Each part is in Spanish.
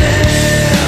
Yeah.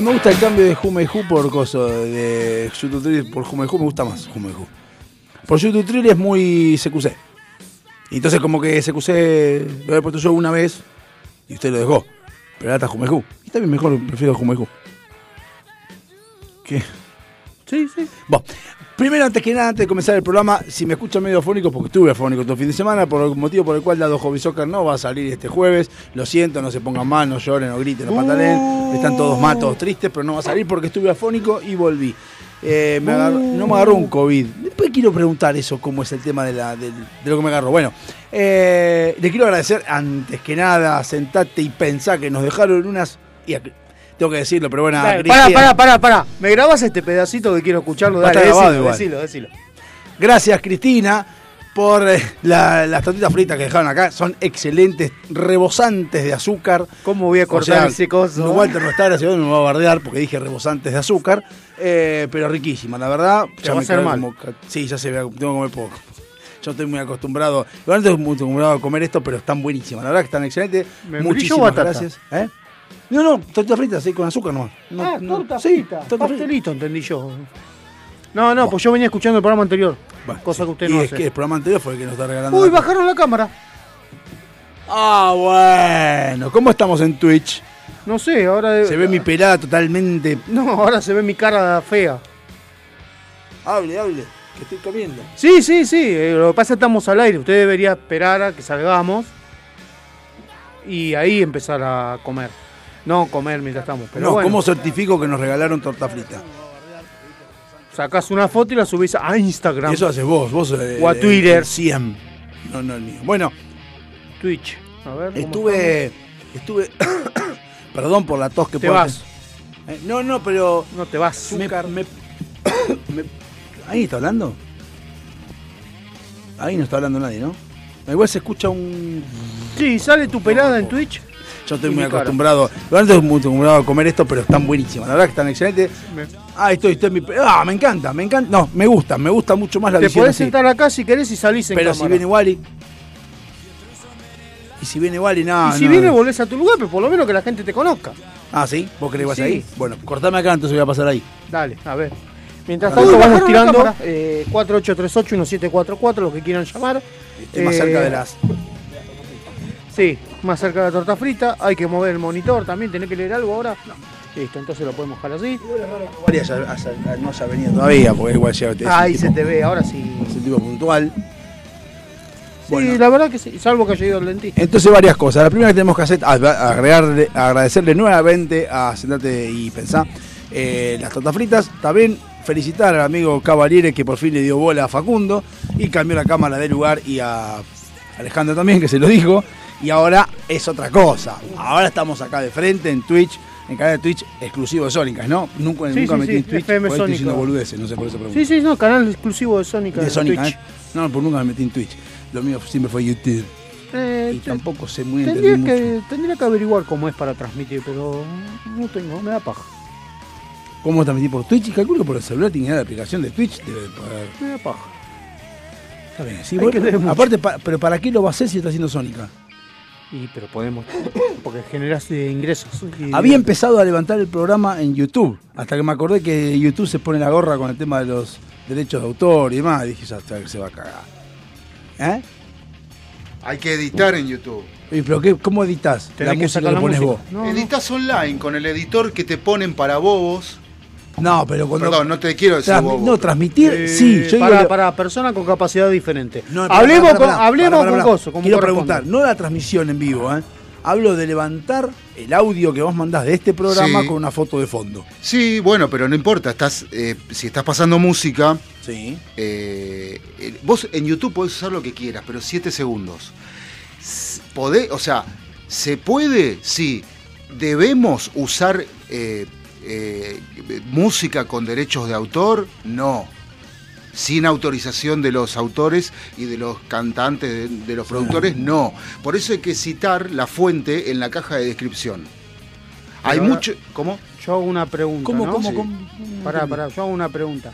Gusta, me gusta el cambio de Jume Ju por coso de YouTube Thrill por Jume Ju, me gusta más Jume Ju. Por YouTube Thrill es muy CQC. Y entonces como que CQC lo he puesto yo una vez y usted lo dejó. Pero ahora está Jume Ju. Y también mejor, prefiero Jume Ju. ¿Qué? Sí, sí. Bueno, primero, antes que nada, antes de comenzar el programa, si me escuchan medio afónico, porque estuve afónico todo el fin de semana, por el motivo por el cual Lado Hobby Soccer no va a salir este jueves. Lo siento, no se pongan mal, no lloren, no griten, no patalen. Están todos matos, tristes, pero no va a salir porque estuve afónico y volví. Eh, me agarró- no me agarró un COVID. Después quiero preguntar eso, cómo es el tema de, la, del- de lo que me agarró. Bueno, eh, le quiero agradecer antes que nada, sentate y pensá que nos dejaron unas... y tengo que decirlo, pero bueno, a Dale, Cristian- pará, pará, pará, pará. ¿Me grabas este pedacito que quiero escucharlo? A Dale, decilo, decilo, decilo. Gracias, Cristina, por eh, la- las tortitas fritas que dejaron acá. Son excelentes, rebosantes de azúcar. ¿Cómo voy a O cortar sea, ese coso? no, Walter no está, gracias a me va a bardear porque dije rebosantes de azúcar. eh, pero riquísima, la verdad. Te va a me hacer quedé mal. como sí, ya se ve, tengo que comer poco. Yo estoy muy acostumbrado. Igual estoy muy acostumbrado a comer esto, pero están buenísimas. La verdad que están excelentes. ¿Membrillo Muchísimas o gracias. ¿Eh? No, no, tortitas fritas, sí, con azúcar nomás. No, ah, no, torta sí, frita, torta frita. pastelito, entendí yo. No, no, pues yo venía escuchando el programa anterior. Cosa sí. que usted y no es hace. que el programa anterior fue el que nos está regalando. Uy, la- bajaron la cámara. Ah, bueno. ¿Cómo estamos en Twitch? No sé, ahora. Se ve mi pelada totalmente. No, ahora se ve mi cara fea. Hable, hable, que estoy comiendo. Sí, sí, sí. eh, Lo que pasa es que estamos al aire. Usted debería esperar a que salgamos. Y ahí empezar a comer. No comer mientras estamos. Pero no, bueno, ¿cómo certifico que nos regalaron torta frita? sacás una foto y la subís a Instagram, Eso haces vos, vos. eh, O a Twitter. CIEM. No, no el mío. Bueno, Twitch. A ver. ¿cómo estuve. Estuve. Perdón por la tos que Te puedo vas. Eh, no, no, pero. No te vas. me- me- me- ¿Ahí está hablando? Ahí no está hablando nadie, ¿no? Igual se escucha un. Sí, sale tu pelada en Twitch. Yo estoy muy acostumbrado. Igual estoy muy acostumbrado a comer esto, pero están buenísimas. La verdad que están excelentes. Ah, estoy, estoy en mi. Ah, me encanta, me encanta. No, me gusta, me gusta mucho más la Te visión podés así. sentar acá si querés y salís en Pero si cámara. viene Wally. Y si viene Wally, no. y si no. viene volvés a tu lugar, pero por lo menos que la gente te conozca. Ah, sí, vos querés que Sí. ahí. Bueno, cortame acá, entonces voy a pasar ahí. Dale, a ver. Mientras Uy, tanto vamos bajaron la tirando cámara. eh, 4838-1744, los que quieran llamar. Estoy más Eh, cerca de las. Sí, más cerca de la torta frita. Hay que mover el monitor también. ¿Tenés que leer algo ahora? No. Listo, entonces lo podemos dejar así. Haya- no haya venido todavía, porque igual ya es Ahí se te ve, ahora sí. es un tipo puntual. Sí, Bueno. la verdad que sí, salvo que haya ido al dentista. Entonces varias cosas. La primera que tenemos que hacer, agregarle, agradecerle nuevamente a Sentate y Pensá eh, las tortas fritas. También felicitar al amigo Cavaliere que por fin le dio bola a Facundo y cambió la cámara de lugar y a Alejandro también que se lo dijo. Y ahora es otra cosa. Ahora estamos acá de frente en Twitch, en canal de Twitch exclusivo de Sónicas, ¿no? Nunca, Sí, nunca sí, metí sí, en Twitch, FM por estoy diciendo boludeces, no sé por eso pregunto. Sí, sí, no, canal exclusivo de Sónica. de de Sónica, Twitch. ¿eh? No, por nunca me metí en Twitch. Lo mío siempre fue YouTube. Eh, Y tampoco sé muy tendría, entendí mucho. que, tendría que averiguar cómo es para transmitir, pero no tengo, me da paja. ¿Cómo transmitir por Twitch? Y calculo por el celular tiene la aplicación de Twitch. Debe poder... Me da paja. Está bien, sí, bueno, aparte, pa- pero ¿para qué lo va a hacer si está haciendo Sónica? Y, pero podemos, porque generas eh, ingresos. y- Había empezado a levantar el programa en YouTube, hasta que me acordé que YouTube se pone la gorra con el tema de los derechos de autor y demás. Y dije, ya está, que se va a cagar. ¿Eh? Hay que editar en YouTube. Y, ¿Pero qué, cómo editas? La música que la pones música. vos. No, no. Editas online con el editor que te ponen para bobos. No, pero cuando. Perdón, no te quiero decir Transmi- bobo. no, transmitir, Eh, sí. Yo para, digo, para persona con capacidad diferente. No, hablemos con, hablemos con. Coso, como Quiero preguntar, no la transmisión en vivo, ¿eh? Hablo de levantar el audio que vos mandás de este programa Sí. con una foto de fondo. Sí, bueno, pero no importa. Estás, eh, si estás pasando música, Sí. eh, vos en YouTube podés usar lo que quieras, pero 7 segundos. Podés, o sea, ¿se puede? Sí. ¿Debemos usar eh, música con derechos de autor? No. Sin autorización de los autores y de los cantantes, de, de los productores, no. Por eso hay que citar la fuente en la caja de descripción. Hay ahora- mucho. ¿Cómo? Yo hago una pregunta. ¿Cómo, ¿no? cómo, Sí. cómo? Pará, pará, yo hago una pregunta.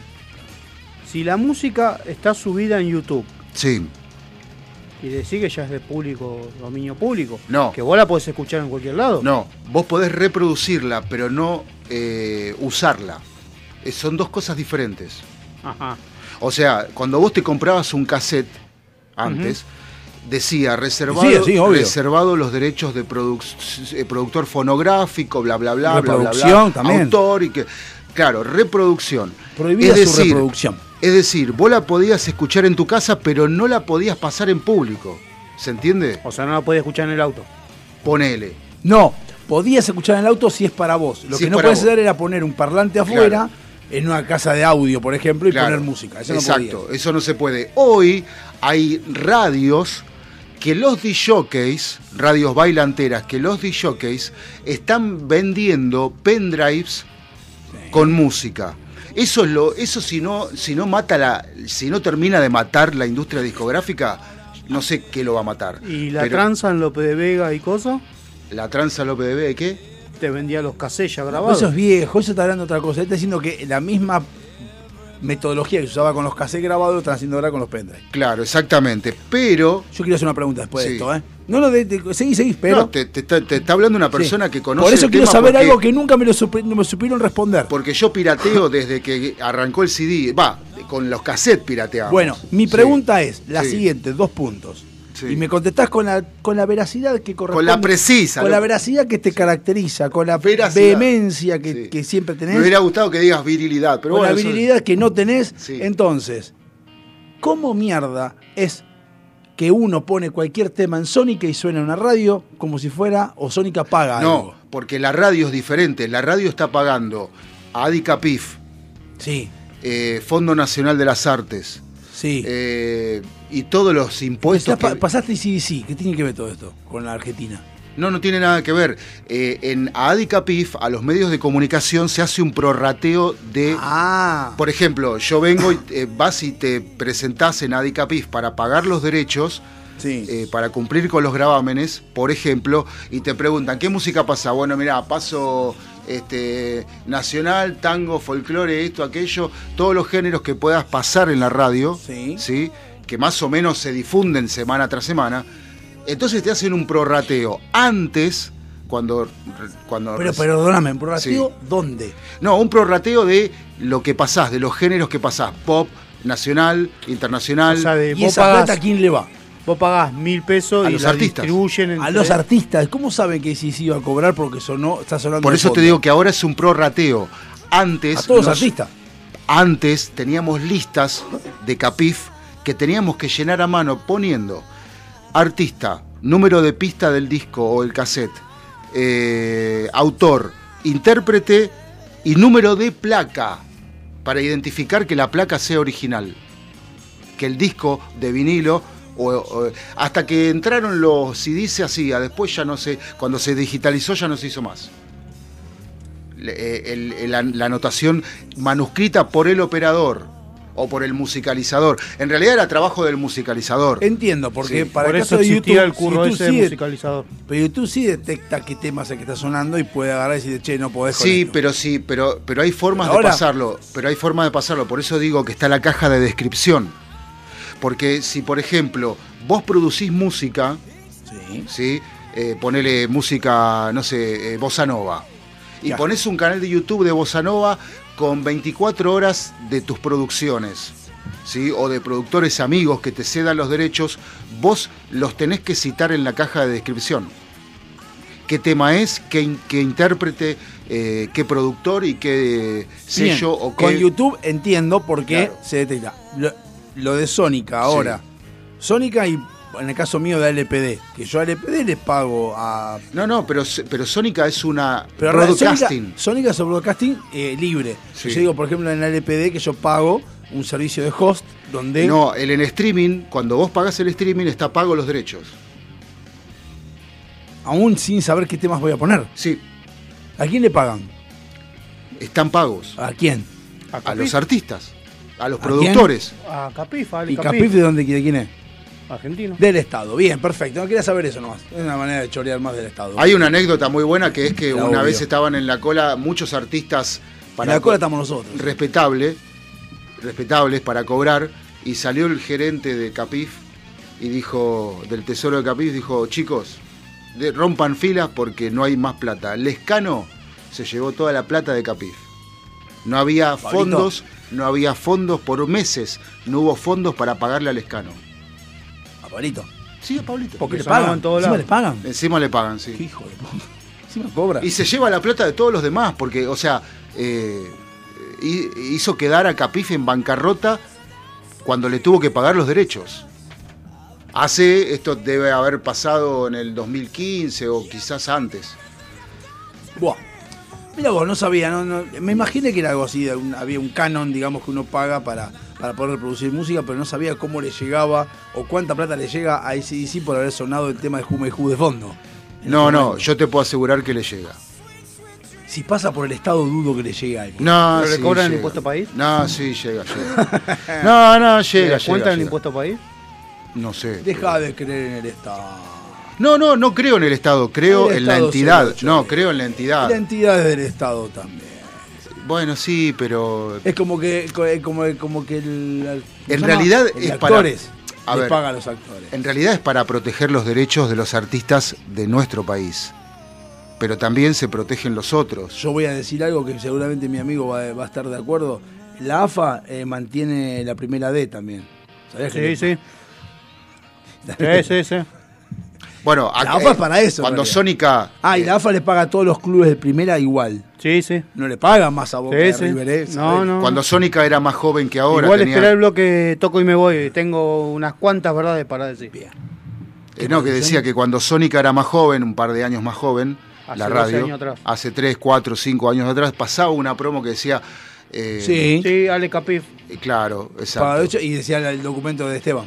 Si la música está subida en YouTube, Sí. Y decir que ya es de público, dominio público. No. Que vos la podés escuchar en cualquier lado. No, vos podés reproducirla, pero no eh, usarla. Eh, son dos cosas diferentes. Ajá. O sea, cuando vos te comprabas un cassette antes, decía reservado, Sí, sí, obvio. reservado los derechos de produc- eh, productor fonográfico, bla bla bla, bla bla bla, Reproducción también. autor y que claro, reproducción. Prohibida es su reproducción. Es decir, vos la podías escuchar en tu casa, pero no la podías pasar en público. ¿Se entiende? O sea, no la podés escuchar en el auto. Ponele. No, podías escuchar en el auto si es para vos. Lo Si que no vos. hacer era poner un parlante afuera en una casa de audio, por ejemplo, y Claro, poner música. Eso no Exacto, podías. eso no se puede. Hoy hay radios que los DJs, radios bailanteras, que los DJs están vendiendo pendrives con música. Eso es lo, eso si no, si no mata la, si no termina de matar la industria discográfica, no sé qué lo va a matar. Y la Pero tranza en Lope de Vega y cosas, la tranza López de Vega, ¿qué? te vendía los cassettes ya No, grabados. Eso es viejo, eso está hablando de otra cosa. Está diciendo que la misma metodología que se usaba con los cassettes grabados lo están haciendo ahora con los pendrives. Claro, exactamente. Pero Yo quiero hacer una pregunta después Sí. de esto, ¿eh? No, no, de, de- seguí, seguí, pero. no, te, te está, te está hablando una persona Sí. que conoce Por eso el quiero tema saber porque- algo que nunca me lo supe- me supieron responder. Porque yo pirateo desde que arrancó el CD. Va, con los cassettes pirateamos. Bueno, mi Sí. pregunta es la Sí. siguiente, dos puntos. Sí. Y me contestás con la, con la veracidad que corresponde. Con la precisa. Con la veracidad que te caracteriza, con la Veracidad. vehemencia que, Sí. que siempre Me tenés, hubiera gustado que digas virilidad, pero con bueno. la eso- virilidad que no tenés. Sí. Entonces, ¿cómo mierda es que uno pone cualquier tema en Sónica y suena en una radio como si fuera, o Sónica paga No, algo? porque la radio es diferente. La radio está pagando a Adicapif, Sí, eh, Fondo Nacional de las Artes, sí. eh, y todos los impuestos. Estás pa- que- pasaste CDC, ¿qué tiene que ver todo esto con la Argentina? No, no tiene nada que ver. Eh, en Adicapif, a los medios de comunicación, se hace un prorrateo de. Ah, Por ejemplo, yo vengo y eh, vas y te presentás en Adicapif para pagar los derechos. sí. eh, para cumplir con los gravámenes, por ejemplo, y te preguntan, ¿qué música pasa? Bueno, mira, paso este, nacional, tango, folclore, esto, aquello, todos los géneros que puedas pasar en la radio, Sí. que más o menos se difunden semana tras semana. Entonces te hacen un prorrateo. Antes, cuando... cuando pero perdóname, ¿en prorrateo Sí. dónde? no, un prorrateo de lo que pasás, de los géneros que pasás, pop, nacional, internacional. O sea, de- ¿Y vos esa pagás, plata a quién le va? vos pagás mil pesos A y los la artistas. distribuyen A los artistas, ¿cómo saben que sí se iba a cobrar porque sonó, está sonando Por eso te digo que ahora es un prorrateo. Antes, a todos los artistas. antes teníamos listas de Capif que teníamos que llenar a mano poniendo artista, número de pista del disco o el cassette, eh, autor, intérprete y número de placa para identificar que la placa sea original, que el disco de vinilo o- hasta que entraron los CDs se hacía, después ya no sé, cuando se digitalizó ya no se hizo más. Eh, la anotación manuscrita por el operador o por el musicalizador. En realidad era trabajo del musicalizador. Entiendo, porque Sí, para Por el eso caso de existía YouTube, el curro YouTube ese de sí- musicalizador. pero YouTube sí detecta qué tema es el que está sonando y puede agarrar y decir, che, no podés Sí, esto". pero sí, pero, pero hay formas Ahora- de pasarlo. Pero hay formas de pasarlo. Por eso digo que está la caja de descripción. Porque si, por ejemplo, vos producís música, Sí. ¿sí? Eh, ponele música, no sé, eh, bossa nova. Y Ya. pones un canal de YouTube de bossa nova con 24 horas de tus producciones. ¿Sí? o de productores amigos que te cedan los derechos, vos los tenés que citar en la caja de descripción. ¿Qué tema es? ¿Qué, in- qué intérprete? eh, ¿Qué productor? ¿Y qué sello? Bien, o qué... Con YouTube entiendo por qué Claro. se detecta. Lo, lo de Sónica ahora. Sónica y en el caso mío de LPD, que yo a LPD les pago a... No, no, pero, pero Sónica es una Pero broadcasting. Sónica, es un broadcasting eh, libre. Sí. Yo digo, por ejemplo, en la LPD que yo pago un servicio de host donde... No, el en streaming, cuando vos pagás el streaming, está pago los derechos. Aún sin saber qué temas voy a poner. Sí, ¿A quién le pagan? están pagos. ¿A quién? A, los artistas, a los ¿A productores. a Capif, a Ali ¿Y Capif, Capif de dónde de quién es? Argentino. Del Estado. Bien, perfecto. No quería saber eso nomás. Es una manera de chorear más del Estado. Hay una anécdota muy buena que es que una obvio. vez estaban en la cola muchos artistas En la cola estamos nosotros. respetable, respetables para cobrar y salió el gerente de Capif y dijo, del Tesoro de Capif, dijo, chicos, de- rompan filas porque no hay más plata. Lescano se llevó toda la plata de Capif. No había Pablito. fondos, no había fondos por meses, no hubo fondos para pagarle a Lescano. Pablito. Sí, a Pablito. Porque Que le pagan. en todos Encima le pagan. Encima le pagan, sí. Qué hijo de puta. Encima cobra. Y se lleva la plata de todos los demás, porque, o sea, eh, hi- hizo quedar a Capif en bancarrota cuando le tuvo que pagar los derechos. Hace, esto debe haber pasado en el 2015 o quizás antes. Buah. Mira vos, no sabía, no, no- me imaginé que era algo así, un- había un canon, digamos, que uno paga para, para poder reproducir música, pero no sabía cómo le llegaba o cuánta plata le llega a ACDC por haber sonado el tema de Jume Ju de fondo. No, no, yo te puedo asegurar que le llega. Si pasa por el estado, dudo que le llegue a alguien. No, ¿Pero le sí, cobran el impuesto país? No, sí, llega, llega. No, no, llega, ¿Le llega. cuentan el llega. impuesto país? No sé. Deja de creer en el Estado. No, no, no creo en el Estado, creo El en la entidad. No, creo. en la entidad. La entidad es del Estado también. Bueno, sí, pero Es como que, como, como que el. ¿cómo se En realidad El es de para- actores. A ver. paga a los actores. En realidad es para proteger los derechos de los artistas de nuestro país. Pero también se protegen los otros. Yo voy a decir algo que seguramente mi amigo va, va a estar de acuerdo. La AFA eh, mantiene la primera D también. ¿Sabías que Sí, sí. Sí, sí, sí. Bueno, La acá- AFA es para eso, Cuando. Sónica. Ah, y eh, la AFA le paga a todos los clubes de primera igual. Sí, sí. No le paga más a Boca Sí, sí. River, ¿eh? No, no. Cuando Sónica era más joven que ahora. Igual tenía- esperar el bloque toco y me voy. Tengo unas cuantas verdades para decir. Bien. eh, no, que decía que cuando Sónica era más joven, un par de años más joven, Hace la 12 radio, años atrás. hace 3, 4, 5 años atrás, pasaba una promo que decía. eh, Sí. Sí, Ale Capif. eh, Claro, exacto. y decía el documento de Esteban.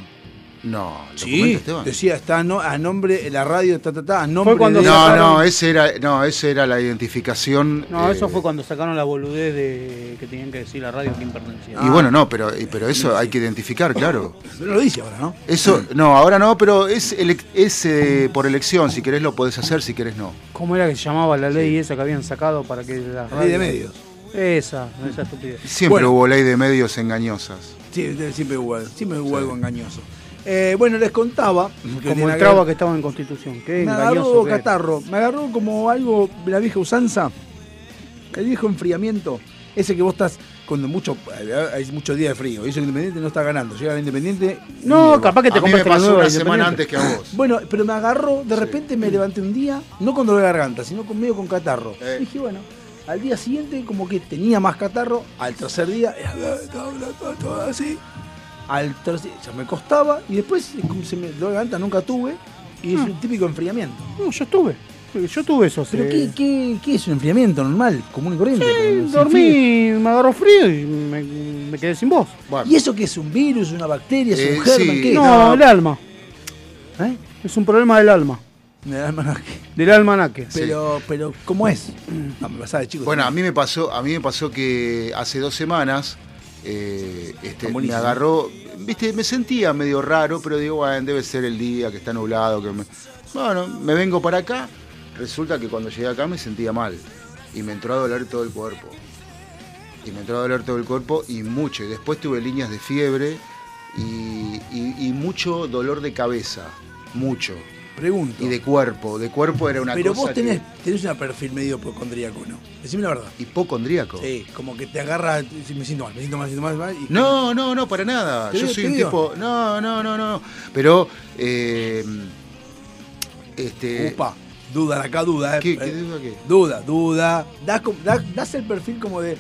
No, ¿lo Sí, comenta Esteban? decía, está no- a nombre, la radio, ta, ta, ta, a nombre cuando de... No, sacaron- no, ese era, no, ese era la identificación. No, eh, eso fue cuando sacaron la boludez de que tenían que decir la radio a quién pertenecía. Y bueno, no, pero, pero eso hay que identificar, claro. No lo dice ahora, ¿no? Eso, no, ahora no, pero es, es eh, por elección. Si querés lo podés hacer, si querés no. ¿Cómo era que se llamaba la ley esa que habían sacado para que las Ley de medios. Esa, esa estupidez. Siempre Bueno. hubo ley de medios engañosas. Sí, siempre hubo, siempre hubo algo engañoso. Eh, bueno, les contaba... que Como el que traba que estaba en Constitución. Qué Me agarró que catarro, me agarró como algo de la vieja usanza, el viejo enfriamiento, ese que vos estás cuando mucho, hay muchos días de frío, y eso Independiente no está ganando, llega el Independiente... No, y- capaz que te a mí me compraste la pasó nueva una semana antes que a vos. Bueno, pero me agarró, de repente me levanté un día, no con dolor de garganta, sino con medio con catarro. Eh. Dije, bueno, al día siguiente como que tenía más catarro, al tercer día, eh, estaba hablando todo así. Al tercer ya me costaba y después es como se me de garganta nunca tuve y es un típico enfriamiento. No, yo estuve. Yo tuve eso. ¿Pero sí. qué, qué, qué es un enfriamiento normal, común y corriente? Sí, dormí, me agarró frío y me, me quedé sin voz. Bueno, ¿Y eso qué es? ¿Un virus, una bacteria, es Eh, un germen? sí. ¿Qué? No, No. el alma. ¿Eh? Es un problema del alma. Me da el almanaque. Del almanaque. Pero, pero, ¿cómo es? No, me pasaba de chico. bueno, a mí me pasó, a mí me pasó que hace dos semanas eh, este, me agarró, viste, me sentía medio raro, pero digo, bueno, debe ser el día que está nublado, que me... bueno, me vengo para acá. Resulta que cuando llegué acá me sentía mal y me entró a doler todo el cuerpo. Y me entró a doler todo el cuerpo y mucho. Y después tuve líneas de fiebre y, y- y mucho dolor de cabeza, mucho. Pregunto. Y de cuerpo, de cuerpo era una Pero cosa vos tenés, que- tenés un perfil medio hipocondríaco, ¿no? Decime la verdad. hipocondríaco. Sí, como que te agarra, me siento mal, me siento mal, me siento mal, mal, y- No, no, no, para nada. Yo digo, soy un digo. tipo. No, no, no, no. Pero. Eh, este. Upa, duda, acá duda, ¿eh? ¿Qué, qué duda qué? Duda, duda. Das, com- das, das el perfil como de,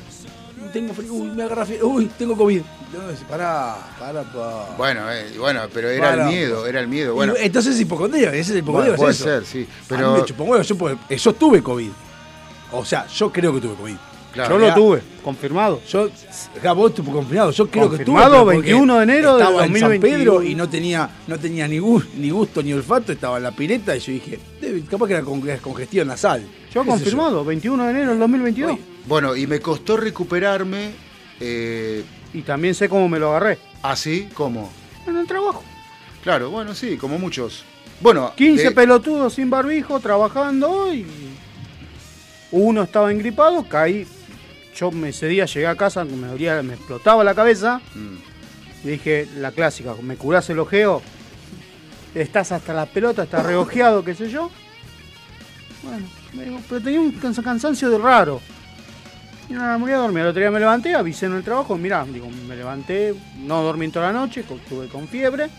tengo frío, uy, me agarra frío, uy, tengo COVID. No, pará, pará, pa. Bueno, eh, bueno, pero era Para, el miedo, era el miedo. Y Bueno, entonces es hipocondría, ese es el hipocondría, bueno, puede es eso. ser, sí. A Pero. me huevo, yo, eh, yo tuve COVID. O sea, yo creo que tuve COVID. claro, Yo lo tuve, confirmado. Yo, acá vos tu confinado, yo creo que tuve. Confirmado, pero porque 21 de enero de estaba en San 2021. Pedro y no tenía, no tenía ni, gu- ni gusto ni olfato, estaba en la pileta y yo dije, "Debe- capaz que era con- congestión nasal. Yo ¿Qué sé confirmado, 21 de enero del 2022. Oye. Bueno, y me costó recuperarme. Eh, Y también sé cómo me lo agarré. así como. En el trabajo. Claro, bueno, sí, como muchos. Bueno, 15 de- pelotudos sin barbijo trabajando y uno estaba engripado, caí. Yo ese día llegué a casa, me dolía, me explotaba la cabeza Mm. y dije la clásica, me curás el ojeo, estás hasta la pelota, estás reojeado, qué sé yo. Bueno, pero tenía un cansa- cansancio de raro. Y nada, me voy a dormir. El otro día me levanté, avisé en el trabajo, mirá, digo, me levanté, no dormí en toda la noche, estuve con fiebre.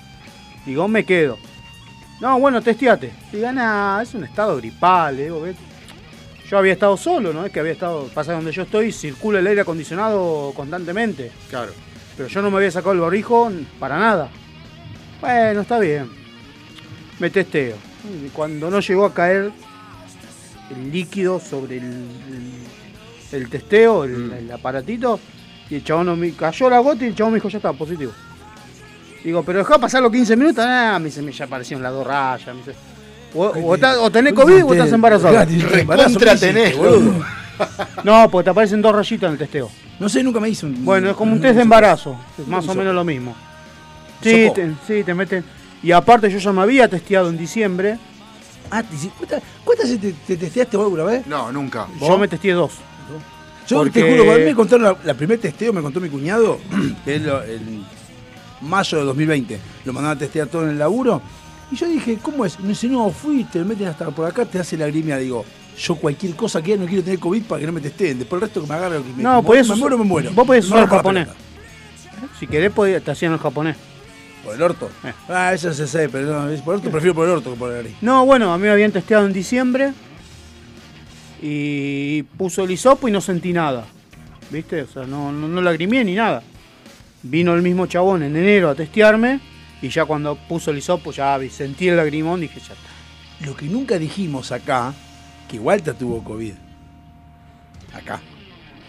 Digo, me quedo. No, bueno, testeate. Diga, nada, es un estado gripal, le digo, ve. Yo había estado solo, ¿no? Es que había estado, pasa donde yo estoy, circula el aire acondicionado constantemente. Claro. Pero yo no me había sacado el barrijo para nada. Bueno, está bien. Me testeo. Y cuando no llegó a caer el líquido sobre el, el- el testeo, el, el aparatito, y el chabón no me, cayó la gota y el chabón me dijo, ya está, positivo. Digo, pero dejá pasar los 15 minutos, ah, me dice, me ya aparecieron las dos rayas. me dice, o, o, tenés COVID o estás embarazado. Recontra ¿qué hiciste, tenés, boludo. No, porque te aparecen dos rayitas en el testeo. No sé, nunca me hice un. Bueno, es como un test de embarazo, más o menos lo mismo. Sí, te, sí, te meten. Y aparte yo ya me había testeado en diciembre, Ah, ¿cuántas, cuántas te, te testeaste vos alguna vez? No, nunca. yo me testeé dos. Yo Porque- te juro, cuando a mí me contaron la, la primer testeo, me contó mi cuñado, que es el mayo de 2020. Lo mandaban a testear todo en el laburo. Y yo dije, ¿cómo es? Me dice, no, fui, te meten hasta por acá, te hace la grimia. Digo, yo cualquier cosa que haga no quiero tener COVID para que no me testeen. Después el resto que me agarre lo que me No, me, podías me muero, me muero. vos podías Me usar la japonés. Si querés podía- te hacían el japonés. ¿Por el orto? Eh. Ah, eso se sé, pero no, por el orto prefiero por el orto que por el nariz. No, bueno, a mí me habían testeado en diciembre y puso el hisopo y no sentí nada. ¿Viste? O sea, no, no, no lagrimé ni nada. Vino el mismo chabón en enero a testearme y ya cuando puso el hisopo ya sentí el lagrimón dije, ya está. Lo que nunca dijimos acá, que Walter tuvo COVID. Acá.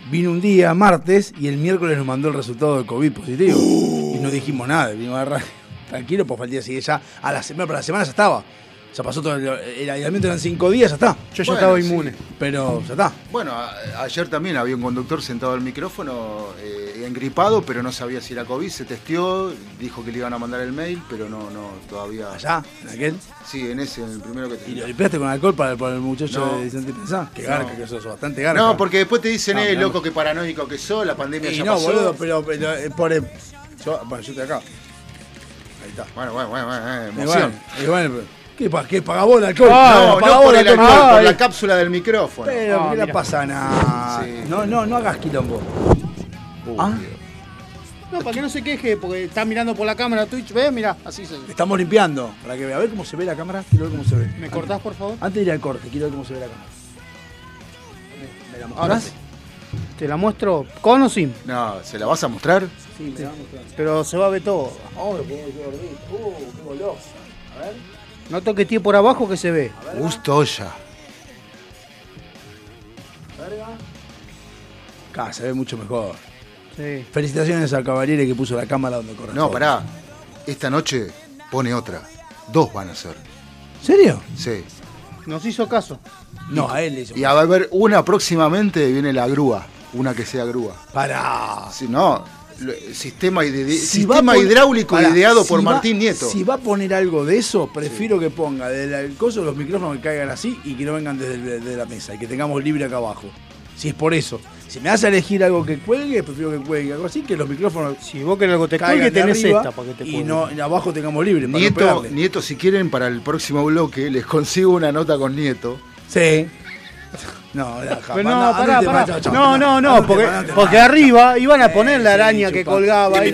Vino un día, martes, y el miércoles nos mandó el resultado de COVID positivo. No dijimos nada, vino a agarrar tranquilo, pues al día siguiente ya, a la semana, para la semana ya estaba. Ya pasó todo el, el aislamiento, eran cinco días, ya está. Yo ya Bueno, estaba sí. inmune. Pero ya está. Bueno, a- ayer también había un conductor sentado al micrófono eh, engripado, pero no sabía si era COVID. Se testeó, dijo que le iban a mandar el mail, pero no, no, todavía. Allá, en aquel. Sí, en ese, en el primero que Y lo limpiaste con alcohol para, para el muchacho No. de Vicente Pensá. Que garca, No. que sos bastante garca. No, porque después te dicen, No, eh, loco, que paranoico que sos, la pandemia Y ya no, pasó. boludo, pero, pero eh, por el- yo, bueno, yo estoy acá. Ahí está. Bueno, bueno, bueno, bueno, Y emoción. bueno, y bueno, pero- ¿Qué, pa- qué pagabó el alcohol? Ah, no, no por el alcohol, por la cápsula del micrófono. Pero Ah, ¿qué le mira. pasa nada? Sí. No, no, no hagas quilombo. Uy, Ah. No, para que no se queje, porque está mirando por la cámara Twitch, ve, mira, así se. Estamos limpiando. Para que vea. A ver cómo se ve la cámara. Quiero ver cómo se ve. ¿Me cortás, por favor? Antes de ir al corte, quiero ver cómo se ve la cámara. ¿Me la Ahora mostrás? sí. Te la muestro con o sin, No, ¿se la vas a mostrar? Sí, me mostrás. pero se va a ver todo. Oh, lo. Uh, qué goloso. A ver. No toqueteé por abajo que se ve. Gusto ya. Verga. Acá se ve mucho mejor. Sí. Felicitaciones al caballero que puso la cámara donde corre. No, pará. Esta noche pone otra. Dos van a ser. ¿Serio? Sí. Nos hizo caso. No, a él le hizo. Y a ver, una próximamente viene la grúa. Una que sea grúa. Pará. Si no, sistema, Si sistema hidráulico ideado si por va- Martín Nieto. Si va a poner algo de eso, prefiero que ponga del coso los micrófonos que caigan así y que no vengan desde, el- desde la mesa y que tengamos libre acá abajo. Si es por eso. Si me a elegir algo que cuelgue, prefiero que cuelgue algo así, que los micrófonos Si vos querés algo te cuelgue, de tenés esta para que te y no y abajo tengamos libre. para no Nieto. Nieto, si quieren, para el próximo bloque les consigo una nota con Nieto. Sí. No, no, Pero no, pará, pará. No, no, no, porque, porque porque arriba iban a poner la sí, araña que colgaba ahí.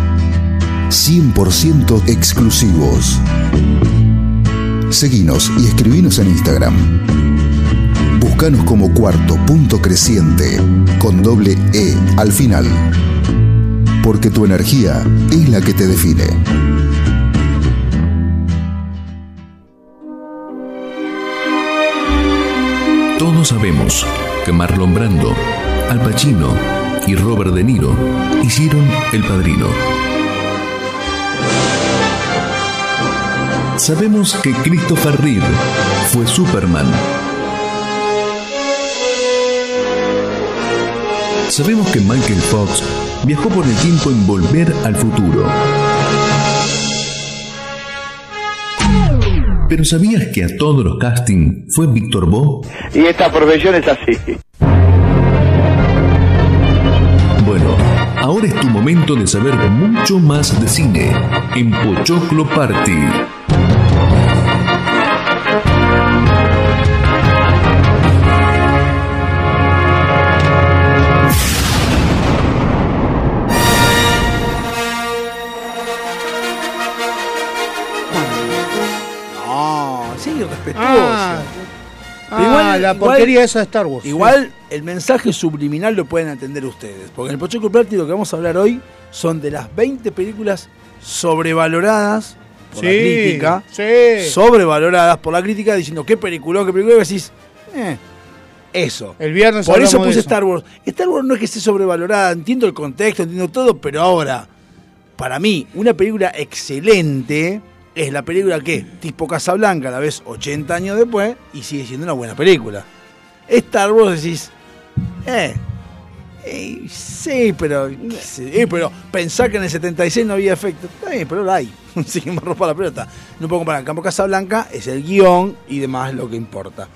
100% exclusivos. Seguinos y escribinos en Instagram. Búscanos como cuarto punto creciente con doble E al final. Porque tu energía es la que te define. Todos sabemos que Marlon Brando, Al Pacino y Robert De Niro hicieron El Padrino. Sabemos que Christopher Reeve fue Superman. Sabemos que Michael Fox viajó por el tiempo en Volver al Futuro. Pero ¿sabías que a todos los casting fue Víctor Bo? Y esta profesión es así. Bueno, ahora es tu momento de saber mucho más de cine en Pochoclo Party. La igual- porquería esa de Star Wars. Igual el mensaje subliminal lo pueden entender ustedes. Porque en el Pochoco Party lo que vamos a hablar hoy son de las 20 películas sobrevaloradas por la crítica. sí. Sobrevaloradas por la crítica diciendo qué película, qué película. Y decís, eh, eso. El viernes Por eso de puse Star Wars. Star Wars no es que esté sobrevalorada, entiendo el contexto, entiendo todo, pero ahora, para mí, una película excelente es la película que, tipo Casablanca, la ves 80 años después y sigue siendo una buena película. Star Wars decís, eh, eh, sí, pero, eh, pero pensar que en el 76 no había efecto, está bien, pero ahora hay. Así que me rompa la pelota. No puedo comparar. En Campo Casablanca es el guion y demás lo que importa.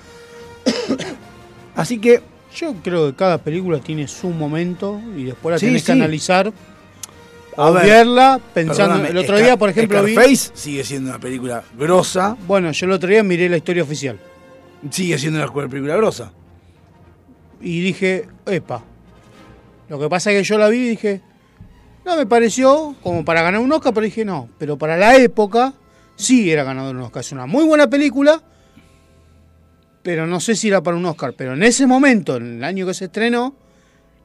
Así que Yo creo que cada película tiene su momento y después la Sí, tenés que analizar A verla pensando. El otro día, por ejemplo, vi. Scarface sigue siendo una película grosa. Bueno, yo el otro día miré la historia oficial Sigue siendo una película grosa. y dije, epa. Lo que pasa es que yo la vi y dije, no me pareció como para ganar un Oscar, pero dije no. Pero para la época, sí era ganador de un Oscar. Es una muy buena película, pero no sé si era para un Oscar. Pero en ese momento, en el año que se estrenó,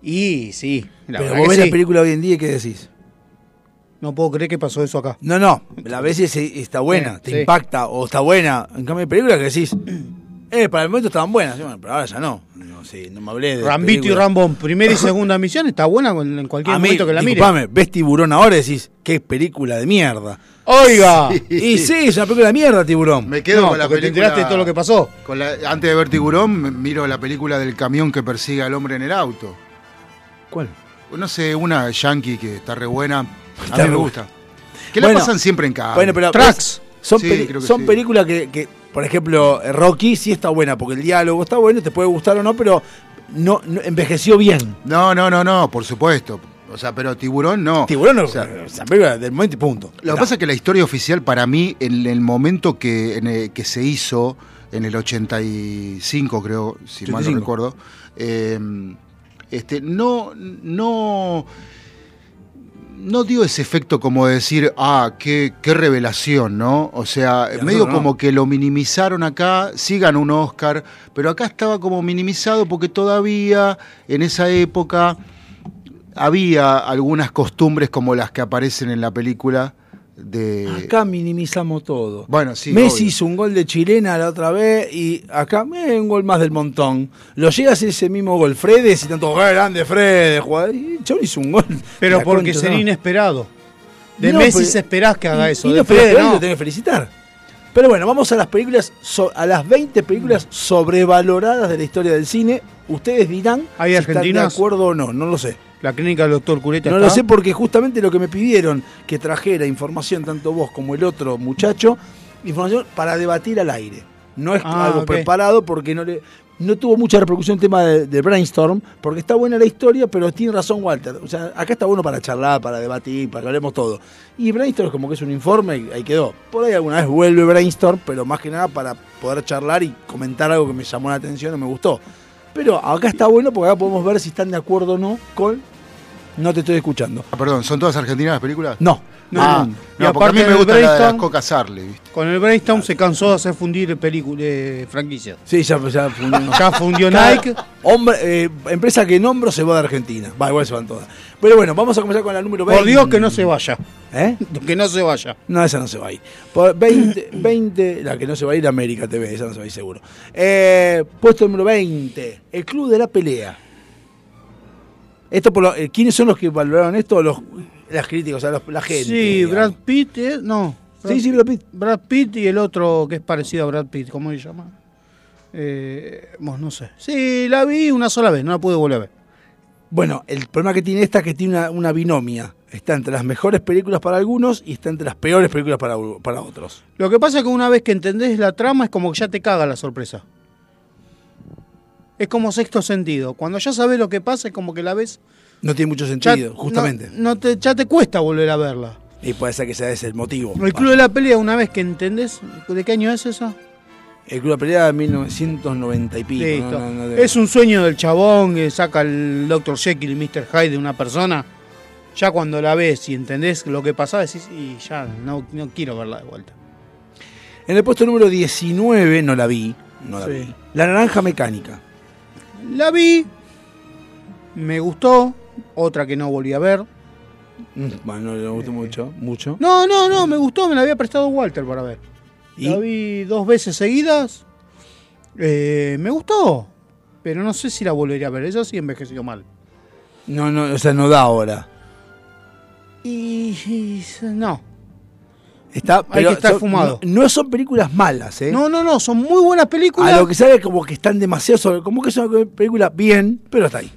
y sí, la Pero vos ves sí. la película hoy en día y ¿qué decís? No puedo creer que pasó eso acá. No, no, la ves y se- está buena, Sí, te sí. impacta o está buena. En cambio, hay películas que decís, eh, para el momento estaban buenas, sí, bueno, pero ahora ya no. No, sí, no me hablé de. Rambito y. Rambón, primera y segunda misión, está buena en cualquier A mí, momento que la mire. disculpame, ves tiburón ahora y decís, qué película de mierda. Oiga, Y sí, es una película de mierda, tiburón. Me quedo no, con la porque te película. enteraste de todo lo que pasó. con la- antes de ver Tiburón, miro la película del camión que persigue al hombre en el auto. ¿Cuál? No sé, una yankee que está re buena. A mí me gusta. Que Bueno, la pasan siempre en casa. Bueno, pero Tracks. son, Sí, peli- creo que son sí. películas que, que, por ejemplo, Rocky sí está buena, porque el diálogo está bueno, te puede gustar o no, pero no, no- envejeció bien. No, no, no, no, por supuesto. O sea, pero Tiburón no. Tiburón no, O sea, del momento y punto. Lo que pasa es que la historia oficial para mí, en el momento que, en el- que se hizo, en el 85 creo, si mal no 85. recuerdo, eh, este, no, no, no dio ese efecto como de decir, ah, qué, qué revelación, ¿no? O sea, medio no. como que lo minimizaron acá, sí ganó un Oscar, pero acá estaba como minimizado porque todavía en esa época había algunas costumbres como las que aparecen en la película de... Acá minimizamos todo. Bueno, sí, Messi obvio. hizo un gol de chilena la otra vez y acá eh, un gol más del montón. Lo llega a hacer ese mismo gol Fredes y tanto "Eh, grande Fredes, jugador. Y el chabón hizo un gol. Pero porque concha, sería no. inesperado. De No, Messi pero- se esperás que haga Y- eso. y de no, no. lo tenés que felicitar. Pero bueno, vamos a las películas, so- a las 20 películas sobrevaloradas de la historia del cine. Ustedes dirán ¿Hay si están de acuerdo o no, no lo sé. La clínica del doctor Cureta No está. lo sé porque justamente lo que me pidieron que trajera información, tanto vos como el otro muchacho, información para debatir al aire. No es Ah, algo preparado porque no le no tuvo mucha repercusión el tema de, de Brainstorm, porque está buena la historia, pero tiene razón Walter. O sea, acá está bueno para charlar, para debatir, para que hablemos todo. Y Brainstorm es como que es un informe y ahí quedó. Por ahí alguna vez vuelve Brainstorm, pero más que nada para poder charlar y comentar algo que me llamó la atención o me gustó. Pero acá está bueno porque acá podemos ver si están de acuerdo o no con No te estoy escuchando. Ah, perdón, ¿son todas argentinas las películas? No. No, ah, no. no, Y porque a mí aparte me gusta la de las Brainstorm- Coca Sarli, ¿viste? Con el Brainstorm se cansó de hacer fundir películas, eh, franquicias. Sí, ya, ya fundió. Ya fundió Nike. Hombre, eh, empresa que nombro se va de Argentina. Va, igual se van todas. Pero bueno, vamos a comenzar con la número 20. Por Dios que no se vaya. ¿Eh? Que no se vaya. No, esa no se va a ir. Por 20, 20, la que no se va a ir, América TV, esa no se va a ir seguro. Eh, puesto número 20, el Club de la Pelea. Esto por lo- eh, ¿Quiénes son los que valoraron esto? Los, las críticas, o sea, los- la gente. Sí, digamos. Brad Pitt, eh, no. Sí, sí, Brad Pitt. Brad Pitt y el otro que es parecido a Brad Pitt, ¿cómo se llama? Eh, bueno, no sé. Sí, la vi una sola vez, no la pude volver a ver. Bueno, el problema que tiene esta es que tiene una, una binomia. Está entre las mejores películas para algunos y está entre las peores películas para, para otros. Lo que pasa es que una vez que entendés la trama es como que ya te caga la sorpresa. Es como sexto sentido. Cuando ya sabes lo que pasa es como que la ves. No tiene mucho ya- sentido, justamente. No, no te, ya te cuesta volver a verla. Y puede ser que sea ese el motivo. El Club de la Pelea, una vez que entendés. ¿De qué año es eso? El Club de la Pelea de 1990 y pico. Listo. no, no, es un sueño del chabón que saca el Dr. Jekyll y Mr. Hyde de una persona. Ya cuando la ves y entendés lo que pasa, decís, y ya no, no quiero verla de vuelta. En el puesto número 19, no la vi. No la Sí. vi. La Naranja Mecánica. La vi, me gustó, otra que no volví a ver. Mm, Bueno, no le gustó mucho. Mucho. No, no, no, me gustó, me la había prestado Walter para ver. ¿Y? La vi dos veces seguidas. Eh, me gustó, pero no sé si la volvería a ver. Eso sí envejeció mal. No, no, o sea, no da ahora. Y, y- no. Está, Hay pero que estar son- fumado. No, no son películas malas, ¿eh? No, no, no, son muy buenas películas. A lo que sabe como que están demasiado sobre. Como que es una película bien, pero está ahí.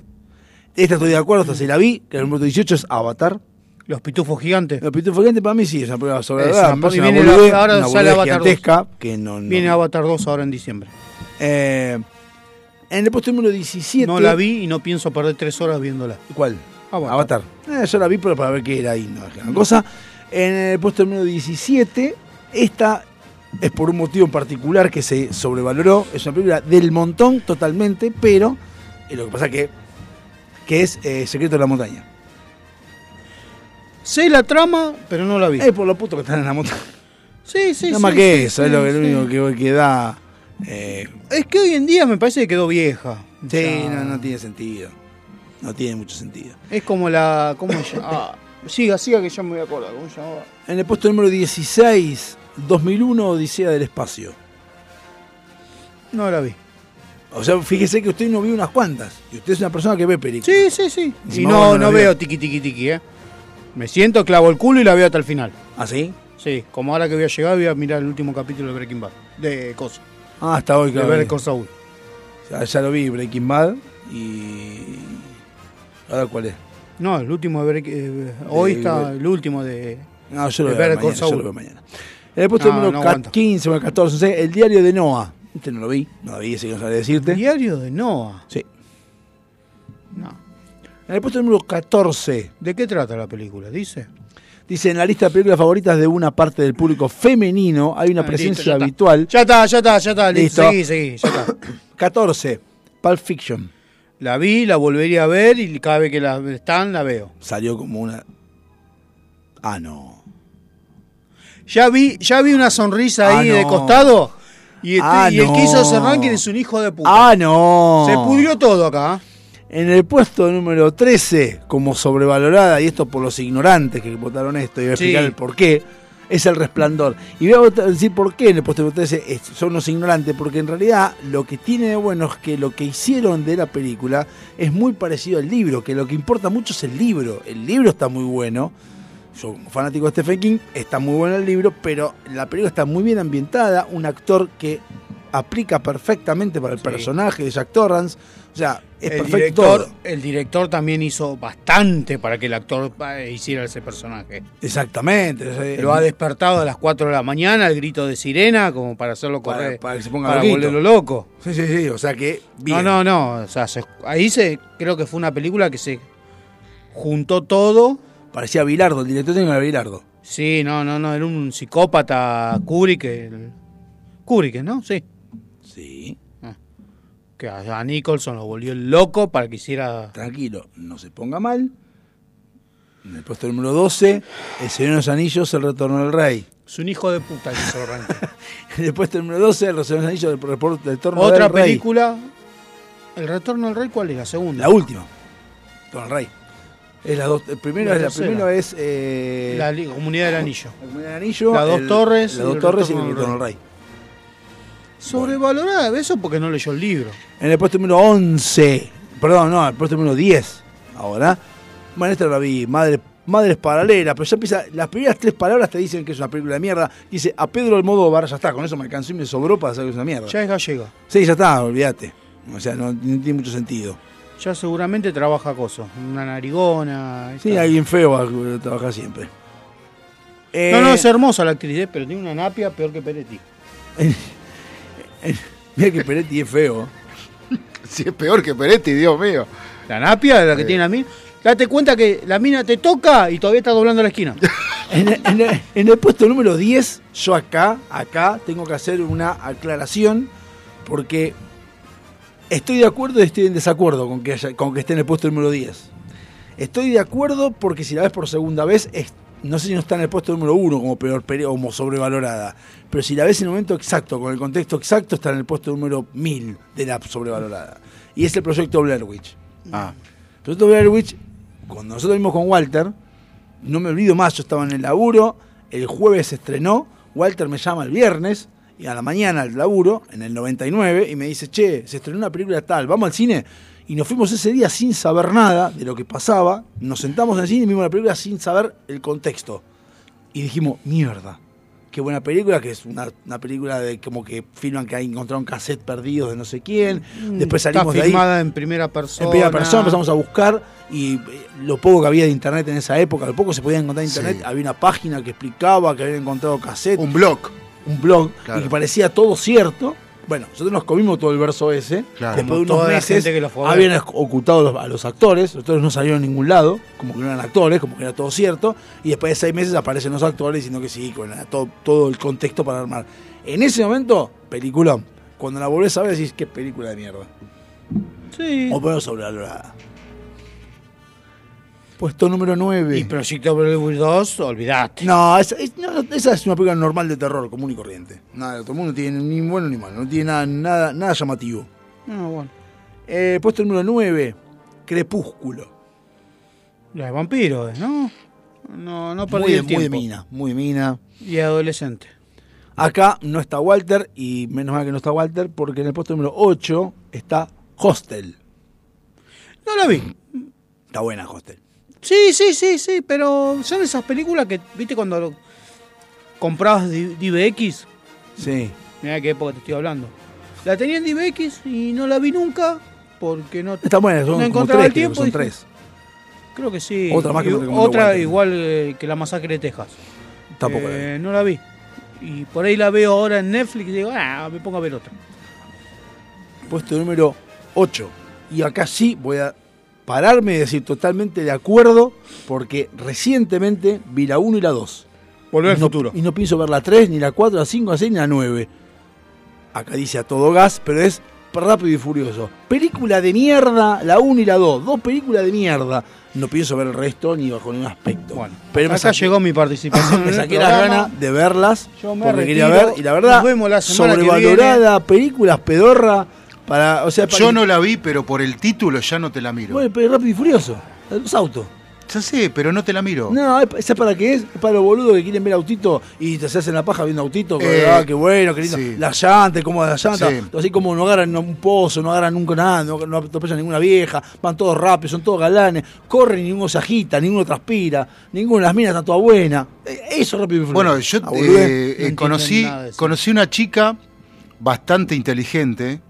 Esta estoy de acuerdo, esta sí la vi, que el número 18 es Avatar. Los pitufos gigantes. El Pitufo Gigante para mí sí es una película sobre la una- una viene la- boludez, ahora una sale Avatar 2. gigantesca que no, no- Viene Avatar 2 ahora en diciembre. Eh, en el puesto número 17. No la vi y no pienso perder tres horas viéndola. ¿Cuál? Avatar. Eh, yo la vi, pero para ver qué era ahí, no es gran cosa. En el puesto número 17, esta es por un motivo en particular que se sobrevaloró. Es una película del montón totalmente, pero eh, lo que pasa que, que es eh, Secreto de la Montaña. Sé la trama, pero no la vi. Es por lo puto que están en la montaña. sí, sí, Nada sí, más que sí, eso, es sí, lo, único que, que da Eh, Es que hoy en día me parece que quedó vieja. O sí, sea, no, no tiene sentido. No tiene mucho sentido. Es como la. ¿Cómo se llama? Ah, siga, siga que ya me voy a acordar. ¿Cómo se llamaba? En el puesto número 16, 2001, Odisea del Espacio. No la vi. O sea, fíjese que usted no vio unas cuantas. Y usted es una persona que ve películas. Sí, sí, sí. Y no, no veo vio. tiqui tiqui tiqui, ¿eh? Me siento, clavo el culo y la veo hasta el final. ¿Ah, sí? Sí, como ahora que voy a llegar voy a mirar el último capítulo de Breaking Bad. De Cosa. Ah, hasta hoy, De claro. ver Cosa Saul. Ya, ya lo vi, Breaking Bad. Y. ¿Ahora cuál es? No, el último de Breaking eh, Hoy De- está el último de. No, yo lo De veo mañana. Yo lo veo mañana. En el puesto No, número no ca- aguanto. 15 o el 14, no sé, el diario de Noah. Este no lo vi, no lo vi, ese que no sabe decirte. Diario de Noah. Sí. No. En el puesto número 14, ¿De qué trata la película? Dice. dice en la lista de películas favoritas de una parte del público femenino hay una Ah, presencia listo, ya está. habitual. Ya está, ya está, ya está. Listo. Listo. Seguí, seguí, ya está. 14, Pulp Fiction. La vi, la volvería a ver y cada vez que la están la veo. Salió como una. Ah, no. Ya vi, ya vi una sonrisa ahí Ah, de no. costado y, este- Ah, y el que hizo ese no. ranking es un hijo de puta. Ah, no. Se pudrió todo acá. En el puesto número 13, como sobrevalorada, y esto por los ignorantes que votaron esto, y voy a Sí. explicar el por qué, es el resplandor. Y voy a decir por qué en el puesto número 13 es- son los ignorantes, porque en realidad lo que tiene de bueno es que lo que hicieron de la película es muy parecido al libro, que lo que importa mucho es el libro. El libro está muy bueno. Yo, fanático de Stephen King, está muy bueno el libro, pero la película está muy bien ambientada, un actor que aplica perfectamente para el Sí. personaje de Jack Torrance. O sea, es El perfecto director, el director también hizo bastante para que el actor eh, hiciera ese personaje. Exactamente. Lo ha despertado a las 4 de la mañana, el grito de sirena, como para hacerlo correr. para que se ponga para loquito. volverlo loco. Sí, sí, sí. O sea que. bien. No, no, no. O sea, se- ahí se, creo que fue una película que se juntó todo. Parecía Bilardo, el director tenía era Bilardo. Sí, no, no, no. Era un psicópata Kubrick. el- Kubrick, ¿no? Sí. Sí. Que a Nicholson lo volvió loco para que hiciera. Tranquilo, no se ponga mal. En el puesto número 12, El Señor de los Anillos, El Retorno del Rey. Es un hijo de puta que el ranking. En el puesto número 12, El Señor de los Anillos, El del Retorno Otra del Rey. película. ¿El Retorno del Rey cuál es? La segunda. La última. Retorno del Rey. Es la dos, el primero La es, la primero es eh, La Comunidad del Anillo. la Comunidad del Anillo, Las dos el- torres las dos torres y el Retorno del del Rey. Sobrevalorada, eso porque no leyó el libro. En el puesto número 11, perdón, no, el puesto número 10, ahora. Bueno, esta la vi, Madre, Madres Paralelas, pero ya empieza, las primeras tres palabras te dicen que es una película de mierda. Dice, a Pedro Almodóvar, ya está, con eso me alcanzó y me sobró para saber que es una mierda. Ya es gallega. Sí, ya está, olvídate. O sea, no, no tiene mucho sentido. Ya seguramente trabaja coso. Una narigona. Sí, alguien feo va a trabajar siempre. Eh, No, no, es hermosa la actriz, ¿eh? pero tiene una napia peor que Peretti. Mira que Peretti es feo. Si es peor que Peretti, Dios mío. La napia de la que tiene la mina. Date cuenta que la mina te toca y todavía está doblando la esquina. En, el- en el- en el puesto número 10, yo acá, acá, tengo que hacer una aclaración porque estoy de acuerdo y estoy en desacuerdo con que, haya- con que esté en el puesto número 10. Estoy de acuerdo porque si la ves por segunda vez, es- no sé si no está en el puesto número 1 como peor como sobrevalorada, pero si la ves en el momento exacto, con el contexto exacto, está en el puesto número 1000 de la sobrevalorada. Y es el proyecto Blair Witch. Ah, El proyecto Blair Witch, cuando nosotros vimos con Walter, no me olvido más, yo estaba en el laburo, el jueves se estrenó, Walter me llama el viernes, y a la mañana al laburo, en el 99, y me dice, che, se estrenó una película tal, vamos al cine. Y nos fuimos ese día sin saber nada de lo que pasaba, nos sentamos en el cine y vimos la película sin saber el contexto. Y dijimos, mierda, qué buena película, que es una, una película de como que filman que hay encontraron cassette perdidos de no sé quién. Después salimos Mm, Está de ahí. filmada en primera persona. En primera persona empezamos a buscar y eh, lo poco que había de internet en esa época, lo poco que se podía encontrar en internet, Sí. había una página que explicaba que habían encontrado cassette, un blog. un blog, Claro. y que parecía todo cierto. Bueno, nosotros nos comimos todo el verso ese. Claro. Después de unos meses gente que habían ocultado los- a los actores, los actores no salieron a ningún lado, como que no eran actores, como que era todo cierto, y después de seis meses aparecen los actores diciendo que sí, con todo, todo el contexto para armar. En ese momento, peliculón. Cuando la volvés a ver decís, qué película de mierda. Sí. O peor sobrevalorada. Puesto número 9. Y Proyecto Hollywood 2, olvidate. No, esa, es, no, esa es una película normal de terror, común y corriente. Nada, todo el mundo tiene ni bueno ni malo, no tiene nada, nada, nada llamativo. No, bueno. Eh, puesto número 9, Crepúsculo. La de vampiros, ¿no? No, no perdí Muy, el muy de tiempo. mina, muy de mina. Y adolescente. Acá no está Walter, y menos mal que no está Walter, porque en el puesto número 8 está Hostel. No la vi. Está buena Hostel. Sí, sí, sí, sí, pero son esas películas que, viste, cuando lo- comprabas DVX, Sí. mira qué época te estoy hablando. La tenía en DVX y no la vi nunca porque no... Está buena, son No encontraba tres, el creo, tiempo, son tres. Creo que sí. Otra más que Y recomendó Otra igual eh, que La Masacre de Texas. Tampoco. Eh, no la vi. Y por ahí la veo ahora en Netflix y digo, ah, me pongo a ver otra. puesto número 8. Y acá sí voy a pararme y decir totalmente de acuerdo, porque recientemente vi la 1 y la 2. Volver al no, futuro. Y no pienso ver la 3, ni la 4, la 5, la 6, ni la 9. Acá dice a todo gas, pero es rápido y furioso. Película de mierda, la 1 y la 2. Dos películas de mierda. No pienso ver el resto ni bajo ningún aspecto. Bueno, pero acá saqué, llegó mi participación. me saqué las ganas de verlas Yo me porque quería retiro. ver. Y la verdad, Nos vemos la semana que sobrevalorada, películas pedorra. Para, o sea, para Yo no la vi, pero por el título ya no te la miro. Bueno, pero rápido y furioso. Los autos. Ya sé, pero no te la miro. No, ¿sabes para qué es? Es para los boludos que quieren ver autito y te se hacen la paja viendo autito. Eh, ah, qué bueno, qué lindo. sí. La llanta, cómo la llanta. Sí. Así como no agarran un pozo, no agarran nunca nada, no, no atropellan ninguna vieja. Van todos rápidos, son todos galanes. Corren y ninguno se agita, ninguno transpira. Ninguna de las minas está toda buena. Eh, Eso es rápido y furioso. Bueno, yo Ah, eh, No conocí, conocí una chica bastante inteligente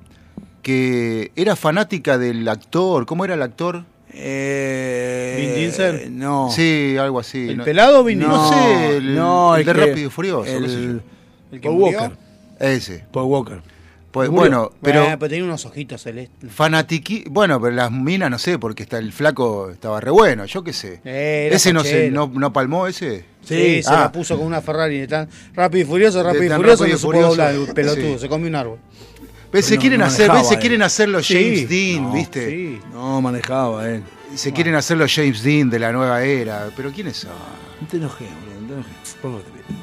que era fanática del actor. ¿Cómo era el actor? Eh, Vin Diesel. No. Sí, algo así. ¿El no, pelado o Vin No, No, sé, el, no, el el de que- Rápido y Furioso. sé. El, El que Paul murió. Walker. Ese. Paul Walker. Pues, bueno, pero Eh, pero tenía unos ojitos celestes. fanatiqui... Bueno, pero las minas no sé, porque está el flaco estaba re bueno, yo qué sé. Eh, ese no, se, fachero. no, no palmó ese. Sí, se Ah. la puso con una Ferrari tan rápido y furioso, rápido y furioso, Rápido no y se puede Furioso. doblar el pelotudo, Sí. se comió un árbol. ¿Ves? Se no- quieren no hacer, ¿ves? Se quieren hacer los James Sí. Dean, No, ¿viste? Sí. No manejaba él. Se quieren hacer los James Dean de la nueva era. Pero ¿quiénes son? No te enojes, boludo, no te enojes.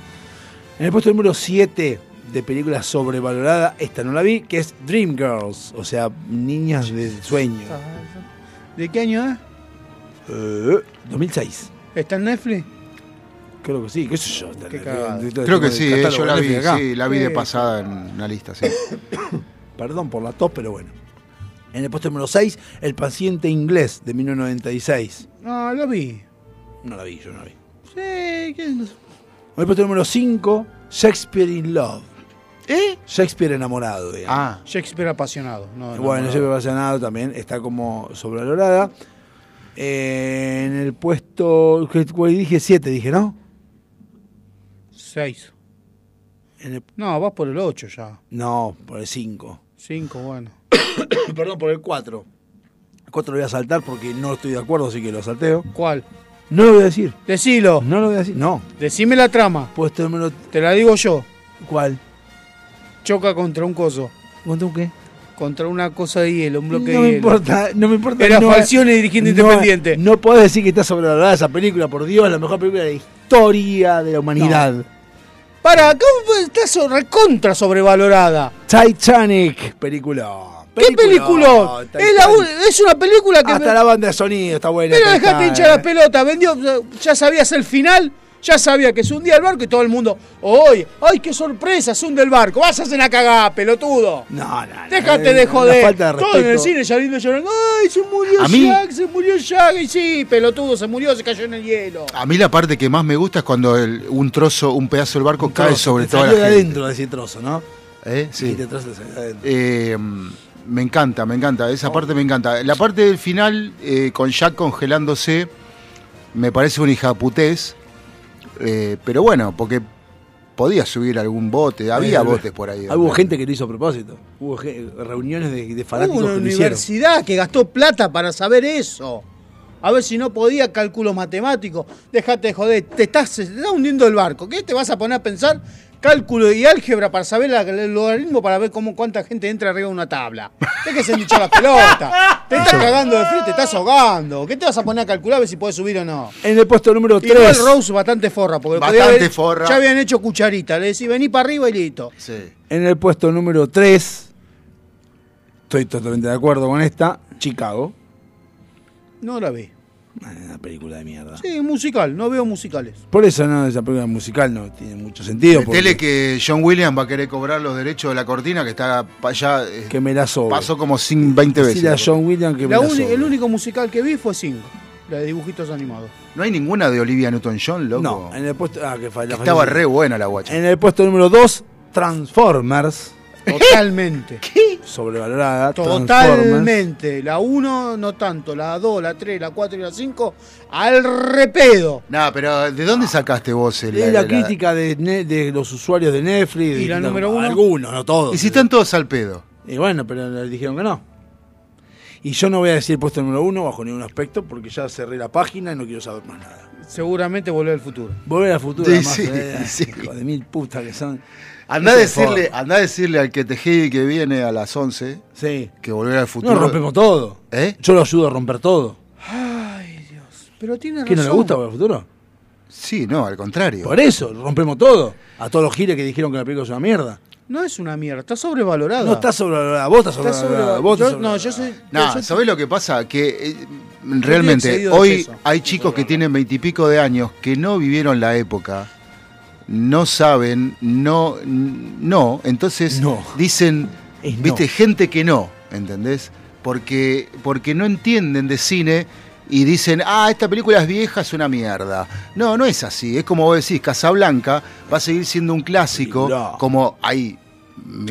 En el puesto número 7 de película sobrevalorada, esta no la vi, que es Dreamgirls, o sea, niñas de sueño. ¿De qué año es? Eh, 2006. ¿Está en Netflix? Creo que sí, qué sé yo. Qué el- Creo que sí, eh, yo la vi, acá. sí, la vi de pasada en una lista, sí. Perdón por la tos, pero bueno. En el puesto número 6, El paciente inglés de 1996. No, lo vi. No la vi, yo no la vi. Sí, ¿qué? En el puesto número 5, Shakespeare in Love. ¿Eh? Shakespeare enamorado, digamos. Ah, Shakespeare apasionado. No, no, Bueno, no. Shakespeare apasionado también está como sobrevalorada. Eh, en el puesto, dije 7, dije, ¿no? Seis. En el- No, vas por el 8 ya. no, por el 5. Cinco, bueno. Perdón, por el 4. El 4 lo voy a saltar porque no estoy de acuerdo, así que lo salteo. ¿Cuál? No lo voy a decir. Decilo. No lo voy a decir. No. Decime la trama. Puesto número. Te la digo yo. ¿Cuál? Choca contra un coso. ¿Cuánto un qué? Contra una cosa de hielo, un bloque No de me hielo. importa, no me importa. Era no, Falcione dirigente no, independiente. No puedes decir que está sobrevalorada esa película, por Dios, la mejor película de la historia de la humanidad. Para, ¿cómo está recontra sobrevalorada? Titanic, película. ¿Qué película? Es, la un- es una película que. Hasta la banda de sonido está buena. Pero dejate hinchar la pelota, vendió, ya sabías el final, ya sabía que se hundía el barco y todo el mundo, ¡ay, ay, qué sorpresa! Se hunde el barco, vas a hacer una cagada, pelotudo. No, no, no. Déjate de joder. falta de Todo en el cine llorando, llorando. ¡Ay, se murió A mí- Jack! Se murió Jack. Y sí, pelotudo, se murió, se cayó en el hielo. a mí la parte que más me gusta es cuando el- un trozo, un pedazo del barco Un cae trozo, sobre la salió de adentro de ese trozo, ¿no? ¿Eh? Sí. Te trozo de adentro. Eh, me encanta, me encanta. Esa parte me encanta. La parte del final, eh, con Jack congelándose, me parece una hija Eh, pero bueno, porque podía subir algún bote. Había Eh, botes por ahí. Hubo gente que lo hizo a propósito. Hubo reuniones de, de fanáticos Hubo una que lo hicieron. universidad que gastó plata para saber eso. A ver si no podía cálculos matemáticos. Déjate de joder, te estás, te está hundiendo el barco. ¿Qué te vas a poner a pensar cálculo y álgebra para saber la- el logaritmo para ver cómo cuánta gente entra arriba de una tabla. Es que se han dicho la pelota. Te estás cagando de frío, te estás ahogando. ¿Qué te vas a poner a calcular a ver si puedes subir o no? En el puesto número Igual 3. Rose bastante forra, porque Bastante podía haber- forra. ya habían hecho cucharita. Le decís, vení para arriba y listo. Sí. En el puesto número 3. Estoy totalmente de acuerdo con esta. Chicago. No la vi. Ah, Una película de mierda. Sí, musical, no veo musicales. Por eso no, esa película musical no tiene mucho sentido. Porque- que John Williams va a querer cobrar los derechos de la cortina que está para allá. eh, que me la sobre. pasó como sin 20 veces. Decirle a John Williams que me La la sobre. el único musical que vi fue Cinco, la de dibujitos animados. No hay ninguna de Olivia Newton-John, loco. No, en el puesto. Ah, que Que falla. estaba re buena la guacha. En el puesto número 2, Transformers. Totalmente. Sobrevalorada. Transformers. Totalmente. La 1 no tanto, la 2, la 3, la 4 y la 5 al repedo. No, pero ¿de dónde sacaste vos el, Es la crítica de, Ne- de los usuarios de Netflix. ¿Y de- la no, número uno? Algunos, no todos. Y si están todos al pedo. Y bueno, pero le dijeron que no. Y yo no voy a decir puesto número uno bajo ningún aspecto porque ya cerré la página y no quiero saber más nada. Seguramente volver al futuro. Volver al futuro, Sí, además, sí, eh, sí. hijo de mil putas que son. Anda a, decirle, anda a decirle al que te heavy que viene a las 11 Sí. que volver al futuro. No rompemos todo. ¿Eh? Yo lo ayudo a romper todo. Ay, Dios. Pero tiene ¿Qué no le gusta Volver al futuro? Sí, no, al contrario. Por eso, rompemos todo. A todos los giles que dijeron que la película es una mierda. No es una mierda, está sobrevalorada. No está sobrevalorada, vos estás Está sobrevalorada. sobrevalorada. vos estás Yo- no, yo sobrevalorada. soy. No, yo- ¿sabés lo que pasa? Que eh, realmente hoy hay chicos que tienen veintipico de años que no vivieron la época, no saben, no, no, entonces No. dicen, Es no. viste, gente que no, ¿entendés? Porque, porque no entienden de cine y dicen, ah, esta película es vieja, es una mierda. No, no es así, es como vos decís, Casablanca va a seguir siendo un clásico, No. como hay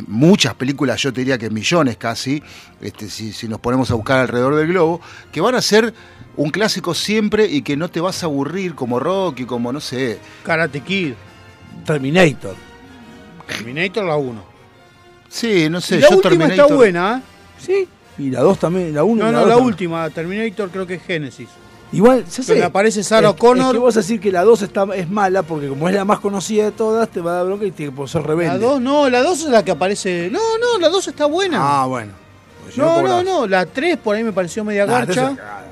muchas películas, yo te diría que millones casi, este, si, si nos ponemos a buscar alrededor del globo, que van a ser un clásico siempre y que no te vas a aburrir como Rocky, como no sé. Karate Kid. Terminator. Terminator la 1. Sí, no sé, la yo última Terminator- está buena, ¿eh? Sí. Y la 2 también, la 1 No, y la no, la también. última. Terminator creo que es Genesis. Igual, ya sé. Donde aparece Sarah Es- O'Connor. Es que vos decir que la 2 está, es mala porque como es la más conocida de todas, te va a dar bronca y tiene que ser rebelde. La 2, no, la 2 es la que aparece. No, no, la 2 está buena. Ah, bueno. Porque si no, no, no, la 3 por ahí me pareció media garcha. cagada.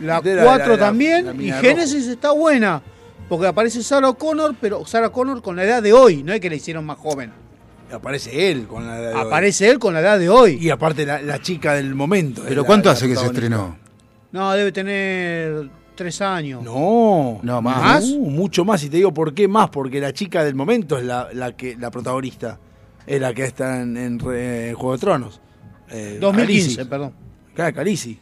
La De la- 4 la- la- también. la y mina Genesis está buena. Porque aparece Sarah O'Connor, pero Sarah O'Connor con la edad de hoy. No es que la hicieron más joven. Aparece él con la edad de hoy. Aparece él con la edad de hoy. Y aparte la, la chica del momento. Pero la- ¿cuánto la hace que se estrenó? No, debe tener 3 años. No. No, más. ¿Más? Uh, mucho más. Y te digo por qué más. Porque la chica del momento es la, la que la protagonista. Es la que está en, en Re- en Juego de Tronos. Eh, 2015, Khaleesi. perdón. Claro, Calisi.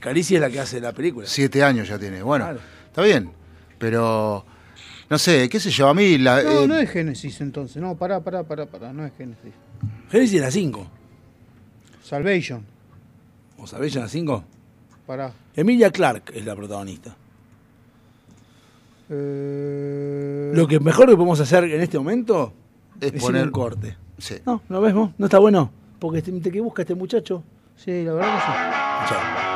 Calisi es la que hace la película. Siete años ya tiene. Bueno, Claro. está bien. Pero, no sé, qué sé yo, a mí la... No, eh, no es Genesis entonces. No, pará, pará, pará, pará. No es. Genesis es la 5. Salvation. ¿O en la 5? Pará. Emilia Clark es la protagonista. Eh, Lo que mejor que podemos hacer en este momento Es es, poner- un corte. sí. No, ¿no ves vos? ¿No está bueno? Porque este, te que busca este muchacho. Sí, la verdad que sí. Chao.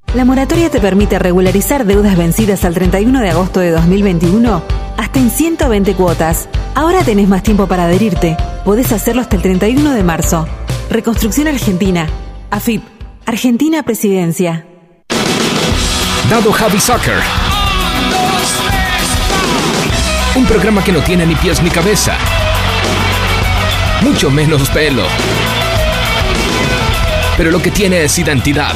La moratoria te permite regularizar deudas vencidas al 31 de agosto de 2021 hasta en 120 cuotas. Ahora tenés más tiempo para adherirte. Podés hacerlo hasta el 31 de marzo. Reconstrucción Argentina. AFIP. Argentina Presidencia. Dado Javi Soccer. Un programa que no tiene ni pies ni cabeza. Mucho menos pelo. Pero lo que tiene es identidad.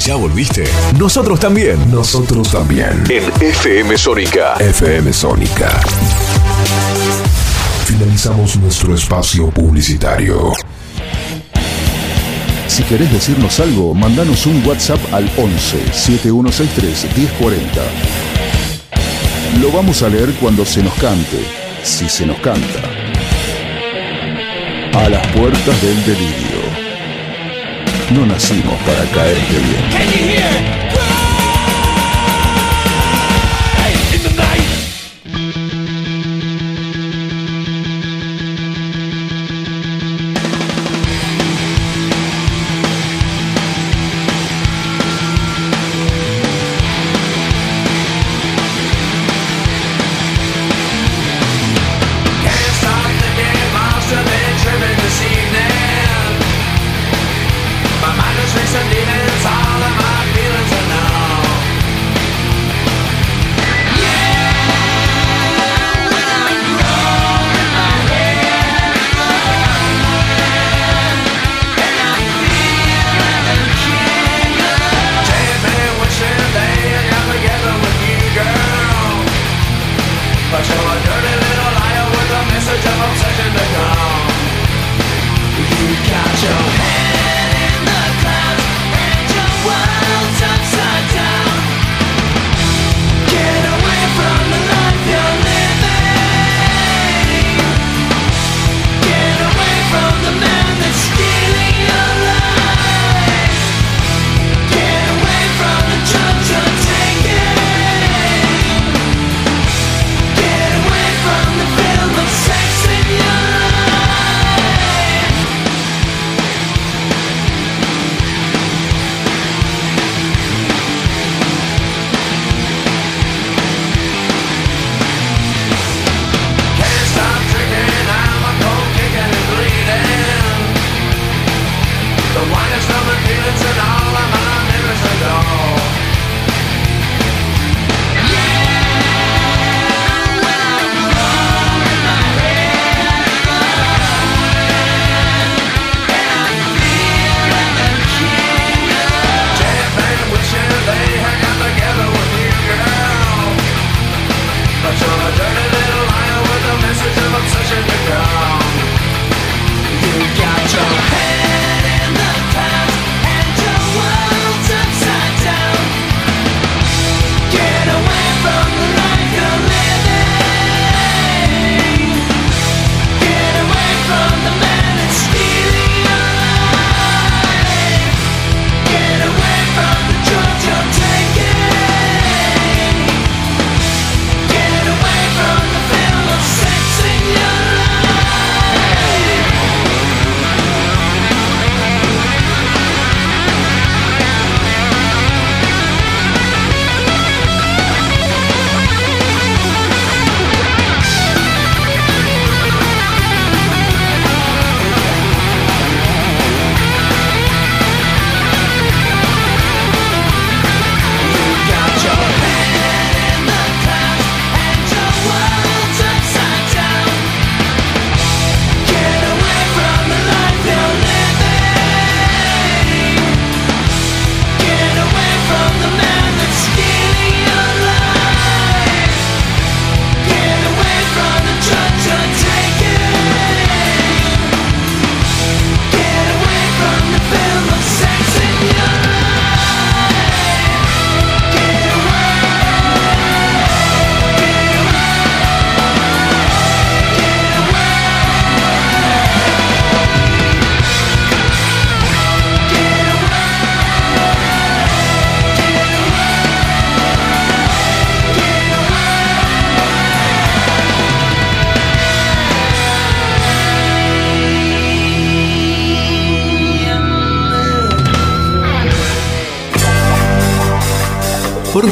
¿Ya volviste? Nosotros también. Nosotros también. En FM Sónica. FM Sónica. Finalizamos nuestro espacio publicitario. Si querés decirnos algo, mandanos un WhatsApp al 11 7163 1040. Lo vamos a leer cuando se nos cante, si se nos canta. A las puertas del delirio. No nacimos para caerte bien.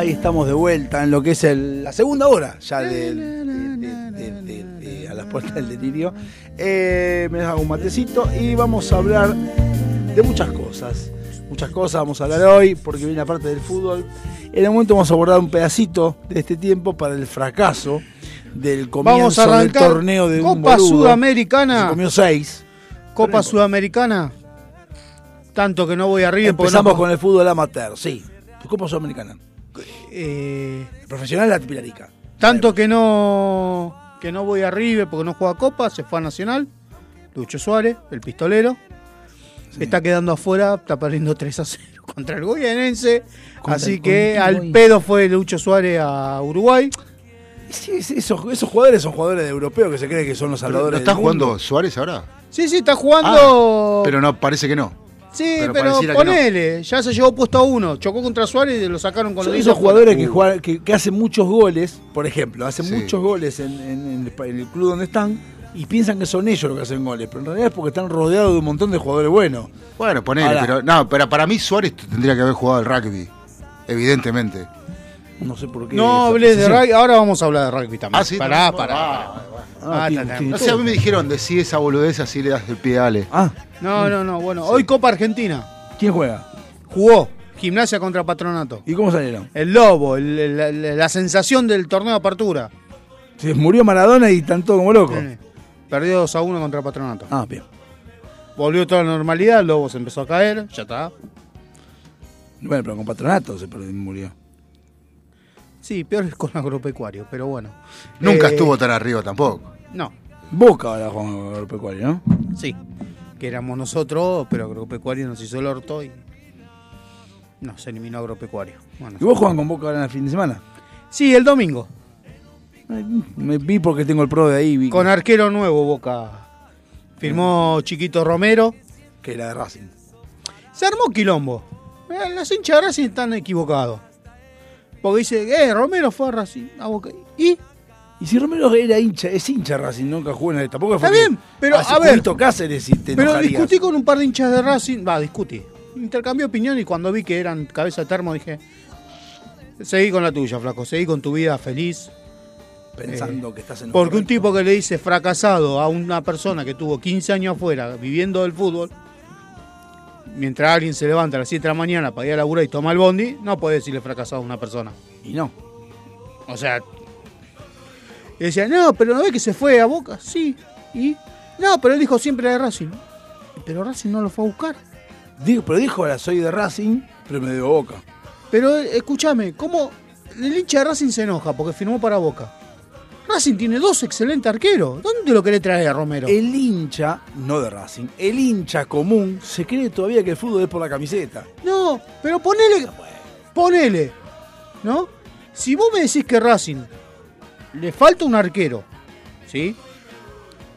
Ahí estamos de vuelta en lo que es el- la segunda hora ya de, de- de- de- a las puertas del delirio. Eh, me hago un matecito y vamos a hablar de muchas cosas. Muchas cosas vamos a hablar hoy porque viene la parte del fútbol. En el momento vamos a abordar un pedacito de este tiempo para el fracaso del comienzo Vamos a del torneo de Copa. Sudamericana. Se comió seis. Copa Sudamericana. Tanto que no voy arriba porque Empezamos no- con el fútbol amateur, sí. Copa Sudamericana. Eh, profesional la Pilarica. tanto que no que no voy arriba porque no juega Copa, se fue a Nacional. Lucho Suárez, el pistolero. Está quedando afuera, está perdiendo 3 a 0 contra el Goyanense. Contra Así el que al pedo fue Lucho Suárez a Uruguay. Sí, sí, esos, esos jugadores son jugadores de europeos que se creen que son los ¿No salvadores está del mundo. jugando Suárez ahora? Sí, sí, está jugando. Pero no, parece que no. Sí, pero pero, no. ponele. Ya se llevó puesto a uno. Chocó contra Suárez y lo sacaron con Son los esos jugadores que, afuera. juegan- que, que hacen muchos goles, por ejemplo, hacen Sí. muchos goles en, en- en el, pa- en el club donde están y piensan que son ellos los que hacen goles, pero en realidad es porque están rodeados de un montón de jugadores buenos. Bueno, ponele, Ahora. pero no, pero para mí Suárez tendría que haber jugado al rugby. Evidentemente. No sé por qué. No hablé de rugby, ahora vamos a hablar de rugby también. Ah, sí, pará, también. pará, Ah, pará. Ah, Ah, tiene- tiene No sé, a mí me dijeron, decí esa boludez así le das el pie a Ale. Ah, No, no, no. Bueno, hoy Copa Argentina. ¿quién juega? Jugó Gimnasia contra Patronato. ¿Y cómo salieron? El Lobo, el- el- la, la sensación del torneo de apertura. Se murió Maradona y están todos como locos. Nene. Perdió 2 a 1 contra Patronato. Ah, bien. Volvió toda la normalidad, el Lobo se empezó a caer, ya está. Bueno, pero con Patronato se perdió- murió. Sí, peor es con agropecuario, pero bueno. Nunca Eh, estuvo tan arriba tampoco. No, Boca ahora con agropecuario, ¿no? sí. Que éramos nosotros, pero agropecuario nos hizo el orto y. No, se eliminó agropecuario. Bueno, ¿Y vos juegan con Boca ahora en el fin de semana? Sí, el domingo. Me vi porque tengo el pro de ahí. Vi Con arquero nuevo, Boca. Firmó Chiquito Romero. que era de Racing. Se armó quilombo. Eh, Los hinchas de Racing están equivocados. Porque dice, eh, Romero fue a Racing. A Boca. ¿Y? Y si Romero era hincha, es hincha Racing, nunca jugó en el tampoco fue Está bien, pero, a ver. Cubito Cáceres y te Pero enojarías. discutí con un par de hinchas de Racing. Va, discutí. Intercambié opinión y cuando vi que eran cabeza de termo dije, seguí con la tuya, flaco. Seguí con tu vida feliz. pensando que estás en Porque un tipo que le dice fracasado a una persona que tuvo 15 años afuera viviendo del fútbol, mientras alguien se levanta a las 7 de la mañana para ir a laburar y toma el bondi, no puede decirle fracasado a una persona. Y no. O sea, y decía, no, pero no ve que se fue a Boca, sí. Y no, pero él dijo siempre era de Racing. Pero Racing no lo fue a buscar. Digo, pero dijo ahora soy de Racing, pero me dio Boca. Pero escúchame, ¿cómo el hincha de Racing se enoja porque firmó para Boca? Racing tiene dos excelentes arqueros. ¿Dónde lo querés traer a Romero? El hincha, no de Racing, el hincha común se cree todavía que el fútbol es por la camiseta. No, pero ponele. Ponele. ¿No? Si vos me decís que Racing le falta un arquero, ¿sí?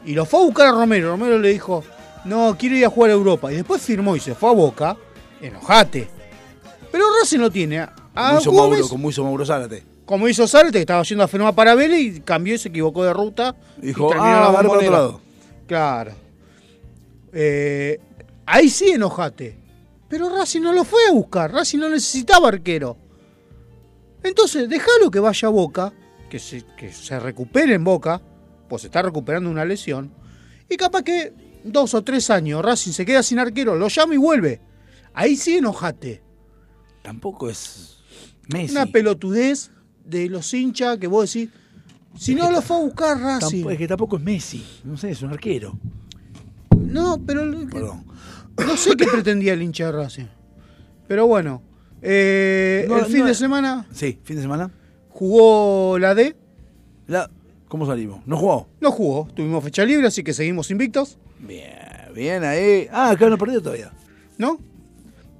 Y lo fue a buscar a Romero. Romero le dijo, no, quiero ir a jugar a Europa. Y después firmó y se fue a Boca. Enojate. Pero Racing lo tiene a Como hizo, Gómez, Mauro, como hizo Mauro Zárate. Como hizo Zárate, que estaba yendo a firmar para Vélez y cambió y se equivocó de ruta. Dijo, y ah, la otro lado. Claro. Eh, ahí sí enojate. Pero Racing no lo fue a buscar. Racing no necesitaba arquero. Entonces, déjalo que vaya a Boca, que se, que se recupere en Boca, pues se está recuperando una lesión. Y capaz que dos o tres años Racing se queda sin arquero, lo llama y vuelve. Ahí sí enojate. Tampoco es Messi. Una pelotudez de los hinchas que vos decís, si no lo fue a buscar Racing. Es que tampoco es Messi. No sé, es un arquero. No, pero Perdón. no sé qué pretendía el hincha de Racing. Pero bueno, eh, No, el fin no- de semana Sí, fin de semana. jugó la D, La... ¿Cómo salimos? ¿No jugó? no jugó, tuvimos fecha libre, así que seguimos invictos, Bien, bien ahí. Ah, acá no perdió todavía. ¿no?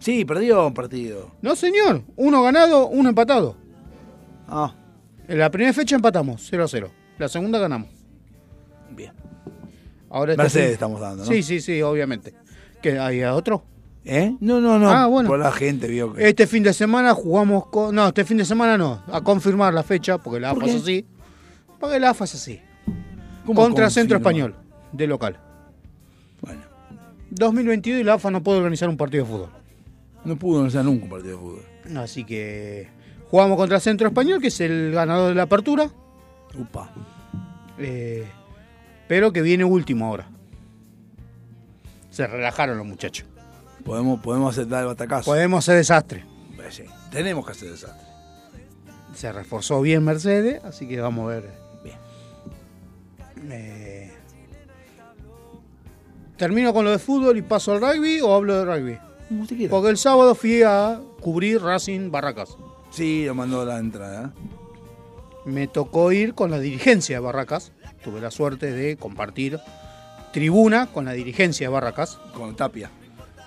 Sí, perdió un partido. No, señor, uno ganado, uno empatado. Ah, En la primera fecha empatamos, 0 a 0. La segunda ganamos. bien. Ahora Mercedes fin- estamos dando, ¿no? Sí, sí, sí, obviamente. ¿Qué, ¿Hay otro? ¿Eh? No, no, no. Ah, bueno. Por la gente vio que. Este fin de semana jugamos con... No, este fin de semana no, a confirmar la fecha, porque la ¿Por AFA es así. Porque la AFA es así. ¿Cómo Contra Centro? Español, de local. Bueno, 2022 y la AFA no puede organizar un partido de fútbol. no pudo organizar nunca un partido de fútbol. Así que Jugamos contra Centro Español, que es el ganador de la apertura, Upa. eh, pero que viene último ahora. Se relajaron los muchachos. Podemos, podemos hacer dar el batacazo. Podemos hacer desastre. Eh, sí, tenemos que hacer desastre. Se reforzó bien Mercedes, así que vamos a ver. Bien. Eh, ¿Termino con lo de fútbol y paso al rugby o hablo de rugby? Como usted quiera. Porque el sábado fui a cubrir Racing Barracas. Sí, lo mandó la entrada. Me tocó ir con la dirigencia de Barracas. Tuve la suerte de compartir tribuna con la dirigencia de Barracas. Con Tapia.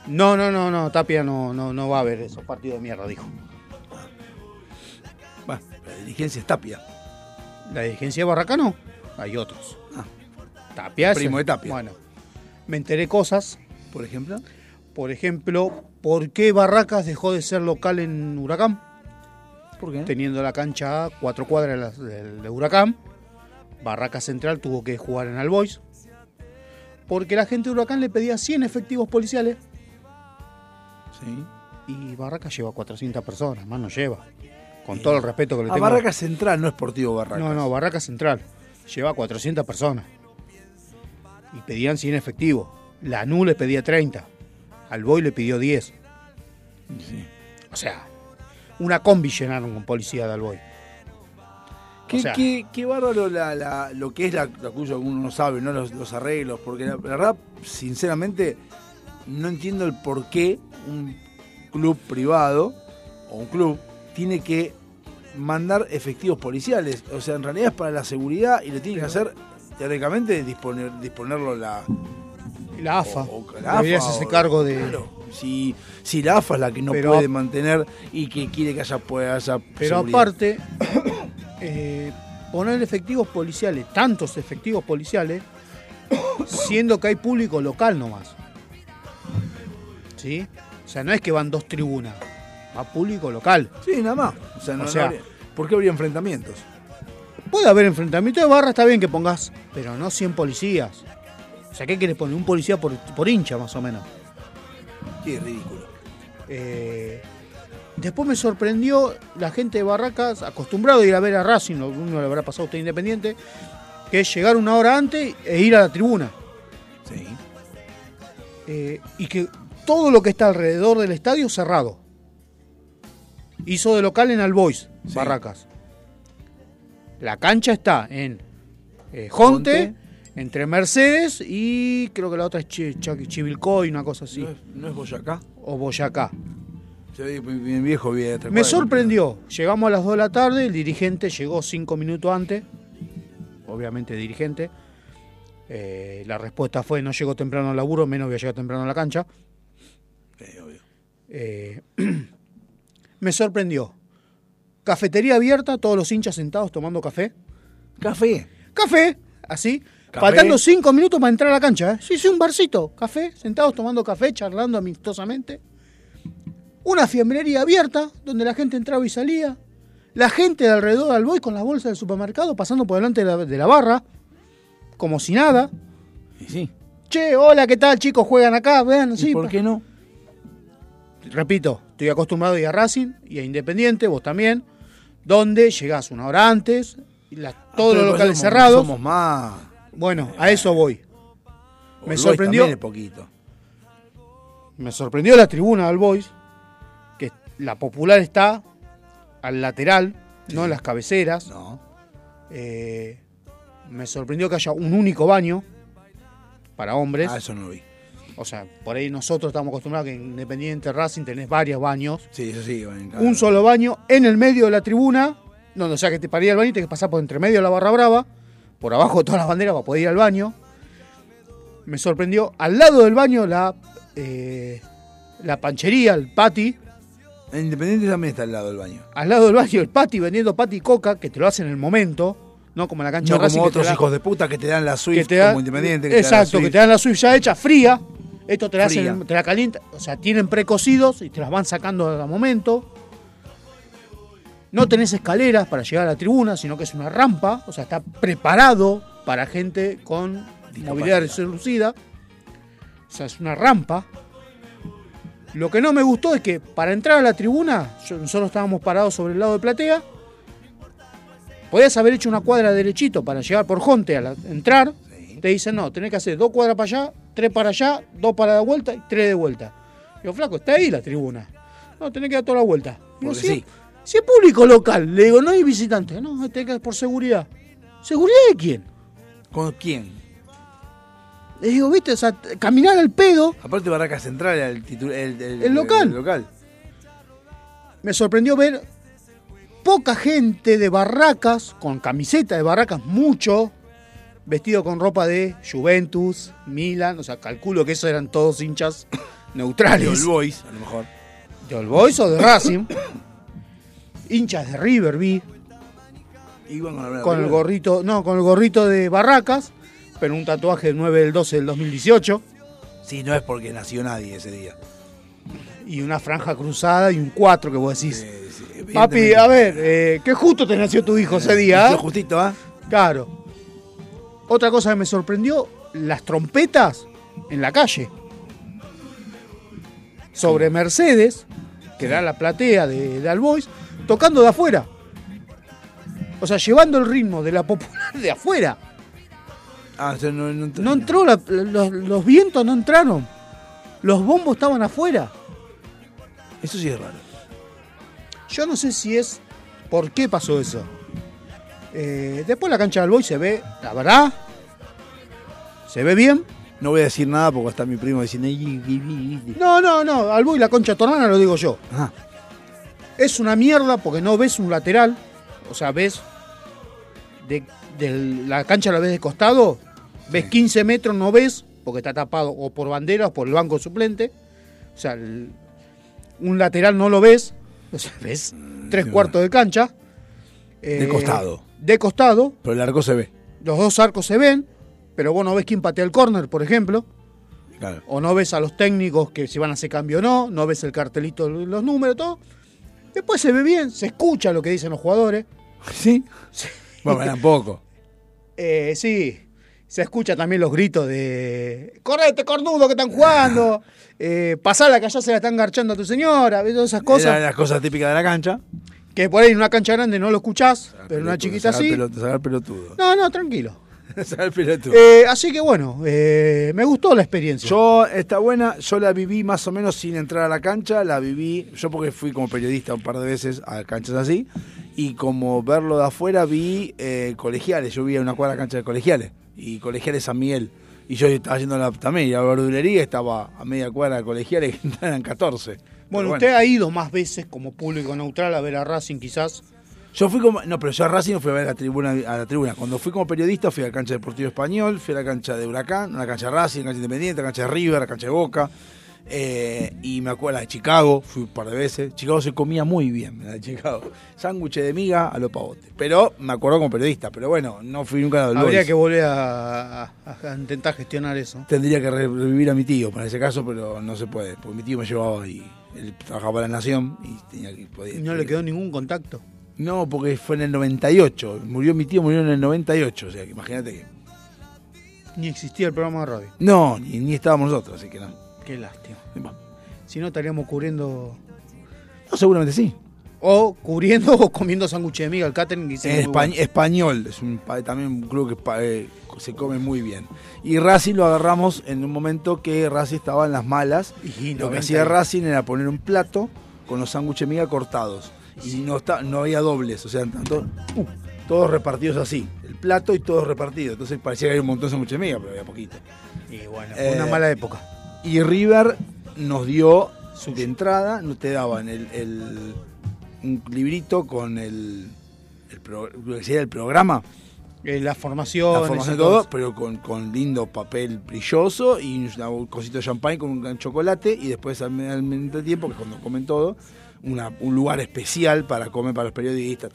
No, no, no, no, Tapia no, no, no va a ver esos partidos de mierda, dijo. Bueno, la dirigencia es Tapia. La dirigencia de Barracas no, hay otros. Ah. Tapia es Primo el- de Tapia. Bueno, me enteré cosas. Por ejemplo. Por ejemplo, ¿por qué Barracas dejó de ser local en Huracán? ¿Por qué? Teniendo la cancha a cuatro cuadras de, Huracán. Barracas Central tuvo que jugar en Albois. Porque la gente de Huracán le pedía 100 efectivos policiales Sí. y Barracas lleva 400 personas, más no lleva. Con todo el respeto que le A tengo. Ah, Barracas Central, no Esportivo Barracas. No, no, Barracas Central. Lleva 400 personas. Y pedían 100 efectivos. La NU le pedía 30. Al Boy le pidió 10. O sea, una combi llenaron con policía de Alboy. Qué, O sea- qué- qué bárbaro la- la- lo que es la, la cuyo uno no sabe, ¿no? Los, los arreglos, porque la, la verdad, sinceramente, no entiendo el por qué un club privado o un club tiene que mandar efectivos policiales. O sea, en realidad es para la seguridad y le tiene que hacer, teóricamente, disponer, disponerlo la, La AFA. o- o la AFA, o- cargo de. claro, si, si la AFA es la que no Pero- puede mantener y que quiere que haya, pueda haya Pero seguridad. aparte, eh, poner efectivos policiales, tantos efectivos policiales, siendo que hay público local nomás. ¿Sí? O sea, no es que van dos tribunas, va público local. Sí, nada más. O sea, no, O no sea- habría- ¿por qué habría enfrentamientos? Puede haber enfrentamiento de barra, está bien que pongas, pero no 100 policías. O sea, ¿qué quieres poner? Un policía por, por hincha, más o menos. Qué ridículo. Eh, después me sorprendió la gente de Barracas, acostumbrado a ir a ver a Racing, uno le habrá pasado a usted independiente, que es llegar una hora antes e ir a la tribuna. Sí. Eh, y que todo lo que está alrededor del estadio cerrado. Hizo de local en Albois, Sí. Barracas. La cancha está en eh, Jonte, Jonte. Entre Mercedes y creo que la otra es Chi- Chi- Chivilcoy, una cosa así. ¿No, es, no es Boyacá? O Boyacá. Ve, mi, viejo vive de tres Me sorprendió. Llegamos a las 2 de la tarde, el dirigente llegó cinco minutos antes. Obviamente dirigente. Eh, la respuesta fue no llegó temprano al laburo, menos voy a llegar temprano a la cancha. Sí, obvio. Eh, me sorprendió. Cafetería abierta, todos los hinchas sentados tomando café. Café. Café, así. Café. Faltando cinco minutos para entrar a la cancha. ¿eh? Sí, sí, un barcito. Café, sentados tomando café, charlando amistosamente. Una fiambrería abierta, donde la gente entraba y salía. La gente de alrededor del boy con las bolsas del supermercado pasando por delante de la, de la barra. Como si nada. Y sí. Che, hola, ¿qué tal, chicos? Juegan acá, vean, ¿Y sí. por qué no? repito, estoy acostumbrado a ir a Racing y a Independiente, vos también, donde llegás una hora antes, y la- todos los locales somos- cerrados. Somos más. Bueno, a eso voy. Me Boys sorprendió, poquito. me sorprendió la tribuna del Boys, que la popular está al lateral, no en las cabeceras. No. Eh, me sorprendió que haya un único baño para hombres. Ah, eso no lo vi. O sea, por ahí nosotros estamos acostumbrados que en Independiente Racing tenés varios baños. Sí, eso sí. en cada- un solo baño en el medio de la tribuna, donde o sea que te paría el baño y tenés que pasar por entre medio de la barra brava, por abajo de todas las banderas para poder ir al baño. Me sorprendió, al lado del baño la, eh, la panchería, el pati, En Independiente también está al lado del baño. al lado del baño el pati vendiendo pati y coca, que te lo hacen en el momento, no como en la cancha No de Racing como otros hijos de puta que te dan la Swift da- como Independiente. que te exacto, que te dan la Swift ya hecha fría. Esto te la, hacen, te la calientan, o sea, tienen precocidos y te las van sacando al momento. No tenés escaleras para llegar a la tribuna, sino que es una rampa, o sea, está preparado para gente con movilidad reducida. O sea, es una rampa. Lo que no me gustó es que para entrar a la tribuna, nosotros estábamos parados sobre el lado de platea, podías haber hecho una cuadra derechito para llegar por Jonte a la- entrar, te dicen no, tenés que hacer dos cuadras para allá, tres para allá, dos para la vuelta y tres de vuelta. Digo, flaco, está ahí la tribuna. No, tenés que dar toda la vuelta. Digo, si, sí. Si es público local, le digo, no hay visitantes. No, tenés que por seguridad. ¿Seguridad de quién? ¿Con quién? Le digo, viste, o sea, caminar al pedo. Aparte Barraca Central el, el, el- El local. el local. Me sorprendió ver poca gente de barracas, con camiseta de barracas, mucho, vestido con ropa de Juventus, Milan, o sea, calculo que esos eran todos hinchas neutrales. All Boys, a lo mejor. De All Boys o de Racing. hinchas de River vi, Iban con, la- con el gorrito, no, con el gorrito de barracas, pero un tatuaje del 9 del 12 del 2018 Sí, no es porque nació nadie ese día. y una franja cruzada y un 4 que vos decís. Eh, sí, Papi, a ver, eh, qué justo te nació tu hijo ese día. ¿eh? justito, ¿ah? Claro. Otra cosa que me sorprendió, las trompetas en la calle. Sobre Mercedes, que era la platea de, de Albois, tocando de afuera. O sea, llevando el ritmo de la popular de afuera. Ah, o sea, no, no, No entró, la- los, los vientos no entraron. Los bombos estaban afuera. Eso sí es raro. Yo no sé si es por qué pasó eso. Eh, después la cancha del Boy se ve, la verdad, se ve bien. No voy a decir nada porque está mi primo diciendo. No, no, no, al Boy la concha hermana lo digo yo. Ajá. Es una mierda porque no ves un lateral. O sea, ves. De, de la cancha la ves de costado. Ves 15 metros, no ves. Porque está tapado o por banderas o por el banco suplente. O sea, el- un lateral no lo ves. O sea, ves tres sí, cuartos de cancha. De Eh, costado. De costado. Pero el arco se ve. Los dos arcos se ven. Pero vos no ves quién patea el córner, por ejemplo. Claro. o no ves a los técnicos que si van a hacer cambio o no, no ves el cartelito, los números, todo. Después se ve bien, se escucha lo que dicen los jugadores. ¿Sí? Bueno, tampoco. Eh, sí, se escucha también los gritos de correte, cornudo, que están jugando. Eh, pasala que allá se la están garchando a tu señora, ¿ves? todas esas Cosas. cosas. las cosas típicas de la cancha. Que por ahí en una cancha grande no lo escuchás, pero en una chiquita sí. pelot- Sacar pelotudo. No, no, tranquilo. Eh, así que bueno, eh, me gustó la experiencia. Yo, está buena, yo la viví más o menos sin entrar a la cancha, la viví, yo porque fui como periodista un par de veces a canchas así, y como verlo de afuera vi eh, colegiales, yo vi a una cuadra cancha de colegiales, y colegiales San Miguel, y yo estaba yendo a la, también, y a la verdulería estaba a media cuadra de colegiales, que eran 14. bueno, Pero usted ha ido más veces como público neutral a ver a Racing quizás. Yo fui como. No, pero yo a Racing no fui a ver a la tribuna. A la tribuna. Cuando fui como periodista, fui a la cancha Deportivo Español, fui a la cancha de Huracán, a la cancha de Racing, a la cancha Independiente, a la cancha de River, a la cancha de Boca. eh, y me acuerdo la de Chicago, fui un par de veces. Chicago se comía muy bien, la de Chicago. Sándwich de miga a los pavotes. Pero me acuerdo como periodista. Pero bueno, no fui nunca a la Habría que volver a, a- a intentar gestionar eso. Tendría que re- revivir a mi tío para ese caso, pero no se puede. Porque mi tío me llevaba y él trabajaba para la Nación y tenía que. podía- Y no le quedó ningún contacto. No, porque fue en el 98. Murió mi tío, murió en el 98. O sea, que imagínate que. Ni existía el programa de radio. No, ni, ni estábamos nosotros, así que no. Qué lástima. No, Si no, estaríamos cubriendo. seguramente sí. O cubriendo o comiendo sándwich de miga al catering. bueno. español, es un, también un club que eh, se come muy bien. Y Racing lo agarramos en un momento que Racing estaba en las malas. Y Lo que 90 hacía Racing era poner un plato con los sándwiches miga cortados. Y no, está, no había dobles, o sea, tanto, uh, todos repartidos así. El plato y todos repartidos. Entonces parecía que había un montón de miga, pero había poquito. Y bueno, fue una Eh, mala época. Y River nos dio de entrada, no te daban el, el- un librito con el, el, pro- el programa, Eh, la formación. la formación de todo, pero con, con lindo papel brilloso y un cosito de champagne con un chocolate y después al, al mismo tiempo, que cuando comen todo, una- un lugar especial para comer para los periodistas.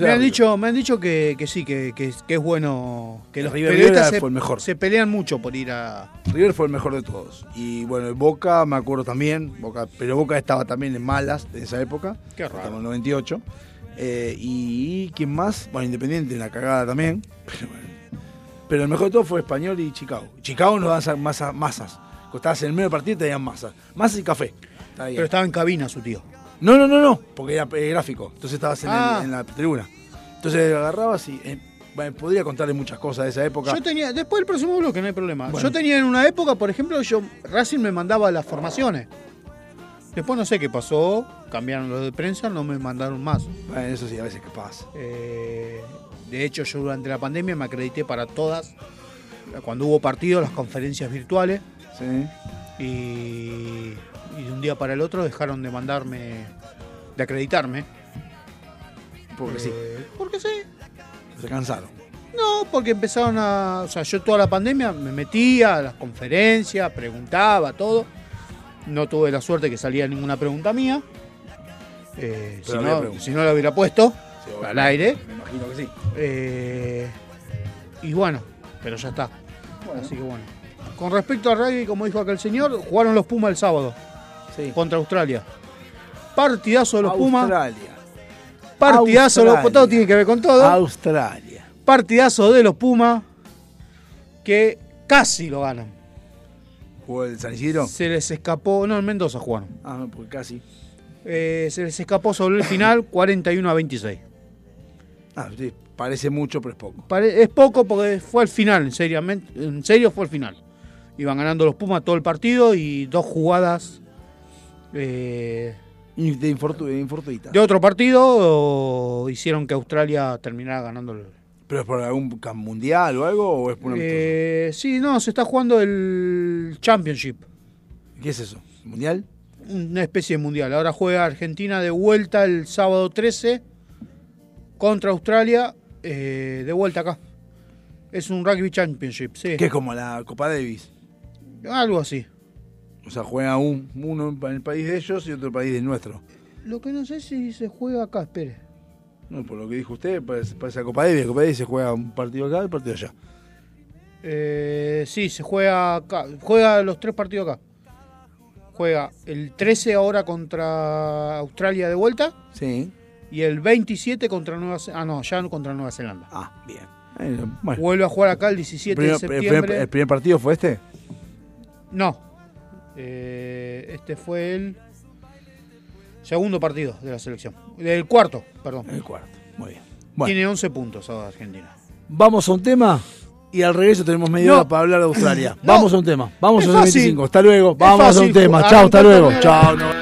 Me han, dicho, me han dicho que, que sí, que, que, es- que es bueno. Que los River periodistas se, fue el mejor. se pelean mucho por ir a. River fue el mejor de todos. Y bueno, el Boca, me acuerdo también, Boca, pero Boca estaba también en malas en esa época. Qué raro. Estamos en el 98. Eh, y quién más, bueno, Independiente en la cagada también. Pero, bueno. Pero el mejor de todo fue Español y Chicago. Chicago nos daban masas. masas. Costabas en el medio del partido y te daban masas. Masas y café. Está. Pero estaba en cabina su tío. No, no, no, no, porque era eh, gráfico. Entonces estabas en, el- Ah. en la tribuna. Entonces agarrabas y eh, podría contarle muchas cosas de esa época. Yo tenía, después del próximo bloque no hay problema. Bueno. Yo tenía en una época, por ejemplo, yo Racing me mandaba las formaciones. Después no sé qué pasó, cambiaron los de prensa, no me mandaron más. Bueno, eso sí, a veces que pasa. Eh, de hecho, yo durante la pandemia me acredité para todas, cuando hubo partidos, las conferencias virtuales. Sí. Y, y de un día para el otro dejaron de mandarme, de acreditarme. Porque sí. Eh, Porque sí. Se cansaron. No, porque empezaron a. O sea, yo toda la pandemia me metía a las conferencias, preguntaba, todo. No tuve la suerte que salía ninguna pregunta mía. Eh, si, no, si no la hubiera puesto Sí, al aire. Me imagino que sí. Eh, y bueno, pero ya está. Así que bueno. Con respecto al rugby, como dijo aquel señor, jugaron los Pumas el sábado Sí. contra Australia. Partidazo de los Pumas. Australia. Partidazo de los todo tiene que ver con todo. Australia. Partidazo de los Pumas que casi lo ganan. ¿Jugó el San Isidro? Se les escapó, no, en Mendoza jugaron. Ah, no, porque casi. Eh, se les escapó sobre el final 41 a 26. Ah, sí, parece mucho, pero es poco. Pare- es poco porque fue al final, en, seriamente, en serio fue al final. Iban ganando los Pumas todo el partido y dos jugadas eh, De infortu- de infortuita. de otro partido hicieron que Australia terminara ganando el, ¿Pero es por algún mundial o algo? ¿O es por? Eh, sí, no, se está jugando el Championship, ¿Qué es eso? ¿Mundial? una especie de mundial. Ahora juega Argentina de vuelta el sábado 13 contra Australia, eh, de vuelta acá. Es un Rugby Championship, sí. Que es como la Copa Davis. Algo así. O sea, juega un, uno en el país de ellos y otro en el país del nuestro. Lo que no sé si se juega acá, espere. No, por lo que dijo usted, parece, parece la Copa Davis. Copa Davis se juega un partido acá y un partido allá. Eh, sí, se juega acá. Juega los tres partidos acá. Juega el 13 ahora contra Australia de vuelta Sí. y el 27 contra Nueva Zelanda. Ah, no, ya contra Nueva Zelanda. Ah, bien. Eh, bueno. Vuelve a jugar acá el ¿El 17 primer, de el septiembre. primer- el primer partido fue este? No. Eh, este fue el segundo partido de la selección. El cuarto, perdón. El cuarto. Muy bien. Bueno, Tiene 11 puntos ahora Argentina. vamos a un tema y al regreso tenemos media No. hora para hablar de Australia. No. Vamos a un tema. Vamos Es a un fácil. 25. Hasta luego. Vamos a un tema. Chao, hasta luego. Chao. no-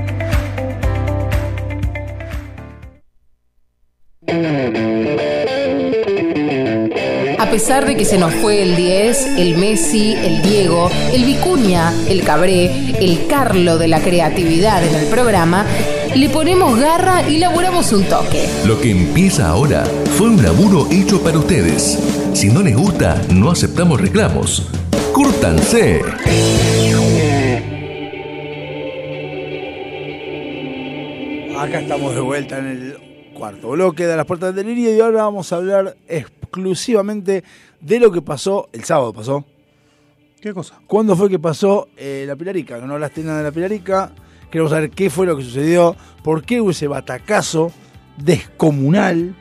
Pesar de que se nos fue el 10, el Messi, el Diego, el Vicuña, el Cabré, el Carlo de la creatividad en el programa, le ponemos garra y laburamos un toque. Lo que empieza ahora fue un laburo hecho para ustedes. Si no les gusta, no aceptamos reclamos. ¡Cúrtanse! Acá estamos de vuelta en el cuarto bloque de las puertas del delirio y ahora vamos a hablar exclusivamente de lo que pasó el sábado pasó. ¿Qué cosa? ¿Cuándo fue que pasó eh, la Pilarica? No hablaste nada de la Pilarica. Queremos saber qué fue lo que sucedió, por qué hubo ese batacazo descomunal,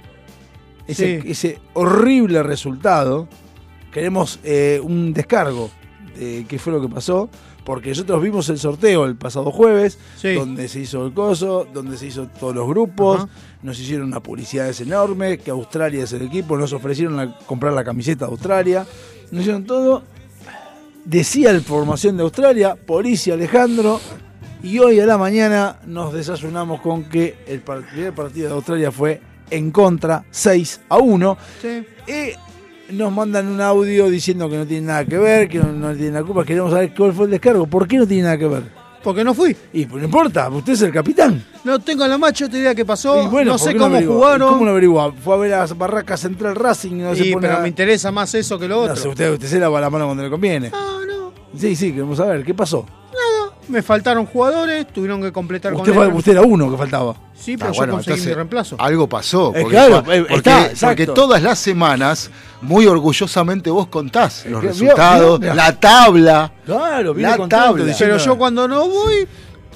ese, Sí. ese horrible resultado. Queremos eh, un descargo de qué fue lo que pasó, porque nosotros vimos el sorteo el pasado jueves, Sí. donde se hizo el coso, donde se hizo todos los grupos, nos hicieron una publicidad enorme, que Australia es el equipo, nos ofrecieron la- comprar la camiseta de Australia, nos hicieron todo. Decía la formación de Australia, Policia Alejandro, y hoy a la mañana nos desayunamos con que el primer partido de Australia fue en contra, 6 a 1. Sí. Y nos mandan un audio diciendo que no tiene nada que ver, que no, no tiene la culpa. Queremos saber cuál fue el descargo. ¿Por qué no tiene nada que ver? Porque no fui. Y pues no importa, usted es el capitán. No tengo la más chota idea qué pasó. Y bueno, no ¿por sé cómo jugaron. ¿Cómo lo averigua? Fue a ver a Barraca Central Racing no se pone pero a- me interesa más eso que lo No otro. sé, usted, usted se lava la mano cuando le conviene. No, no. Sí, sí, queremos saber. ¿Qué pasó? Me faltaron jugadores, tuvieron que completar Usted, con él. usted era uno que faltaba. Sí, Ah, pero yo bueno, conseguí entonces, mi reemplazo. Algo pasó. Eh, Porque, claro, porque- eh, está, porque todas las semanas, muy orgullosamente vos contás los resultados, la tabla. Claro, La contento tabla. diciendo- Pero yo cuando no voy,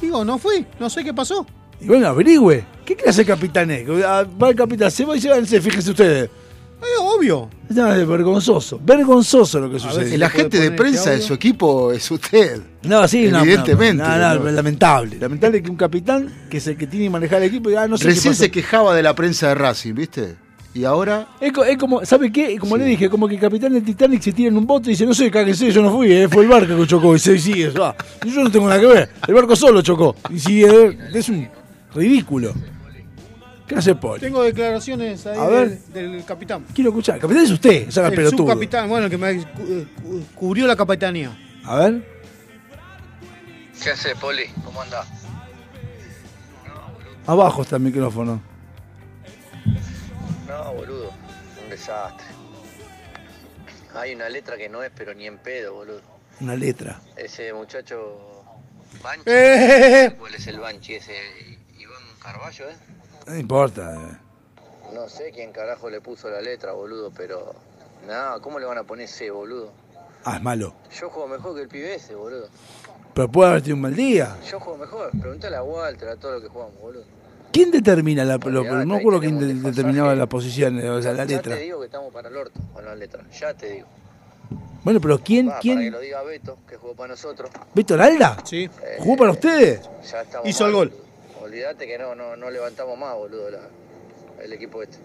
digo, no fui. No sé qué pasó. Y bueno, averigüe. ¿Qué clase de capitán es? Ah, Va el capitán, se va y se va, fíjense ustedes. Eh, Obvio. No, es vergonzoso, vergonzoso lo que sucede. El agente de prensa de su equipo es usted. No, sí, no, Evidentemente. No, no, no, ¿no? lamentable. Lamentable que un capitán, que es el que tiene que manejar el equipo, diga, ah, no sé Recién se quejaba de la prensa de Racing, ¿viste? Y ahora. Es, es como, ¿sabe qué? Como le dije, como que el capitán del Titanic se tira en un bote y dice, no sé, cáguense, yo no fui, eh, fue el barco que chocó y se sigue, va. Yo no tengo nada que ver, el barco solo chocó. Y sigue, es un ridículo. ¿Qué hace Paul? Tengo declaraciones ahí A ver. del, del capitán. Quiero escuchar. El capitán es usted, esa es la el pelotudo. subcapitán, bueno, el que me cu- eh, cu- cubrió la capitanía. A ver. ¿Qué haces, Poli? ¿Cómo andás? Abajo está el micrófono. No, boludo. Un desastre. Hay una letra que no es, pero ni en pedo, boludo. Una letra. Ese muchacho. Banchi. Eh. ¿Cuál es el Banchi ese? Iván Carballo, ¿eh? No importa. eh. No sé quién carajo le puso la letra, boludo, pero. Nada, ¿cómo le van a poner ese, boludo? Ah, es malo. Yo juego mejor que el pibe ese, boludo. Pero puede haber tenido un mal día. Yo juego mejor. Preguntale a Walter, a todo lo que jugamos, boludo. ¿Quién determina la lo- No me acuerdo quién de- determinaba la posición, o sea, la Ya letra. te digo que estamos para el orto con la letra. Ya te digo. Bueno, pero ¿quién? Va, Para que ¿Quién? lo diga Beto, que jugó para nosotros. ¿Víctor Alda? Sí. ¿Jugó para ustedes? Ya estamos Hizo el gol. Olvídate que no, no, no levantamos más, boludo, la- el equipo este.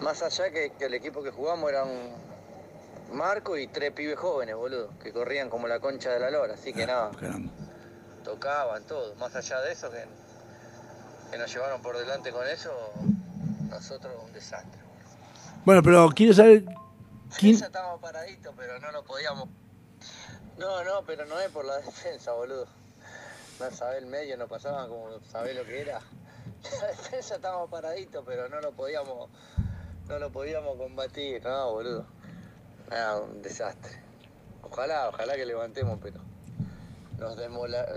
Más allá que, que el equipo que jugamos era un Marco y tres pibes jóvenes, boludo, que corrían como la concha de la lora, así que nada, Caramba. tocaban todo. Más allá de eso, que, que nos llevaron por delante con eso, nosotros un desastre. Bueno, pero quiero saber quién. Ya estábamos paraditos, pero no lo podíamos. No, no, pero no es por la defensa, boludo. No sabés el medio, no pasaban como sabés lo que era. La defensa estábamos paraditos, pero no lo podíamos, no lo podíamos combatir, no, boludo. Nada, un desastre. Ojalá, ojalá que levantemos, pero nos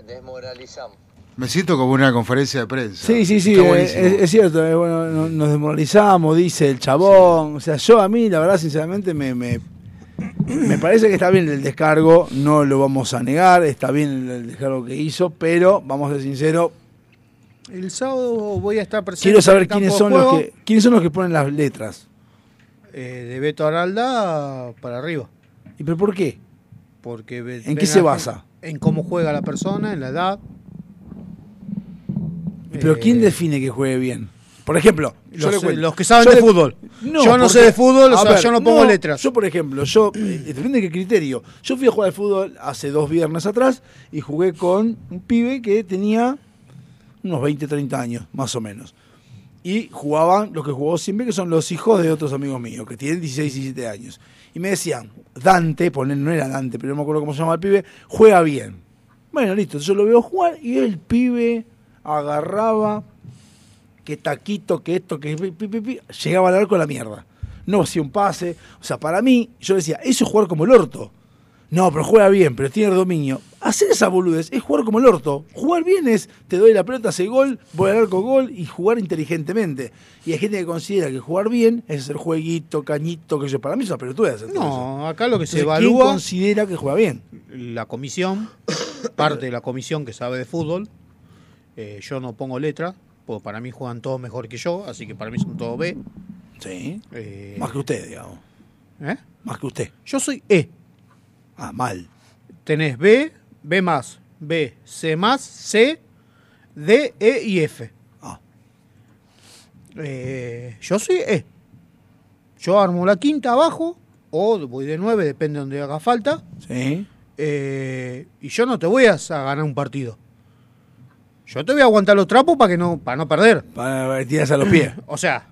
desmoralizamos. Me siento como una conferencia de prensa. Sí, sí, sí, eh, es, es cierto, eh, bueno, no- nos desmoralizamos, dice el chabón. O sea, yo a mí, la verdad, sinceramente, me, me, me parece que está bien el descargo, no lo vamos a negar, está bien el, descargo que hizo, pero vamos a ser sinceros, El sábado voy a estar presente. quiero en saber el campo quiénes son los que quiénes son los que ponen las letras. eh, de Beto Aralda para arriba. ¿Y pero por qué? Porque ¿En qué se basa? En cómo juega la persona, en la edad. Pero Eh, ¿quién define que juegue bien? Por ejemplo, yo Los- que saben Yo de le- fútbol. Yo no sé de fútbol, o yo no pongo letras. Yo, por ejemplo, yo, eh, depende de qué criterio. Yo fui a jugar al fútbol hace dos viernes atrás y jugué con un pibe que tenía unos 20, 30 años, más o menos. Y jugaban los que jugó siempre, que son los hijos de otros amigos míos, que tienen 16, 17 años. Y me decían, Dante, poner, no era Dante, pero no me acuerdo cómo se llama el pibe, juega bien. Bueno, listo, yo lo veo jugar y el pibe agarraba, que taquito, que esto, que pi, pi, pi, pi, llegaba al arco a la mierda. No hacía un pase. O sea, para mí, yo decía, eso es jugar como el orto. No, pero juega bien, pero tiene dominio. Hacer esa boludez es jugar como el orto. Jugar bien es, te doy la pelota, hace gol, voy al arco gol y jugar inteligentemente. Y hay gente que considera que jugar bien es hacer jueguito, cañito, que yo para mí es una pelotudez. eso. No, acá lo que se Entonces, ¿quién evalúa. considera que juega bien? La comisión, parte de la comisión que sabe de fútbol. Eh, yo no pongo letra, porque para mí juegan todos mejor que yo, así que para mí son todos B. Sí. Eh, Más que usted, digamos. ¿eh? Más que usted. Yo soy E. Ah, mal. Tenés B, B más, B, C más, C, D, E y F. Ah. Eh, yo soy E. Yo armo la quinta abajo, o voy de 9, depende de donde haga falta. Sí. Eh, y yo no te voy a sa- ganar un partido. Yo te voy a aguantar los trapos para que no, para no perder. Para tirarse a los pies. O sea,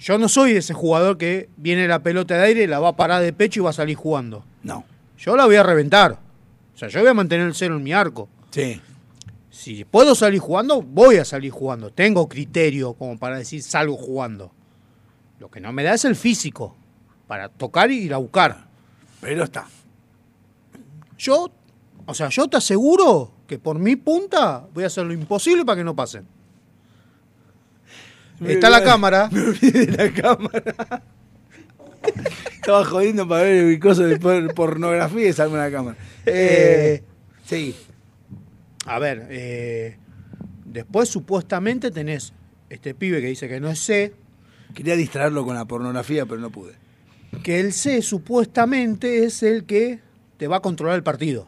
yo no soy ese jugador que viene la pelota de aire, la va a parar de pecho y va a salir jugando. No. Yo la voy a reventar. O sea, yo voy a mantener el cero en mi arco. Sí. Si puedo salir jugando, voy a salir jugando. Tengo criterio como para decir salgo jugando. Lo que no me da es el físico para tocar y ir a buscar. Pero está. Yo, o sea, yo te aseguro que por mi punta voy a hacer lo imposible para que no pasen. Está la cámara. Me olvidé de la cámara. Estaba jodiendo para ver el coso de por- pornografía y salme la cámara. Eh, sí. A ver, eh, después supuestamente tenés este pibe que dice que no es C, Quería distraerlo con la pornografía, pero no pude. Que el C supuestamente es el que te va a controlar el partido.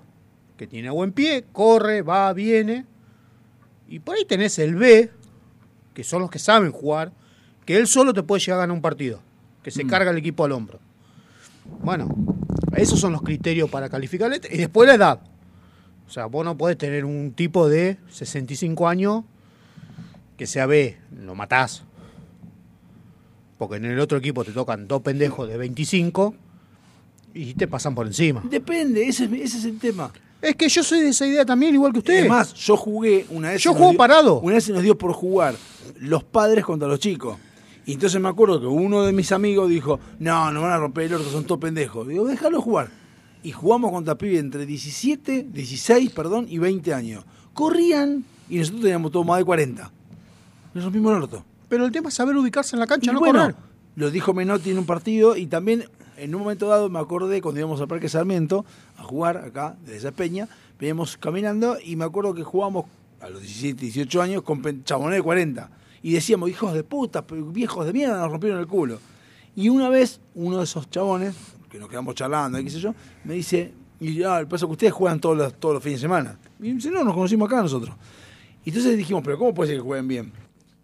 Que tiene buen pie, corre, va, viene. Y por ahí tenés el B, que son los que saben jugar, que él solo te puede llegar a ganar un partido. Que se Mm. carga el equipo al hombro. Bueno, esos son los criterios para calificar. Y después la edad. O sea, vos no podés tener un tipo de 65 años que sea B, lo matás. Porque en el otro equipo te tocan dos pendejos de 25 y te pasan por encima. Depende, ese es, ese es el tema. Es que yo soy de esa idea también, igual que usted. Además, yo jugué una vez. Yo juego dio- parado. Una vez se nos dio por jugar los padres contra los chicos. Y entonces me acuerdo que uno de mis amigos dijo: No, no van a romper el orto, son todos pendejos. Digo, déjalo jugar. Y jugamos contra pibes entre 17, 16, perdón, y 20 años. Corrían y nosotros teníamos todo más de 40. Nos rompimos el orto. Pero el tema es saber ubicarse en la cancha, Y no bueno, correr. lo dijo Menotti en un partido y también en un momento dado me acordé cuando íbamos al Parque Sarmiento a jugar acá, desde esa peña, veníamos caminando y me acuerdo que jugábamos a los 17, 18 años con chabones de 40 y decíamos, hijos de puta, viejos de mierda, nos rompieron el culo. Y una vez uno de esos chabones, que nos quedamos charlando qué sé yo, me dice, y ah, el paso que ustedes juegan todos los, todos los fines de semana. Y dice, no, nos conocimos acá nosotros. Y entonces dijimos, pero ¿cómo puede ser que jueguen bien?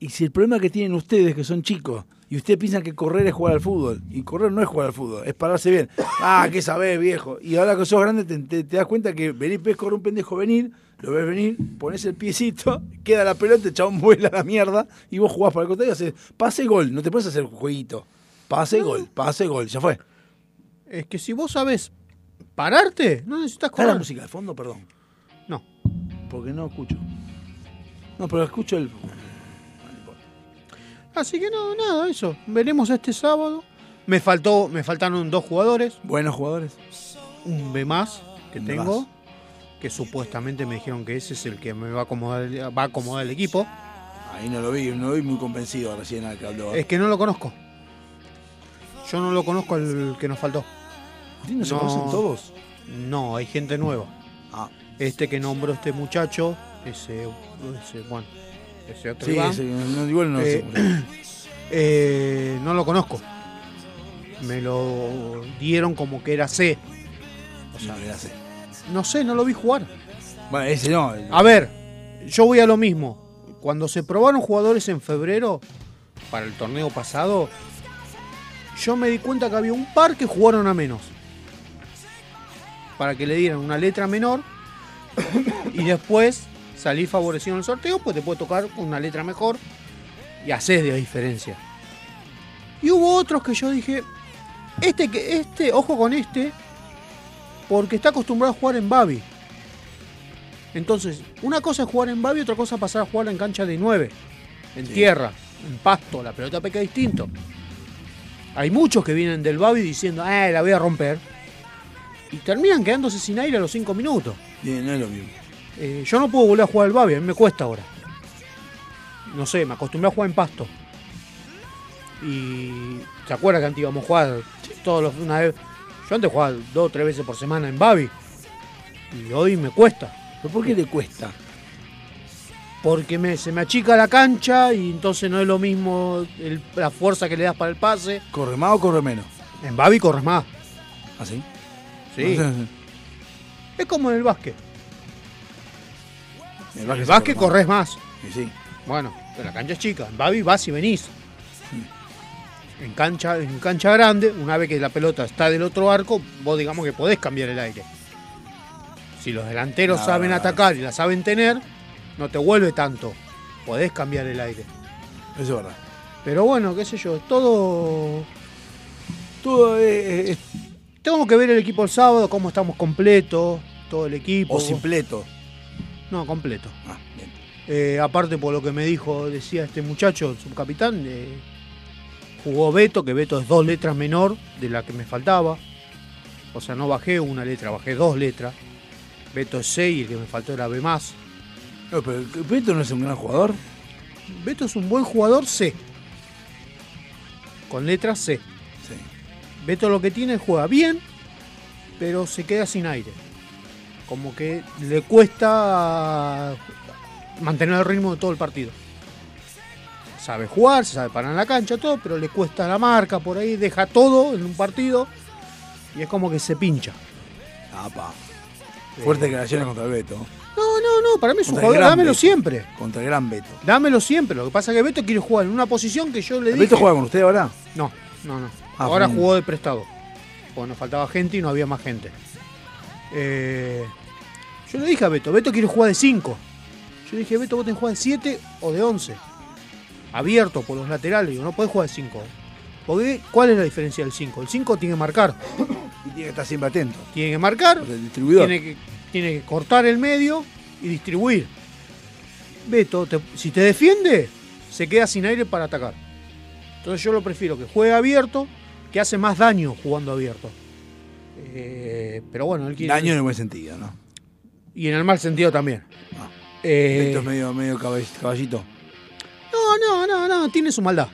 Y si el problema que tienen ustedes, que son chicos, y ustedes piensan que correr es jugar al fútbol, y correr no es jugar al fútbol, es pararse bien. Ah, ¿qué sabés, viejo? Y ahora que sos grande te, te- te das cuenta que venís, ves correr un pendejo venir, lo ves venir, pones el piecito, queda la pelota, el chabón vuela a la mierda, y vos jugás para el costado y haces pase gol, no te puedes hacer jueguito. Pase gol, pase gol, ya fue. Es que si vos sabés pararte, no necesitas ¿Está la correr. música de fondo, perdón? No. Porque no escucho. No, pero escucho el... Así que no, nada, eso. Veremos este sábado. Me faltó, me faltaron dos jugadores. Buenos jugadores. Un B más que Un tengo. más. Que supuestamente me dijeron que ese es el que me va a acomodar, va a acomodar el equipo. Ahí no lo vi, no lo vi muy convencido recién al que habló. Es que no lo conozco. Yo no lo conozco al que nos faltó. ¿No se conocen todos? No, hay gente nueva. Ah. Este que nombró este muchacho, ese, ese bueno, ese otro Sí, Iván, ese, no, igual no eh, sé. eh, no lo conozco. Me lo dieron como que era C. O sea, era C. No sé, no lo vi jugar. Bueno, ese no. el- A ver, yo voy a lo mismo. Cuando se probaron jugadores en febrero, para el torneo pasado, yo me di cuenta que había un par que jugaron a menos. Para que le dieran una letra menor y después salir favorecido en el sorteo, pues te puede tocar una letra mejor y haces de diferencia. Y hubo otros que yo dije, este que este, ojo con este, porque está acostumbrado a jugar en Babi. Entonces, una cosa es jugar en Babi, otra cosa es pasar a jugar en cancha de 9, en tierra, en pasto, la pelota peca distinto. Hay muchos que vienen del Babi diciendo, eh, la voy a romper. Y terminan quedándose sin aire a los 5 minutos. Bien, no es lo mismo. Eh, yo no puedo volver a jugar al Babi, a mí me cuesta ahora. No sé, me acostumbré a jugar en pasto. Y. ¿Se acuerda que antes íbamos a jugar todos los una vez? Yo antes jugaba dos o tres veces por semana en Babi. Y hoy me cuesta. ¿Pero por qué le cuesta? Porque me, se me achica la cancha y entonces no es lo mismo el- la fuerza que le das para el pase. ¿Corre más o corre menos? En Babi corres más. ¿Ah, sí? Sí. No sé. Es como en el básquet. El En básquet el básquet corre corres más. Sí, sí. Bueno, pero la cancha es chica. En Babi vas y venís. En cancha, en cancha grande, una vez que la pelota está del otro arco, vos digamos que podés cambiar el aire. Si los delanteros saben atacar y la saben tener, no te vuelve tanto. Podés cambiar el aire. Eso es verdad. Pero bueno, qué sé yo, todo. Todo es, es- Tengo que ver el equipo el sábado, cómo estamos completos, todo el equipo. o simpleto. No, completo. Ah, bien. Eh, aparte por lo que me dijo, decía este muchacho, el subcapitán, eh, jugó Beto, que Beto es dos letras menor de la que me faltaba. O sea, no bajé una letra, bajé dos letras. Beto es 6 y el que me faltó era B más. No, pero Beto no es un gran jugador. Beto es un buen jugador C. Con letras C. Sí. Beto lo que tiene juega bien, pero se queda sin aire. Como que le cuesta mantener el ritmo de todo el partido. sabe jugar, se sabe parar en la cancha, todo, pero le cuesta la marca por ahí, deja todo en un partido y es como que se pincha. Apa. Fuertes declaraciones contra el Beto. No, no, no, para mí es un jugador, dámelo Beto. siempre. Contra el gran Beto. Dámelo siempre. Lo que pasa es que Beto quiere jugar en una posición que yo le ¿El dije. Beto juega con usted ahora? No, no, no. Ah, Ahora bien. jugó de prestado. Porque nos faltaba gente y no había más gente. Eh, yo le dije a Beto, Beto quiere jugar de 5. Yo le dije, Beto, vos tenés que jugar de 7 o de 11. Abierto por los laterales. Digo, no podés jugar de 5. Porque, ¿cuál es la diferencia del 5? El 5 tiene que marcar. Y tiene que estar siempre atento. Tiene que marcar. El distribuidor. Tiene que, tiene que cortar el medio y distribuir. Beto, te- si te defiende, se queda sin aire para atacar. Entonces yo lo prefiero que juegue abierto, que hace más daño jugando abierto. Eh, pero bueno, él quiere. Daño en el buen sentido, ¿no? Y en el mal sentido también. Eh, Beto es medio, medio caball- caballito. no, no, no, no, tiene su maldad.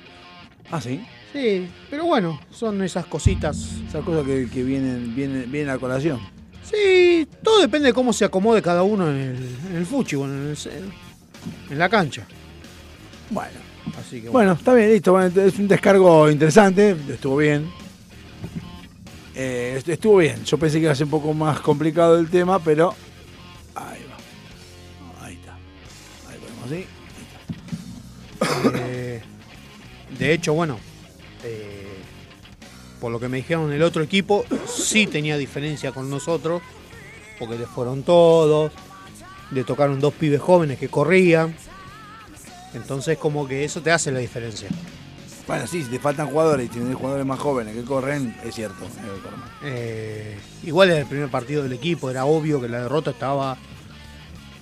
Ah, sí. Sí, pero bueno, son esas cositas. Esas cosas que, que vienen, vienen, vienen a colación. Sí, todo depende de cómo se acomode cada uno en el, en el fuchi, bueno, en, el- en la cancha. Bueno. Así que Bueno, está bien, listo. Bueno, es un descargo interesante. Estuvo bien. Eh, est- estuvo bien. Yo pensé que iba a ser un poco más complicado el tema, pero. Eh, de hecho, bueno, eh, por lo que me dijeron el otro equipo, sí tenía diferencia con nosotros, porque le fueron todos, le tocaron dos pibes jóvenes que corrían, entonces como que eso te hace la diferencia. Bueno, sí, si te faltan jugadores y tienes jugadores más jóvenes que corren, es cierto. eh, igual era el primer partido del equipo, era obvio que la derrota estaba...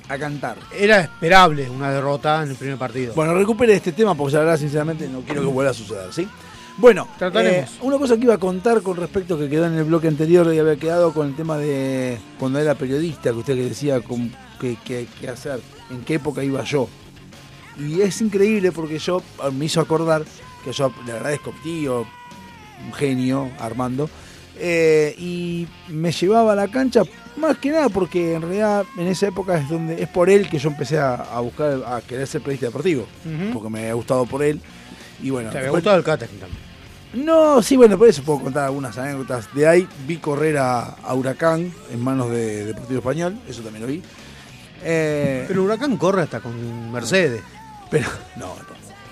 A cantar. Era esperable una derrota en el primer partido. Bueno, recupere este tema porque la verdad, sinceramente, no quiero que vuelva a suceder, ¿sí? Bueno, Trataremos. eh, una cosa que iba a contar con respecto que quedó en el bloque anterior y había quedado con el tema de cuando era periodista, que usted que decía que hacer, en qué época iba yo. Y es increíble porque yo ah, me hizo acordar que yo le agradezco tío, un genio, Armando, eh, y me llevaba a la cancha más que nada porque en realidad en esa época es donde es por él que yo empecé a, a buscar a querer ser periodista deportivo porque me había gustado por él. Y bueno Te había después- gustado el catering también. no sí bueno por eso puedo contar algunas anécdotas. De ahí vi correr a, a Huracán en manos de Deportivo Español eso también lo vi. Eh, Pero Huracán corre hasta con Mercedes. pero no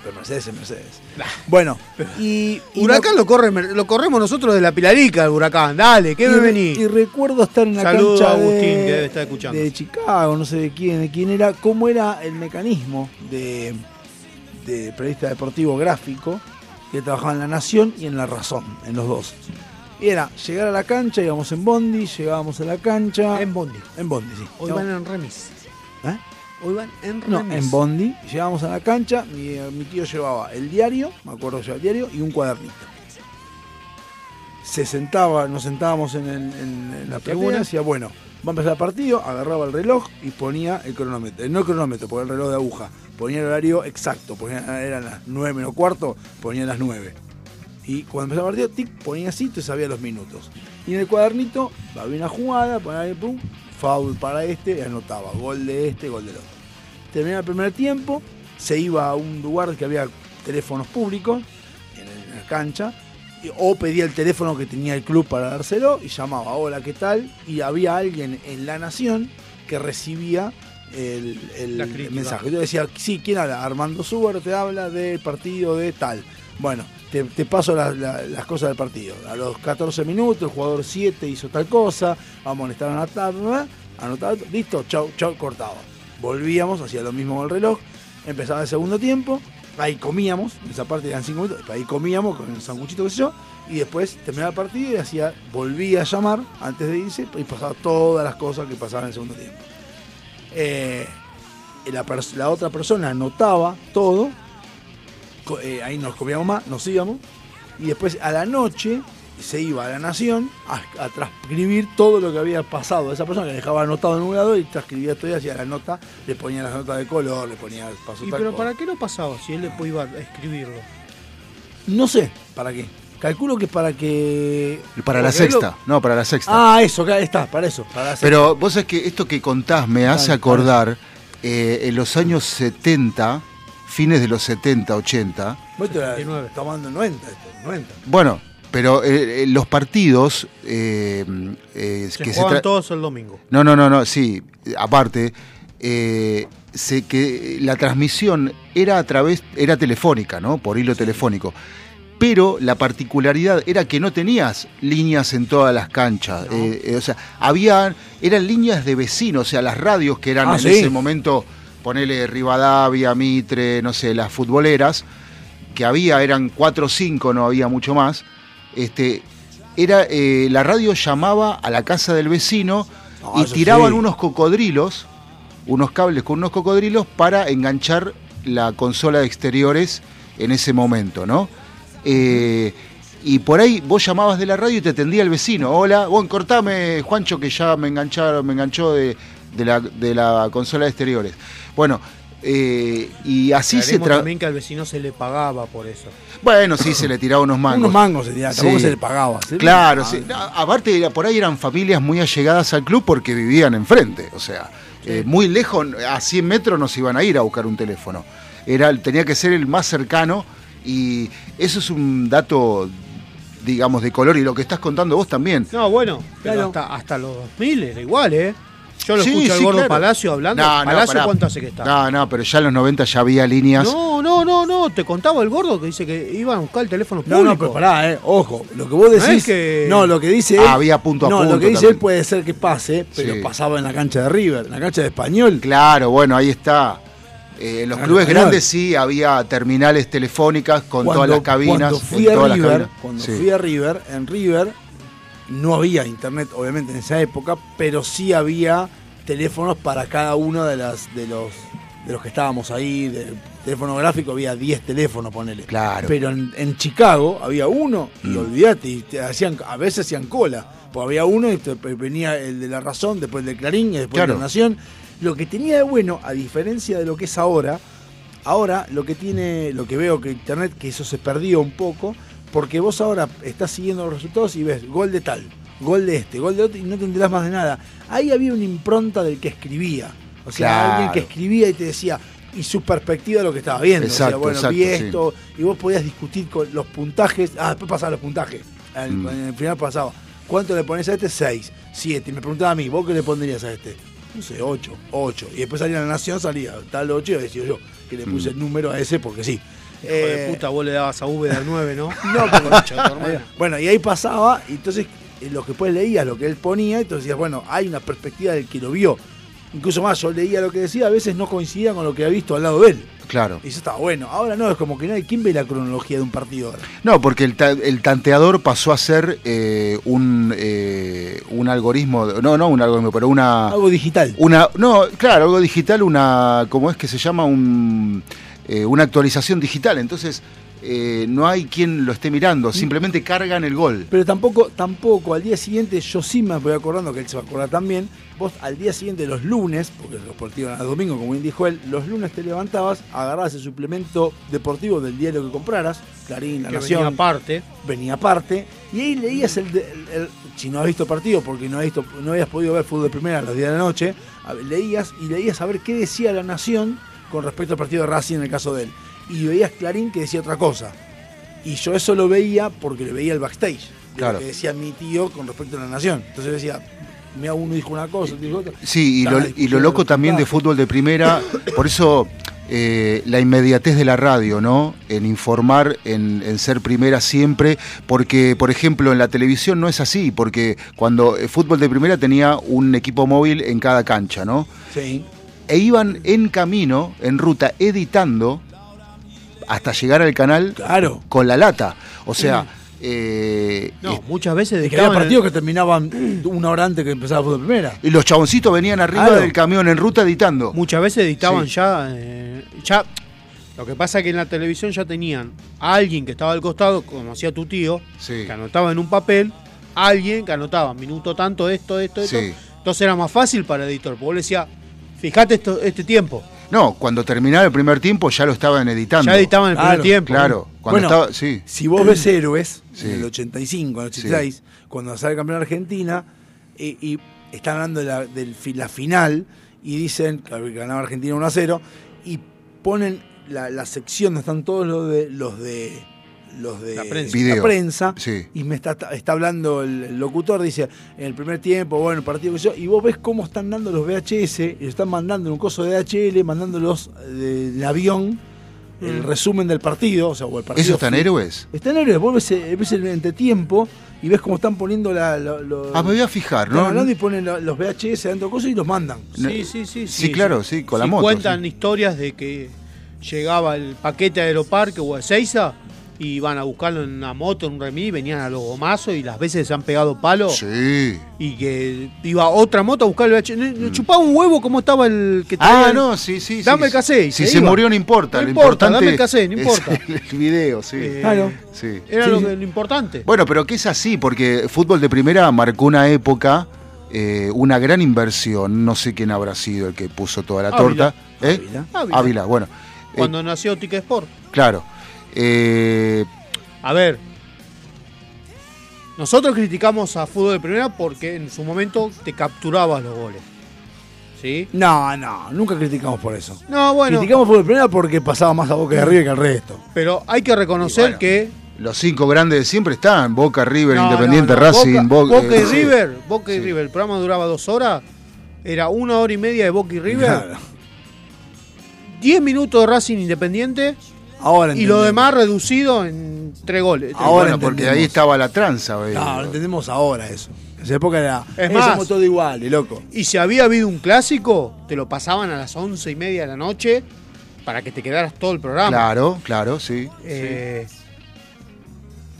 pero Mercedes es Mercedes bueno y, y Huracán lo, corre, lo corremos nosotros de la Pilarica, el Huracán. Dale, ¿qué y, me venís? y recuerdo estar en la Saludos cancha a Agustín, de, que debe estar escuchando. de Chicago, no sé de quién, de quién era, cómo era el mecanismo de, de periodista deportivo gráfico que trabajaba en La Nación y en La Razón, en los dos. Y era llegar a la cancha, íbamos en Bondi, llegábamos a la cancha. En Bondi. En Bondi, sí. Hoy van en remis. ¿Eh? Van en remis. No, en Bondi, llegábamos a la cancha, mi, eh, mi tío llevaba el diario, me acuerdo llevaba el diario, y un cuadernito. Se sentaba, nos sentábamos en, el- en- en la tribuna decía, bueno, va a empezar el partido, agarraba el reloj y ponía el cronómetro. eh, No el cronómetro, ponía el reloj de aguja. Ponía el horario exacto, ponía, eran las 9 menos cuarto, ponía las 9. Y cuando empezaba el partido, tic, ponía así, te sabía los minutos. Y en el cuadernito, había una jugada, ponía ahí, pum, foul para este, y anotaba, gol de este, gol del otro. Terminaba el primer tiempo, se iba a un lugar que había teléfonos públicos en, la cancha, o pedía el teléfono que tenía el club para dárselo y llamaba, hola, ¿qué tal? Y había alguien en La Nación que recibía el, mensaje. Yo decía, sí, ¿quién habla? Armando Suber te habla del partido de tal. Bueno, te, te paso la- la- las cosas del partido. A los 14 minutos, el jugador 7 hizo tal cosa, vamos a molestar a anotar, anotar, listo, chau, chau, cortaba. Volvíamos, hacía lo mismo con el reloj, empezaba el segundo tiempo, ahí comíamos, esa parte eran 5 minutos, ahí comíamos con el sanguchito que sé yo, y después terminaba el partido y hacía, volvía a llamar antes de irse y pasaba todas las cosas que pasaban en el segundo tiempo. Eh, la, otra persona anotaba todo, eh, ahí nos comíamos más, nos íbamos, y después a la noche se iba a la nación a, a transcribir todo lo que había pasado. Esa persona que dejaba anotado en un lado y transcribía todo y hacía la nota, le ponía las notas de color, le ponía pasó ¿Y tal pero cosa. para qué no pasaba si él después iba a escribirlo? No sé, ¿para qué? Calculo que para que... Para la lo- sexta. No, para la sexta. Ah, eso, acá está, para eso. Para la sexta. Pero vos sabés que esto que contás me hace acordar eh, en los años 70, fines de los 70, 80. Vos te la- Estamos hablando 90, esto, 90. Bueno, pero eh, eh, los partidos eh, eh, Se que juegan tra- todos el domingo. No, no, no, no, sí, aparte, sé que la transmisión era a través, era telefónica, ¿no? Por hilo telefónico. Pero la particularidad era que no tenías líneas en todas las canchas. o sea, había, eran líneas de vecinos, o sea, las radios que eran Ah, en sí. ese momento, ponele Rivadavia, Mitre, no sé, las futboleras, que había, eran cuatro o cinco, no había mucho más. Este, era, eh, la radio llamaba a la casa del vecino Ah, y tiraban sí. unos cocodrilos, unos cables con unos cocodrilos para enganchar la consola de exteriores en ese momento, ¿no? Eh, y por ahí vos llamabas de la radio y te atendía el vecino. Hola, bueno, cortame, Juancho, que ya me engancharon, me enganchó de, de la, de la consola de exteriores. Bueno, eh, y así se tra- también que al vecino se le pagaba por eso. Bueno, sí, se le tiraba unos mangos. Unos mangos se tiraba, tampoco se le pagaba, ¿sí? Claro, Ah, sí. A- aparte, era- por ahí eran familias muy allegadas al club porque vivían enfrente. O sea, eh, muy lejos, a 100 metros no se iban a ir a buscar un teléfono. Era, tenía que ser el más cercano y eso es un dato, digamos, de color y lo que estás contando vos también. No, bueno, pero Claro. hasta, hasta los 2000 era igual, ¿eh? Yo lo Sí, escucho al sí, gordo claro. Palacio hablando. No, no, ¿Palacio pará. cuánto hace que está? No, no, pero ya en los 90 ya había líneas. No, no, no, no, te contaba el gordo que dice que iban a buscar el teléfono No, público. no, pero pará, eh, ojo, lo que vos decís. No es que- No, lo que dice Ah, él. había punto a no, punto lo que dice también. él puede ser que pase, pero Sí. pasaba en la cancha de River, en la cancha de Español. Claro, bueno, ahí está. Eh, en los Claro, clubes grandes sí había terminales telefónicas con todas las cabinas. Cuando fui a todas las River, cuando Sí. fui a River, en River no había internet, obviamente, en esa época, pero sí había teléfonos para cada uno de las de los de los que estábamos ahí, de teléfono gráfico había 10 teléfonos, ponele. Claro. Pero en, en Chicago había uno, y Mm. olvídate, y te hacían, a veces hacían cola, porque había uno y te- venía el de la razón, después el de Clarín y después Claro. de la Nación. Lo que tenía de bueno, a diferencia de lo que es ahora, Ahora lo que tiene, lo que veo que internet, que eso se perdió un poco, porque vos ahora estás siguiendo los resultados y ves gol de tal, gol de este, gol de otro y no te enterás más de nada. Ahí había una impronta del que escribía. O sea, Claro. alguien que escribía y te decía, y su perspectiva de lo que estaba viendo. Exacto, o sea, bueno, exacto, vi sí. esto, y vos podías discutir con los puntajes. Ah, después pasaban los puntajes. Mm. En el final pasaba. ¿Cuánto le pones a este? 6, 7. Y me preguntaba a mí, ¿vos qué le pondrías a este? No sé, 8, 8. Y después salía la nación, salía tal 8 y decía yo que le puse Mm. el número a ese porque sí. Hijo de Eh, puta, vos le dabas a V de 9, ¿no? no, pero- bueno, y ahí pasaba, y entonces eh, lo que después leías, lo que él ponía, entonces decías, bueno, hay una perspectiva del que lo vio. Incluso más, yo leía lo que decía, a veces no coincidía con lo que había visto al lado de él. Claro. Y eso estaba bueno. Ahora no, es como que no hay. ¿Quién ve la cronología de un partido ahora? No, porque el, ta- el tanteador pasó a ser eh, un, eh, un algoritmo, no, no un algoritmo, pero una... Algo digital. Una, no, claro, algo digital, una, ¿cómo es que se llama? Un, eh, una actualización digital. Entonces, eh, no hay quien lo esté mirando, simplemente cargan el gol. Pero tampoco, tampoco, al día siguiente, yo sí me voy acordando que él se va a acordar también. Vos al día siguiente, los lunes, porque los partidos eran los domingos, como bien dijo él, los lunes te levantabas, agarrabas el suplemento deportivo del diario que compraras, Clarín, La Que Nación. venía aparte. venía aparte, y ahí leías el, de- el- el- si no has visto partido, porque no, has visto, no habías podido ver fútbol de primera a los días de la noche, leías y leías a ver qué decía la Nación con respecto al partido de Racing en el caso de él. Y veías Clarín que decía otra cosa. Y yo eso lo veía porque le veía el backstage, Claro. lo que decía mi tío con respecto a la Nación. Entonces decía, mira, uno dijo una cosa, dijo otra. Sí, y lo, y lo loco también de fútbol de primera, por eso eh, la inmediatez de la radio, ¿no? En informar, en, en ser primera siempre, porque, por ejemplo, en la televisión no es así, porque cuando el fútbol de primera tenía un equipo móvil en cada cancha, ¿no? Sí. E iban en camino, en ruta, editando hasta llegar al canal Claro. con la lata. O sea, eh, No, muchas veces Es que había dedicaban partidos que terminaban una hora antes que empezaba el fútbol primera. y los chaboncitos venían arriba Claro. del camión en ruta editando. Muchas veces editaban Sí. ya, eh, ya. Lo que pasa es que en la televisión ya tenían a alguien que estaba al costado, como hacía tu tío, Sí. que anotaba en un papel, alguien que anotaba minuto tanto, esto, esto, esto. Sí. Entonces era más fácil para el editor, porque vos le decía, fíjate esto, este tiempo. No, cuando terminaba el primer tiempo ya lo estaban editando. Ya editaban el primer Claro, tiempo. Claro, cuando Bueno, estaba, sí. Si vos ves Héroes, Sí. en el 85, en el 86, cuando sale campeón Argentina, y, y están hablando de la final, y dicen que ganaba Argentina 1 a 0, y ponen la, la sección donde están todos los de los de los de La prensa. Video. prensa, Sí. y me está, está hablando el, el locutor, dice, en el primer tiempo, bueno, el partido que yo, y vos ves cómo están dando los VHS, y lo están mandando en un coso de DHL, mandándolos de, de avión, el resumen del partido, o sea, o el partido. ¿Eso está en héroes? Está en héroes, vos ves, eh, ves el entretiempo y ves cómo están poniendo la, lo- Ah, me voy a fijar, están ¿no? hablando y ponen lo- los VHS dentro de cosas y los mandan. Sí, sí, sí. Sí, claro, sí, con la Sí, moto, Cuentan historias de que llegaba el paquete a Aeroparque o a Ezeiza y iban a buscarlo en una moto, en un remis, venían a los gomazos y las veces se han pegado palos. Sí. Y que iba otra moto a buscar el VHS. Le- le Chupaba un huevo como estaba el que Ah, traía el- no, sí, sí. Dame sí. el y Si se murió no importa. No lo importa, importante dame el cassette, no importa. El video, sí. Eh, Claro. Sí. Era Sí, lo, sí. que- lo importante. Bueno, pero que es así, porque fútbol de primera marcó una época, eh, una gran inversión. No sé quién habrá sido el que puso toda la Ávila. torta. ¿Eh? Ávila. Ávila. Ávila, bueno. Eh, Cuando nació Tic Sport. claro. Eh, A ver. Nosotros criticamos a fútbol de primera porque en su momento te capturabas los goles. ¿Sí? No, no, nunca criticamos por eso. No, bueno. Criticamos por el primera porque pasaba más a boca de arriba que al resto. Pero hay que reconocer bueno. que. los cinco grandes de siempre están: Boca, River, No, Independiente, no, no. Racing, Boca, Boca. Boca y eh. River. Boca y Sí. River. El programa duraba dos horas. Era una hora y media de Boca y River. Claro. Diez minutos de Racing Independiente. Ahora Y lo demás reducido en tres goles. Ahora Bueno, porque entendemos. ahí estaba la tranza. eh. No, lo entendemos ahora eso. En esa época era. Es eh, más- somos todo igual, y loco. Y si había habido un clásico, te lo pasaban a las once y media de la noche para que te quedaras todo el programa. Claro, claro, sí. Eh,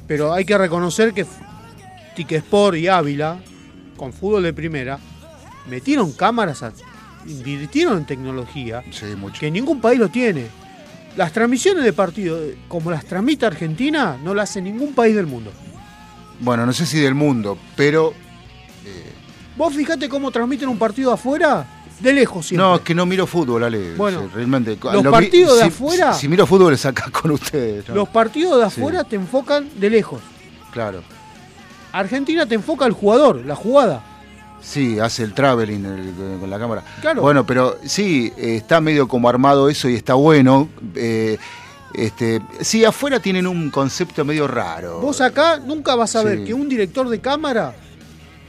Pero hay que reconocer que Tiquesport y Ávila, con fútbol de primera, metieron cámaras, a- invirtieron en tecnología Sí, mucho. que ningún país lo tiene. Las transmisiones de partido, como las transmite Argentina, no las hace ningún país del mundo. Bueno, no sé si del mundo, pero. Vos fijate cómo transmiten un partido afuera, de lejos siempre. No, es que no miro fútbol, Ale. Bueno, Sí, realmente. los Lo partidos de si- afuera- Si, si miro fútbol, es acá con ustedes. ¿no? Los partidos de Sí. afuera te enfocan de lejos. Claro. Argentina te enfoca al jugador, la jugada. Sí, hace el traveling el- con la cámara. Claro. Bueno, pero sí, eh, está medio como armado eso y está bueno. eh, este, sí, afuera tienen un concepto medio raro. Vos acá nunca vas a ver que un director de cámara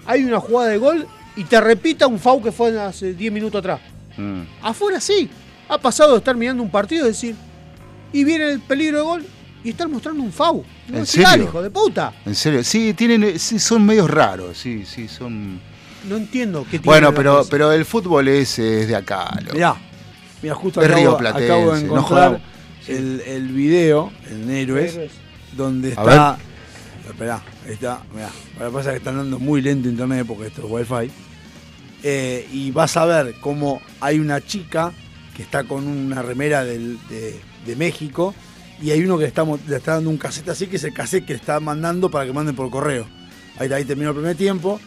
hay una jugada de gol y te repita un FAU que fue hace 10 minutos atrás. Mm. Afuera sí. Ha pasado de estar mirando un partido y decir, y viene el peligro de gol y estar mostrando un FAU. No ¿En serio? hijo de puta. En serio, sí, tienen, eh, sí, son medios raros, sí, sí, son. No entiendo qué tiene Bueno, pero, pero el fútbol es, es de acá. loco. Mirá, mirá, justo Es acabo, Río Platense, acabo de no encontrar jodamos. el, el video en Héroes, donde está. Esperá, ahí está, mirá. Lo que pasa es que están dando muy lento internet porque esto es wifi. Eh, y vas a ver cómo hay una chica que está con una remera del- de, de México y hay uno que le está, le está dando un cassette así que es el cassette que le está mandando para que manden por correo. Ahí, ahí terminó el primer tiempo,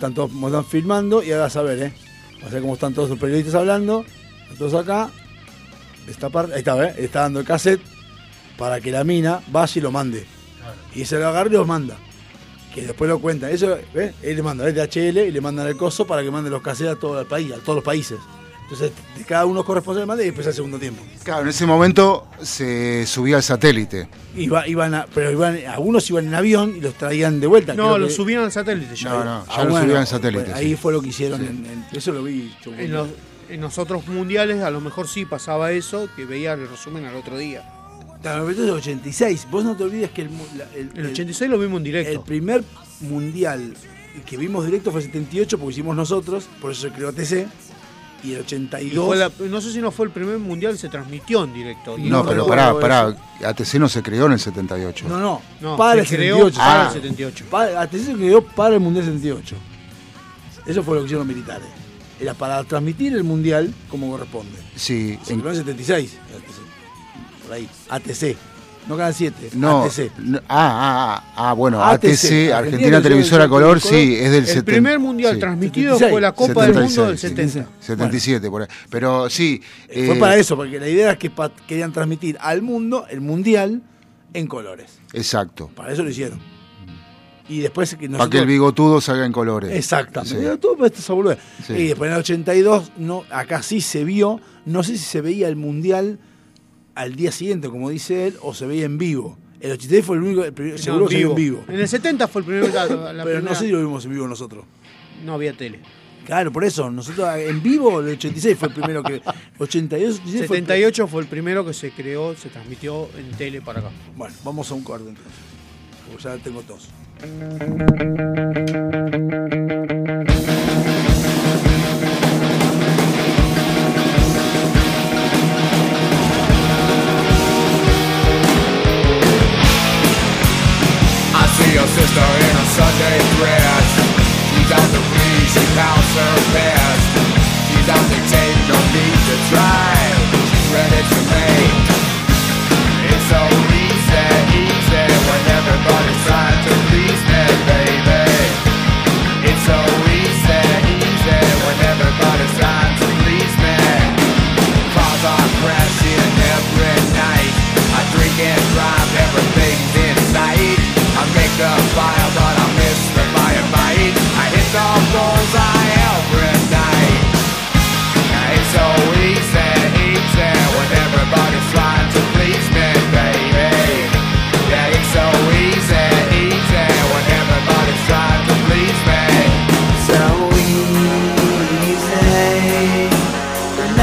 están todos como están filmando y ahora a ver, ¿eh? Vas a ver cómo están todos los periodistas hablando, todos acá. Esta parte, ahí está, ¿eh? Está dando el cassette para que la mina vaya y lo mande. Y se lo agarra y los manda. Que después lo cuenta. Eso, ¿ves? Él le manda el DHL y le mandan el coso para que mande los cassettes a todo el país, a todos los países. Entonces, de cada uno corresponde manda y después al segundo tiempo. Claro, en ese momento se subía al satélite. Iba, iban a- pero iban, algunos iban en avión y los traían de vuelta. No, creo lo que- subían al satélite ya. No, no, ya Ah, lo bueno, subían al satélite. bueno, sí. Ahí fue lo que hicieron. en- en- eso lo vi. yo- En los, en los otros mundiales a lo mejor sí pasaba eso, que veía el resumen al otro día. Claro, pero es el 86. Vos no te olvides que el, el- El el- 86 lo vimos en el directo. primer mundial que vimos directo fue el 78 porque hicimos nosotros, por eso se creó TC. Y el Y 82. fue la- no sé si no fue el primer mundial que se transmitió en directo. Y No, no pero pará, pará. ATC no se creó en el 78. No, no, No, para el se creó 78. para el 78. Para, hasta se creó para el Mundial 78. Eso fue lo que hicieron los militares. Era para transmitir el Mundial como corresponde. Sí, Se en- creó en el 76. ATC. Por ahí. ATC. No Canal 7. no, ATC. no, ah, ah, ah, ah, bueno, ATC, ATC, Argentina Argentina Televisora Televisora Color, Color, sí, es del El 70 primer mundial sí, transmitido 76, fue la Copa del Mundo del 76, 70. 77, por ahí. Pero sí. Eh, Fue eh, para eso, porque la idea era que pa- querían transmitir al mundo el Mundial en colores. Exacto. Para eso lo hicieron. Y después que Para nosotros... que el bigotudo salga en colores. Exactamente. Sí. Sí. Y después en el 82, no, acá sí se vio, no sé si se veía el Mundial al día siguiente, como dice él, o se veía en vivo. El 86 fue el único, el primer- No, seguro que se vio en vivo. En el 70 fue el primer la Pero no sé si lo vimos en vivo nosotros. no había tele. Claro, por eso, nosotros en vivo, el 86 fue el primero que. 82, 86 fue el 78 fue el primero que se creó, se transmitió en tele para acá. Bueno, vamos a un corte entonces. Porque ya tengo tos. Her. She's out dictating, no need to try. Ready to. It's so easy, easy when everybody's trying to please me, baby. It's so easy, easy when everybody's trying to please me. Every night. I drink and drive. I make the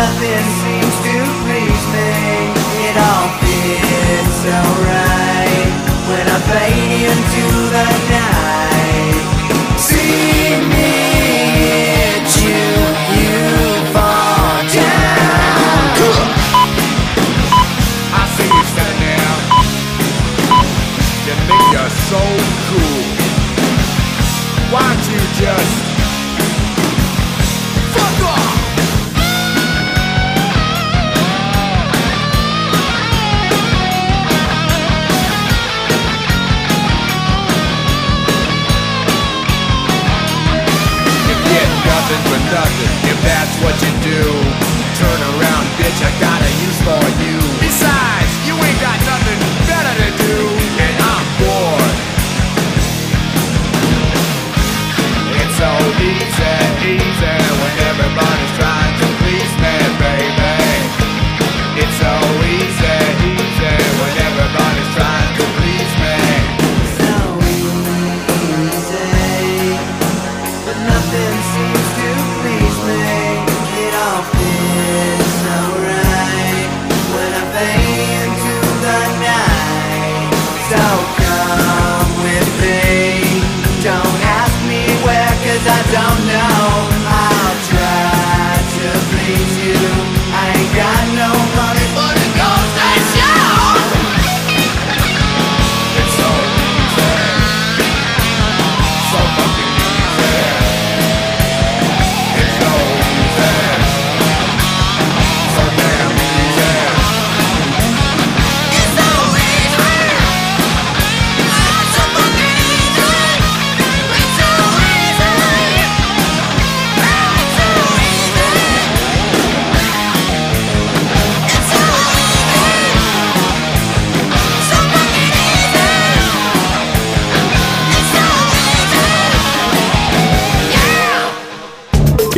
nothing seems to please me. It all so right when I fade into the night. See me hit you, you fall down. I see you standing there. You think you're so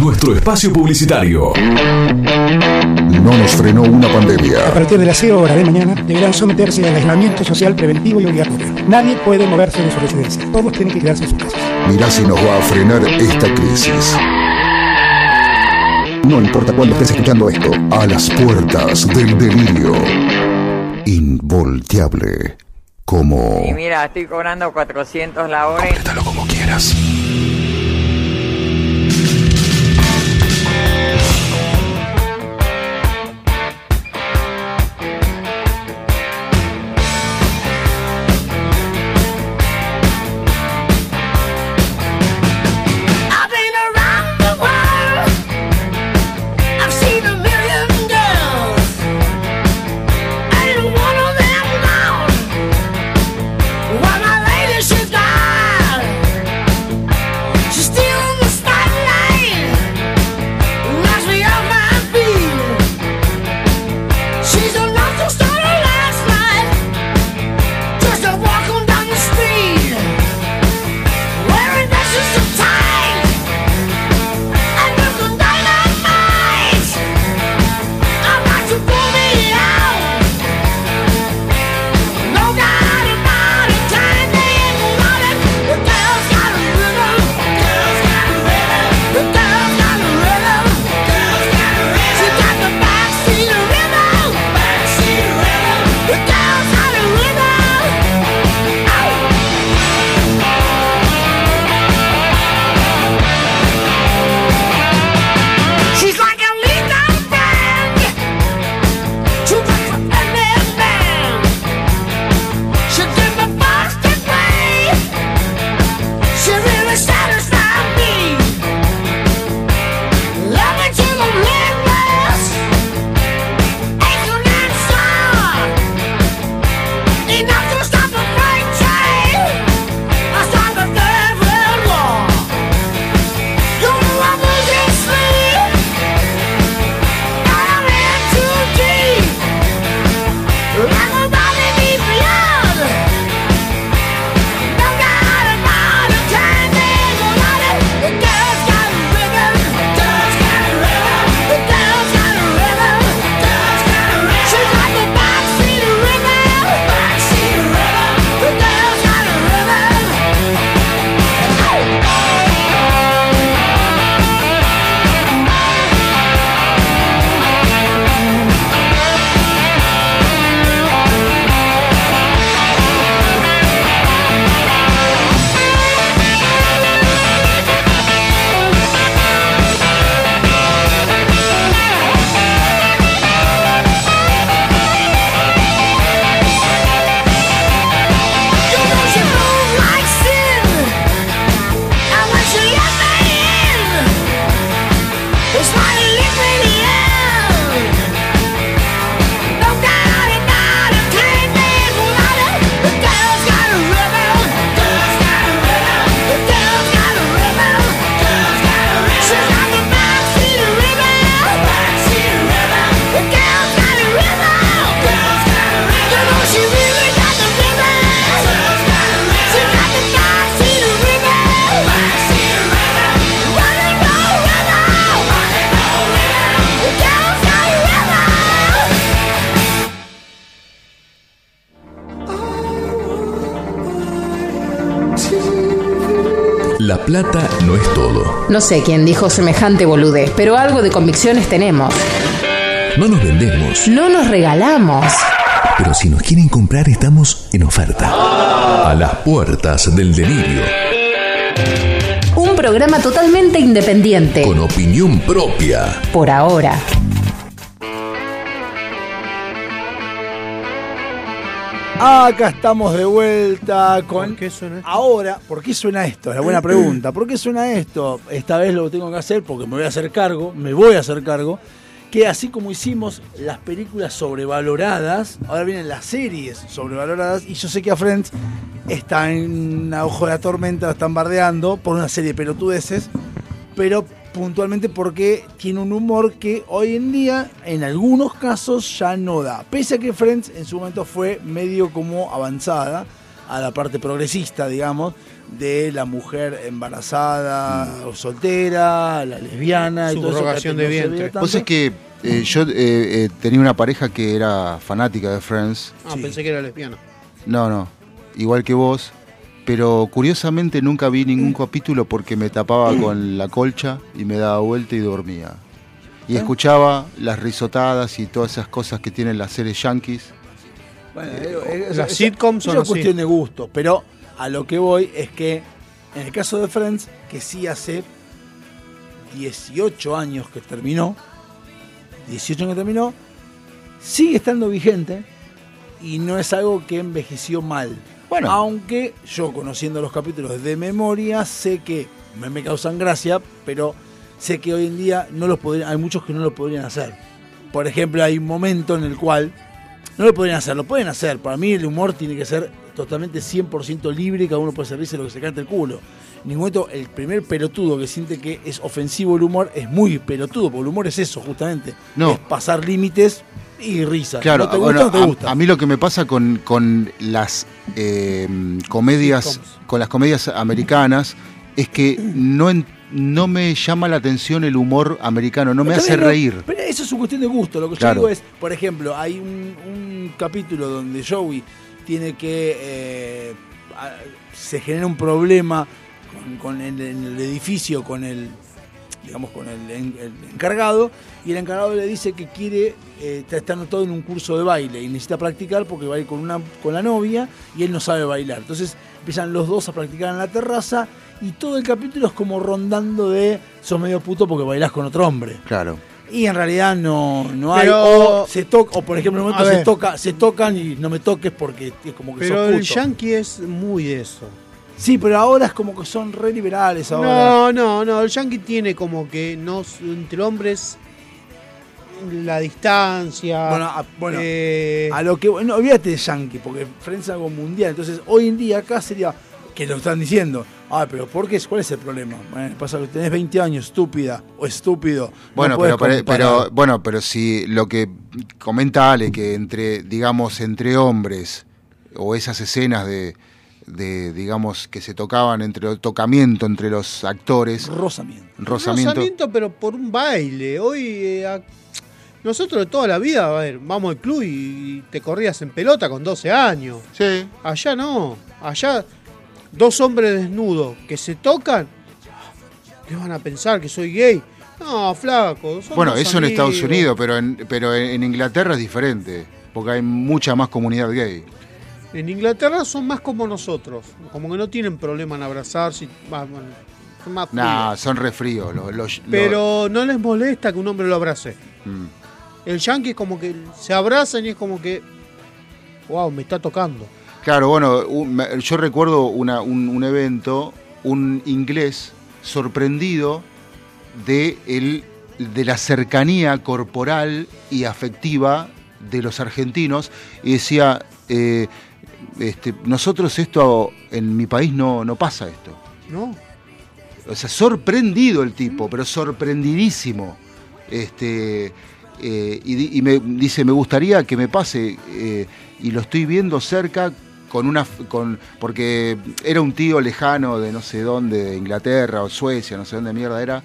Nuestro espacio publicitario. No nos frenó una pandemia. A partir de las 0 horas de mañana deberán someterse al aislamiento social preventivo y obligatorio. Nadie puede moverse de su residencia. Todos tienen que quedarse en sus casas. Mirá si nos va a frenar esta crisis. No importa cuándo estés escuchando esto, a las puertas del delirio. Involteable. Como Y mira, estoy cobrando 400 la hora. y- como quieras. Sé quién dijo semejante boludez, pero algo de convicciones tenemos. No nos vendemos, No nos regalamos. pero si nos quieren comprar estamos en oferta. A las puertas del delirio, Un programa totalmente independiente. con opinión propia. Por ahora. Acá estamos de vuelta con. Ahora, ¿por qué suena esto? Es la buena pregunta. ¿Por qué suena esto? Esta vez lo tengo que hacer porque me voy a hacer cargo, me voy a hacer cargo. Que así como hicimos las películas sobrevaloradas, ahora vienen las series sobrevaloradas. Y yo sé que a Friends está en a ojo de la tormenta, lo están bardeando por una serie de pelotudeces. Pero puntualmente porque tiene un humor que hoy en día, en algunos casos, ya no da. Pese a que Friends en su momento fue medio como avanzada a la parte progresista, digamos, de la mujer embarazada o soltera, la lesbiana y todo eso. Subrogación de vientre. Vos es que eh, yo eh, eh, tenía una pareja que era fanática de Friends. Ah, pensé que era lesbiana. No, no, igual que vos. Pero curiosamente nunca vi ningún capítulo porque me tapaba con la colcha y me daba vuelta y dormía. Y ¿Eh? escuchaba las risotadas y todas esas cosas que tienen las series yankees. Bueno, eh, eh, Las sitcoms son es cuestión así. de gusto, pero a lo que voy es que en el caso de Friends, que sí hace 18 años que terminó, 18 años que terminó, sigue estando vigente y no es algo que envejeció mal. Bueno. Aunque yo conociendo los capítulos de memoria sé que me, me causan gracia, pero sé que hoy en día no los podrían, hay muchos que no lo podrían hacer. Por ejemplo, hay un momento en el cual no lo podrían hacer, lo pueden hacer. Para mí el humor tiene que ser totalmente 100% libre, cada uno puede servirse lo que se cante el culo. En ningún momento el primer pelotudo que siente que es ofensivo el humor es muy pelotudo, porque el humor es eso justamente. No. Es pasar límites y risas. Claro, no te gusta, bueno, no te a- gusta. A, mí lo que me pasa con, con las eh, comedias, con las comedias americanas, es que no, no me llama la atención el humor americano, no me hace no- reír. Pero eso es una cuestión de gusto. Lo que Claro. yo digo es, por ejemplo, hay un, un capítulo donde Joey tiene que. eh, se genera un problema con, con el, en el edificio, con el digamos, con el, en- el encargado, y el encargado le dice que quiere, eh, está anotado en un curso de baile y necesita practicar porque va a ir con, una, con la novia y él no sabe bailar. Entonces empiezan los dos a practicar en la terraza y todo el capítulo es como rondando de sos medio puto porque bailás con otro hombre. Claro. Y en realidad no, no hay. Pero- O se toca, o por ejemplo, en un momento se ver. toca, se tocan y no me toques porque es como que Pero sos el puto. yankee es muy eso. Sí, pero ahora es como que son re liberales ahora. No, no, no. El yankee tiene como que no entre hombres la distancia. Bueno, a, bueno, eh, a lo que. No, olvídate de Yankee, porque Friends es algo mundial. Entonces, hoy en día acá sería. Que lo están diciendo. Ah, pero ¿por qué? ¿Cuál es el problema? Bueno, pasa que tenés 20 años, estúpida o estúpido. Bueno, no puedes pero, pero, comparar. pero- bueno, pero si lo que comenta Ale, que entre, digamos, entre hombres, o esas escenas de, de, digamos, que se tocaban entre el tocamiento entre los actores. Rozamiento. Rozamiento. rozamiento, pero por un baile. Hoy eh, a- nosotros de toda la vida, a ver, vamos al club y te corrías en pelota con 12 años. Sí. Allá no. Allá dos hombres desnudos que se tocan. ¿Qué van a pensar que soy gay? No, flaco. Bueno, eso en Estados. Unidos, pero en, pero en Inglaterra es diferente, porque hay mucha más comunidad gay. En Inglaterra son más como nosotros. Como que no tienen problema en abrazarse. y- ah, bueno, son más Nah, son re fríos. Los, los- Pero no les molesta que un hombre lo abrace. mm. El yankee es como que se abrazan y es como que. Wow, me está tocando. Claro, bueno, un- yo recuerdo una- un, un evento, un inglés sorprendido de, el, de la cercanía corporal y afectiva de los argentinos y decía, eh, este, nosotros esto, en mi país no, no pasa esto. ¿No? O sea, sorprendido el tipo, pero sorprendidísimo. Este, eh, y, me dice, me gustaría que me pase, eh, y lo estoy viendo cerca con una con porque era un tío lejano de no sé dónde, de Inglaterra o Suecia, no sé dónde mierda era.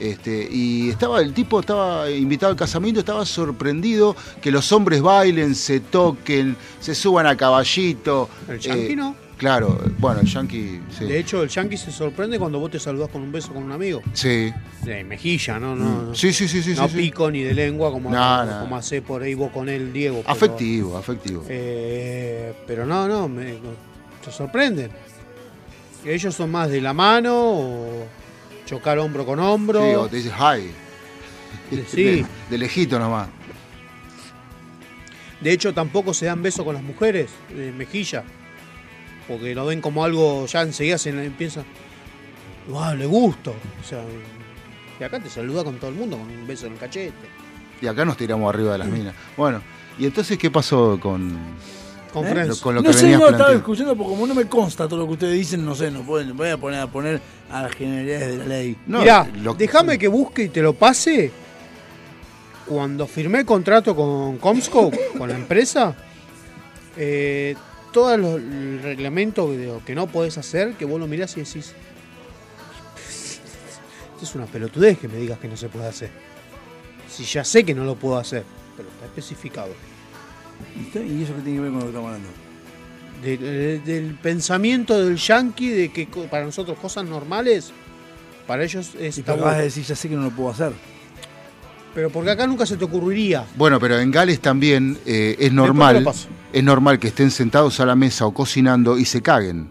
Este, y estaba el tipo estaba invitado al casamiento, estaba sorprendido que los hombres bailen, se toquen, se suban a caballito. El yankee Eh, no. Claro, bueno, el yankee, sí. De hecho, el yankee se sorprende cuando vos te saludás con un beso con un amigo. Sí. De mejilla, ¿no? no, Mm. no. Sí, sí, sí, sí, No sí, pico ni de lengua como, No, como hace por ahí vos con él, Diego. pero- Afectivo, afectivo. Eh, pero no, no, me, se sorprenden. Ellos son más de la mano o chocar hombro con hombro. Sí, o te dice hi. Sí. De, de lejito nomás. De hecho, tampoco se dan besos con las mujeres de mejilla. Porque lo ven como algo, ya enseguida se empieza. ¡Wow! Le gusto. O sea, y acá te saluda con todo el mundo con un beso en el cachete. Y acá nos tiramos arriba de las minas. Bueno, ¿y entonces qué pasó con, Con ¿Eh? Friends. con lo no que sé, no, estaba escuchando porque como no me consta todo lo que ustedes dicen, no sé, no pueden, voy a poner a poner a las generalidades de la ley. Mirá, déjame que busque y te lo pase. Cuando firmé el contrato con Comscope, con la empresa, eh, todo lo- el reglamento de lo que no podés hacer, que vos lo mirás y decís. Esto es una pelotudez que me digas que no se puede hacer. Si ya sé que no lo puedo hacer, pero está especificado. ¿Y eso qué tiene que ver con lo que estamos hablando? De- de- del pensamiento del yankee de que para nosotros cosas normales, para ellos es Y acabas de decir, ya sé que no lo puedo hacer. Pero porque acá nunca se te ocurriría. Bueno, pero en Gales también eh, es normal, es normal que estén sentados a la mesa o cocinando y se caguen.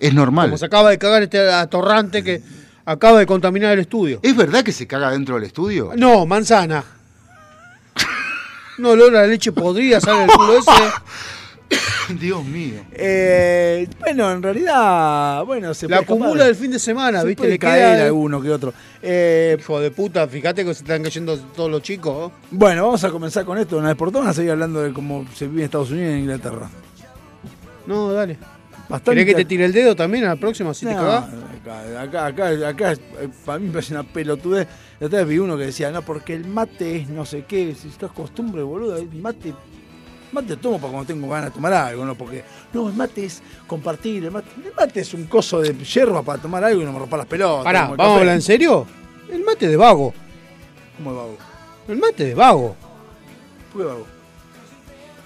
Es normal. Como se acaba de cagar este atorrante que acaba de contaminar el estudio. ¿Es verdad que se caga dentro del estudio? No, manzana. No, olor a leche podrida sale del culo ese. Dios mío. Eh, bueno, en realidad, bueno, se La puede escapar. acumula del fin de semana, Se ¿viste? Le caer queda. alguno que otro. Eh, Hijo de puta, fíjate que se están cayendo todos los chicos. ¿no? bueno, vamos a comenzar con esto. Una vez por todas, a seguir hablando de cómo se vive en Estados Unidos y en Inglaterra. No, dale. Bastante- ¿Querés que te tire el dedo también a la próxima si te cagás? Acá, acá, acá, acá, eh, para mí me parece una pelotudez. Vez vi uno que decía, no, porque el mate es no sé qué, si estás costumbre, boludo, el mate, mate tomo para cuando tengo ganas de tomar algo, no porque, no, el mate es compartir, el mate, el mate es un coso de hierba para tomar algo y no me rompa las pelotas. Pará, ¿vamos a hablar en serio? El mate de vago. ¿Cómo es vago? El mate de vago. ¿Por qué vago?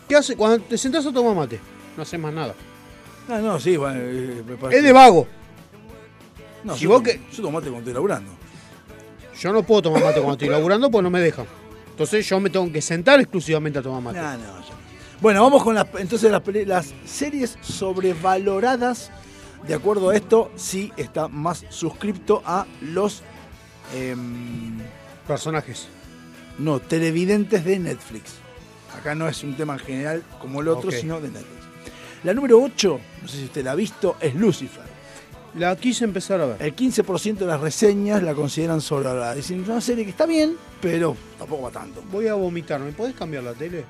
¿Qué hace cuando te sentás a tomar mate? No haces más nada. Ah, no, sí, bueno, eh, me parece- Es de vago. No, Si yo, vos que- yo tomo mate cuando estoy laburando. Yo no puedo tomar mate cuando estoy laburando porque no me dejan. Entonces yo me tengo que sentar exclusivamente a tomar mate. No, no, ya. Bueno, vamos con las, entonces las, series sobrevaloradas. De acuerdo a esto, sí está más suscripto a los em, Personajes. no televidentes de Netflix. Acá no es un tema en general como el otro, sino de Netflix. La número 8, no sé si usted la ha visto, es Lucifer. La quise empezar a ver. El 15% de las reseñas la consideran sobrevalorada. Dicen, es una serie que está bien, pero tampoco va tanto. Voy a vomitar. ¿Me podés cambiar la tele?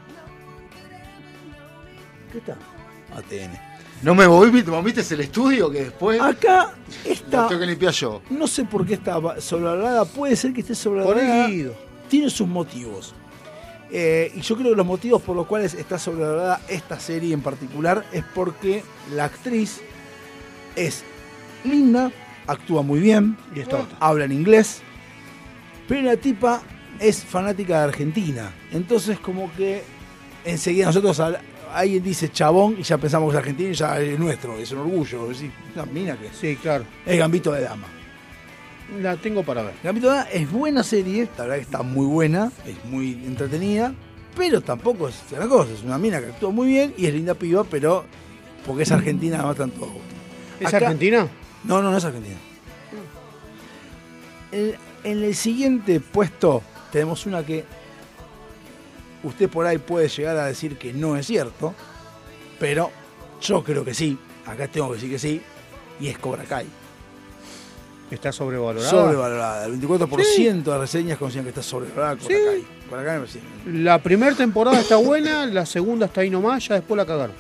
¿Qué está? ATN. ¿No me voy, vomites el estudio que después Acá está tengo que limpiar yo? No sé por qué está va- sobrevalorada. Puede ser que esté sobrevalorada. Por. Tiene sus motivos. Eh, y yo creo que los motivos por los cuales está sobrevalorada esta serie en particular es porque la actriz es linda, actúa muy bien, Y es torta. habla en inglés, pero la tipa es fanática de Argentina. Entonces como que enseguida nosotros habla- alguien dice chabón y ya pensamos que es argentino y ya es nuestro, es un orgullo. Es una mina que Sí, claro. es Gambito de Dama. La tengo para ver. Gambito de Dama es buena serie, la verdad que está muy buena, es muy entretenida, pero tampoco es una cosa, es una mina que actúa muy bien y es linda piba, pero porque es argentina no tanto. ¿Es Acá- Argentina? No, no, no es argentina. El- en el siguiente puesto tenemos una que usted por ahí puede llegar a decir que no es cierto, pero yo creo que sí, acá tengo que decir que sí, y es Cobra Kai. ¿Está sobrevalorada? Sobrevalorada. El 24% de reseñas consideran que está sobrevalorada Cobra Sí. Kai. Cobra Kai me parece- La primera temporada está buena, la segunda está ahí nomás, ya después la cagaron.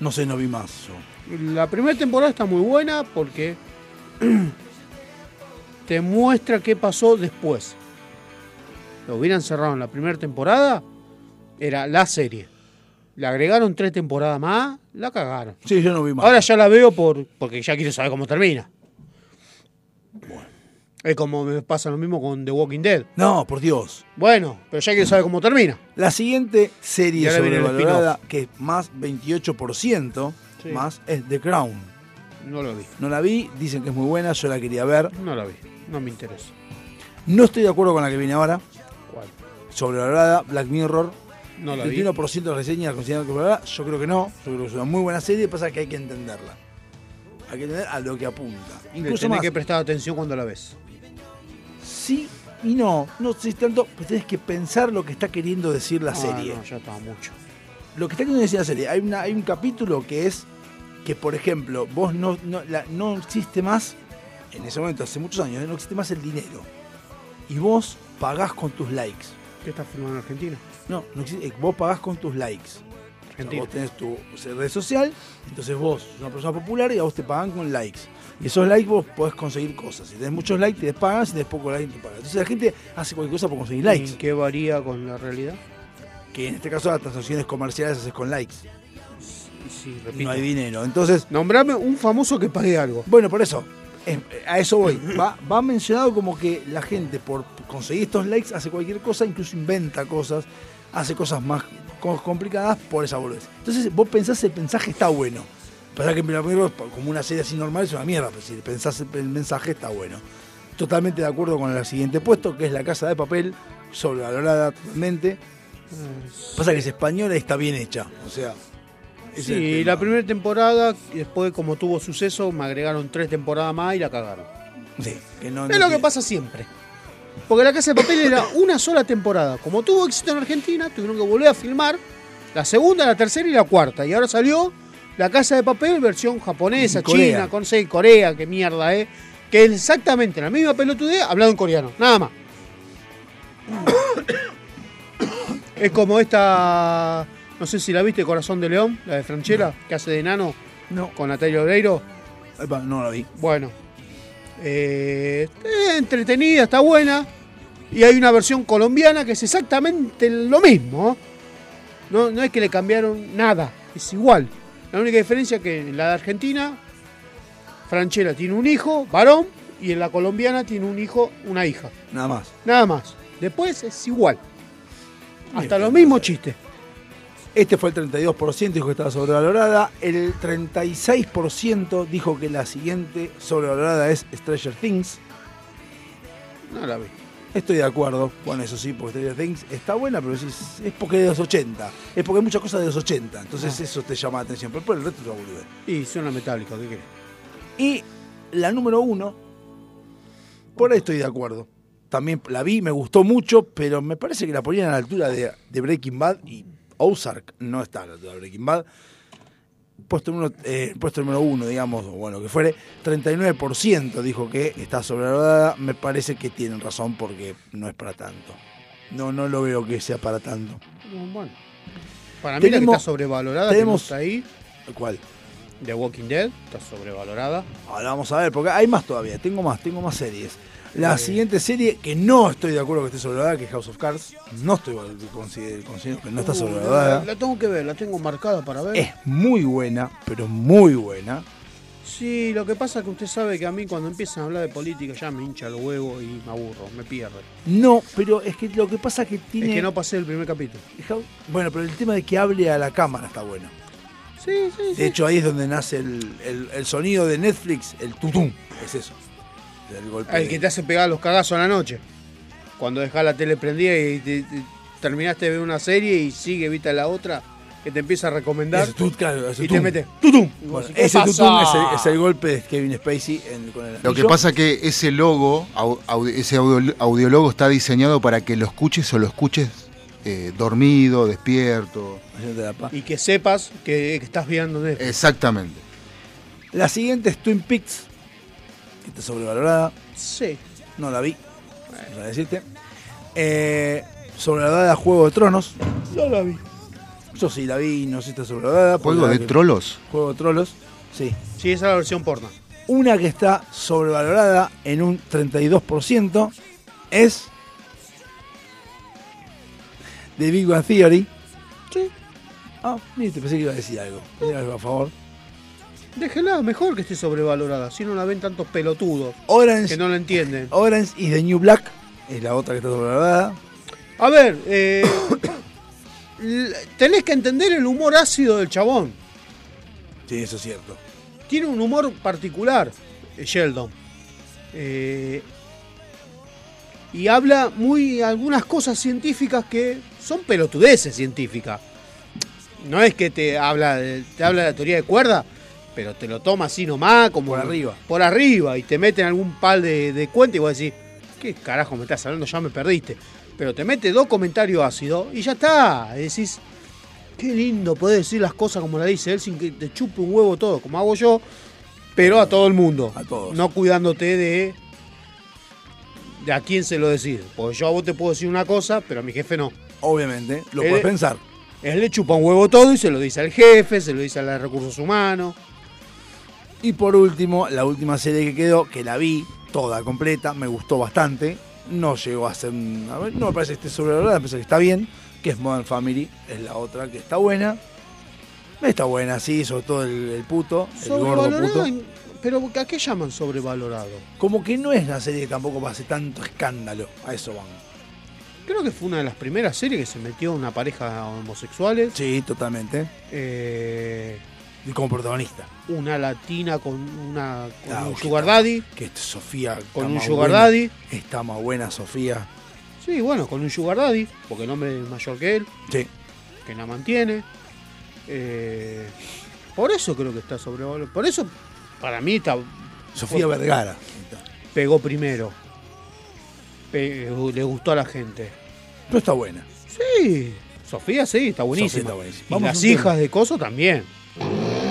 No sé, no vi más yo. La primera temporada está muy buena porque te muestra qué pasó después. Lo hubieran cerrado en la primera temporada, era la serie. Le agregaron tres temporadas más, la cagaron. Sí, yo no vi más. Ahora ya la veo por, porque ya quiero saber cómo termina. Es como me pasa lo mismo con The Walking Dead. No, por Dios. Bueno, pero ya quiero saber cómo termina. La siguiente serie sobrevalorada, que es más 28%, Sí. más, es The Crown. No lo vi. No la vi, dicen que es muy buena, yo la quería ver. No la vi. No me interesa. No estoy de acuerdo con la que viene ahora. ¿Cuál? Sobrevalorada, Black Mirror. No la El vi. 21% de reseñas consideran que sobrevalorada. Yo creo que no. Yo creo que es una muy buena serie, pasa que hay que entenderla. Hay que entender a lo que apunta. Incluso Tenés más. que prestar atención cuando la ves. Sí y no. No sé si tanto, pero tenés que pensar lo que está queriendo decir la Ah, serie. no, ya está mucho. Lo que está queriendo decir la serie, hay, una, hay un capítulo que es que, por ejemplo, vos no, no, la- no existe más, en ese momento, hace muchos años, no existe más el dinero. Y vos pagás con tus likes. ¿Qué estás filmando en Argentina? No, no existe, eh, vos pagás con tus likes. O sea, Argentina. vos tenés tu red social, entonces vos sos una persona popular y a vos te pagan con likes. Y esos likes vos podés conseguir cosas. Si tenés muchos likes te pagan, si tenés pocos likes te pagan. Entonces la gente hace cualquier cosa por conseguir likes. ¿En qué varía con la realidad? Que en este caso las transacciones comerciales haces con likes. Sí, No hay dinero. Entonces. Nombrame un famoso que pague algo. Bueno, por eso. eh, A eso voy. Va, va mencionado como que la gente por conseguir estos likes hace cualquier cosa, incluso inventa cosas, hace cosas más co- complicadas por esa boludez. Entonces vos pensás el mensaje está bueno. Pasa que como una serie así normal es una mierda, pero si pensás el el mensaje está bueno. Totalmente de acuerdo con el siguiente puesto, que es La Casa de Papel, sobrevalorada totalmente. Pasa que es española y está bien hecha. O sea, Sí, la primera temporada, después como tuvo suceso, me agregaron tres temporadas más y la cagaron. Sí, que no, es no lo que pasa siempre. Porque La Casa de Papel era una sola temporada. Como tuvo éxito en Argentina, tuvieron que volver a filmar la segunda, la tercera y la cuarta. Y ahora salió La Casa de Papel versión japonesa, Corea. china, con sí, Corea, qué mierda, ¿eh? Que es exactamente la misma pelotudez hablado en coreano, nada más. es como esta, no sé si la viste, Corazón de León, la de Franchella, que hace de enano No. con Natalia Oreiro. Epa, no la vi. Bueno, eh, eh, entretenida, está buena. Y hay una versión colombiana que es exactamente lo mismo. No, no es que le cambiaron nada, es igual. La única diferencia es que en la de Argentina, Franchella tiene un hijo, varón, y en la colombiana tiene un hijo, una hija. Nada más. Nada más. Después es igual. Hasta los mismos chistes. Este fue el 32%, dijo que estaba sobrevalorada. El 36% dijo que la siguiente sobrevalorada es Stranger Things. No la vi. Estoy de acuerdo. Bueno, eso sí, porque Stranger Things está buena, pero sí, es, es porque es de los 80. Es porque hay muchas cosas de los 80. Entonces eso te llama la atención. Pero por el resto es una boludez. Y suena metálica, ¿qué querés? Y la número uno, por ahí estoy de acuerdo. También la vi, me gustó mucho, pero me parece que la ponían a la altura de, de Breaking Bad y Ozark no está a la altura de Breaking Bad. Puesto, uno, eh, puesto número uno, digamos, o bueno, que fuere, 39% dijo que está sobrevalorada. Me parece que tienen razón porque no es para tanto. No, no lo veo que sea para tanto. No, Bueno. Para mí la que está sobrevalorada, tenemos- que no está ahí, ¿Cuál? The Walking Dead, está sobrevalorada. Ahora vamos a ver, porque hay más todavía. Tengo más, tengo más series. La siguiente serie que no estoy de acuerdo que esté sobrevalorada, que es House of Cards. No estoy considero, que no está sobrevalorada. la, la tengo que ver, la tengo marcada para ver. Es muy buena, pero muy buena. Sí, lo que pasa es que usted sabe que a mí cuando empiezan a hablar de política ya me hincha el huevo y me aburro, me pierde. No, pero es que lo que pasa es que tiene. Es que no pasé el primer capítulo. Bueno, pero el tema de que hable a la cámara está bueno. Sí, sí, De hecho, ahí es donde nace el, el- el sonido de Netflix, el tutum. Es eso. El golpe. El que te hace pegar los cagazos a la noche. Cuando dejás la tele prendida y te- te- terminaste de ver una serie y sigue, viste la otra, que te empieza a recomendar. Ese tut- claro, ese y tum. te mete. ¡Tutum! Y vos Bueno, decís, ¿qué ese tutum es el, es el golpe de Kevin Spacey en- con el Lo que pasa que ese logo, au- au- ese audio- audiologo está diseñado para que lo escuches o lo escuches eh, dormido, despierto. Y que sepas que, que estás viendo Netflix. Exactamente. La siguiente es Twin Peaks, que está sobrevalorada. Sí. No la vi, para decirte. Eh, sobrevalorada Juego de Tronos. No la vi. Yo sí la vi, no sé si está sobrevalorada. ¿Juego de trolos? Juego de Trolos, sí. Sí, esa es la versión porno. Una que está sobrevalorada en un 32% es The Big Bang Theory. Sí. Ah, viste, pensé que iba a decir algo. Decir algo a favor. Déjela, mejor que esté sobrevalorada, si no la ven tantos pelotudos Orange, que no la entienden. Orange is the New Black es la otra que está sobrevalorada. A ver, eh, tenés que entender el humor ácido del chabón. Sí, eso es cierto. Tiene un humor particular, eh, Sheldon. Eh, y habla muy algunas cosas científicas que son pelotudeces científicas. No es que te habla, te habla de la teoría de cuerda, pero te lo toma así nomás, como Por arriba. Por arriba, y te mete en algún pal de, de cuenta y vos decís, ¿qué carajo me estás hablando? Ya me perdiste. Pero te mete dos comentarios ácidos y ya está. Y decís, qué lindo poder decir las cosas como la dice él sin que te chupe un huevo todo, como hago yo, pero a todo el mundo. A todos. No cuidándote de, de a quién se lo decís. Porque yo a vos te puedo decir una cosa, pero a mi jefe no. Obviamente, lo Él- puedes pensar. Él le chupa un huevo todo y se lo dice al jefe, se lo dice a los recursos humanos. Y por último, la última serie que quedó, que la vi toda completa, me gustó bastante. No llegó a ser. no me parece que esté sobrevalorada, me parece que está bien. Que es Modern Family, es la otra que está buena. Está buena, sí, sobre todo el, el puto, el gordo puto. pero ¿a qué llaman sobrevalorado? Como que no es una serie que tampoco hace tanto escándalo. A eso van. Creo que fue una de las primeras series que se metió una pareja homosexuales. Sí, totalmente. Eh, Y como protagonista. una latina con una con Ah, un que sugar está- daddy. Que Sofía. Con un sugar buena. daddy. Está más buena Sofía. Sí, bueno, con un sugar daddy, porque el hombre es mayor que él. Sí. Que la mantiene. Eh, por eso creo que está sobrevalorado. Por eso, para mí está. Sofía fue- Vergara. Pegó primero. Pe- le gustó a la gente. Pero está buena. Sí, Sofía sí, está buenísima. Sofía está buenísima. Y Vamos las tema. hijas de Coso también. Thank you.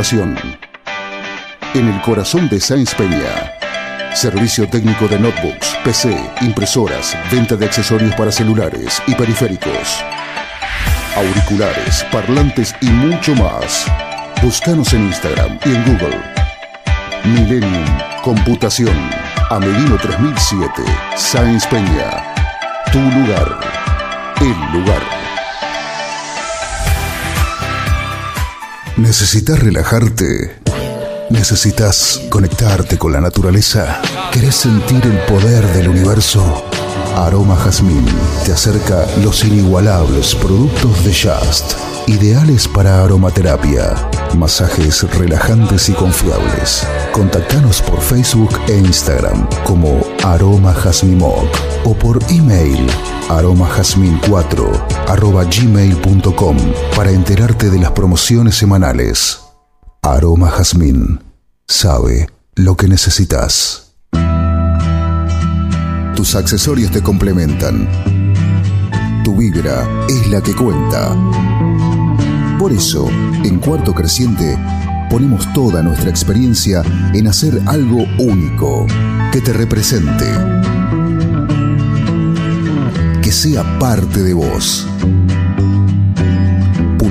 En el corazón de Sáenz Peña. Servicio técnico de notebooks, PC, impresoras, venta de accesorios para celulares y periféricos. Auriculares, parlantes y mucho más. Búscanos en Instagram y en Google. Millennium Computación. Amelino 3007. Sáenz Peña. Tu lugar. El lugar. ¿Necesitas relajarte? ¿Necesitas conectarte con la naturaleza? ¿Querés sentir el poder del universo? Aroma Jazmín te acerca los inigualables productos de Just, ideales para aromaterapia, masajes relajantes y confiables. Contactanos por Facebook e Instagram como Aroma Jazmimoc o por email aromajazmin4 arroba gmail.com para enterarte de las promociones semanales. Aroma Jazmín sabe lo que necesitas. Tus accesorios te complementan. Tu vibra es la que cuenta. Por eso, en Cuarto Creciente, ponemos toda nuestra experiencia en hacer algo único, que te represente, que sea parte de vos.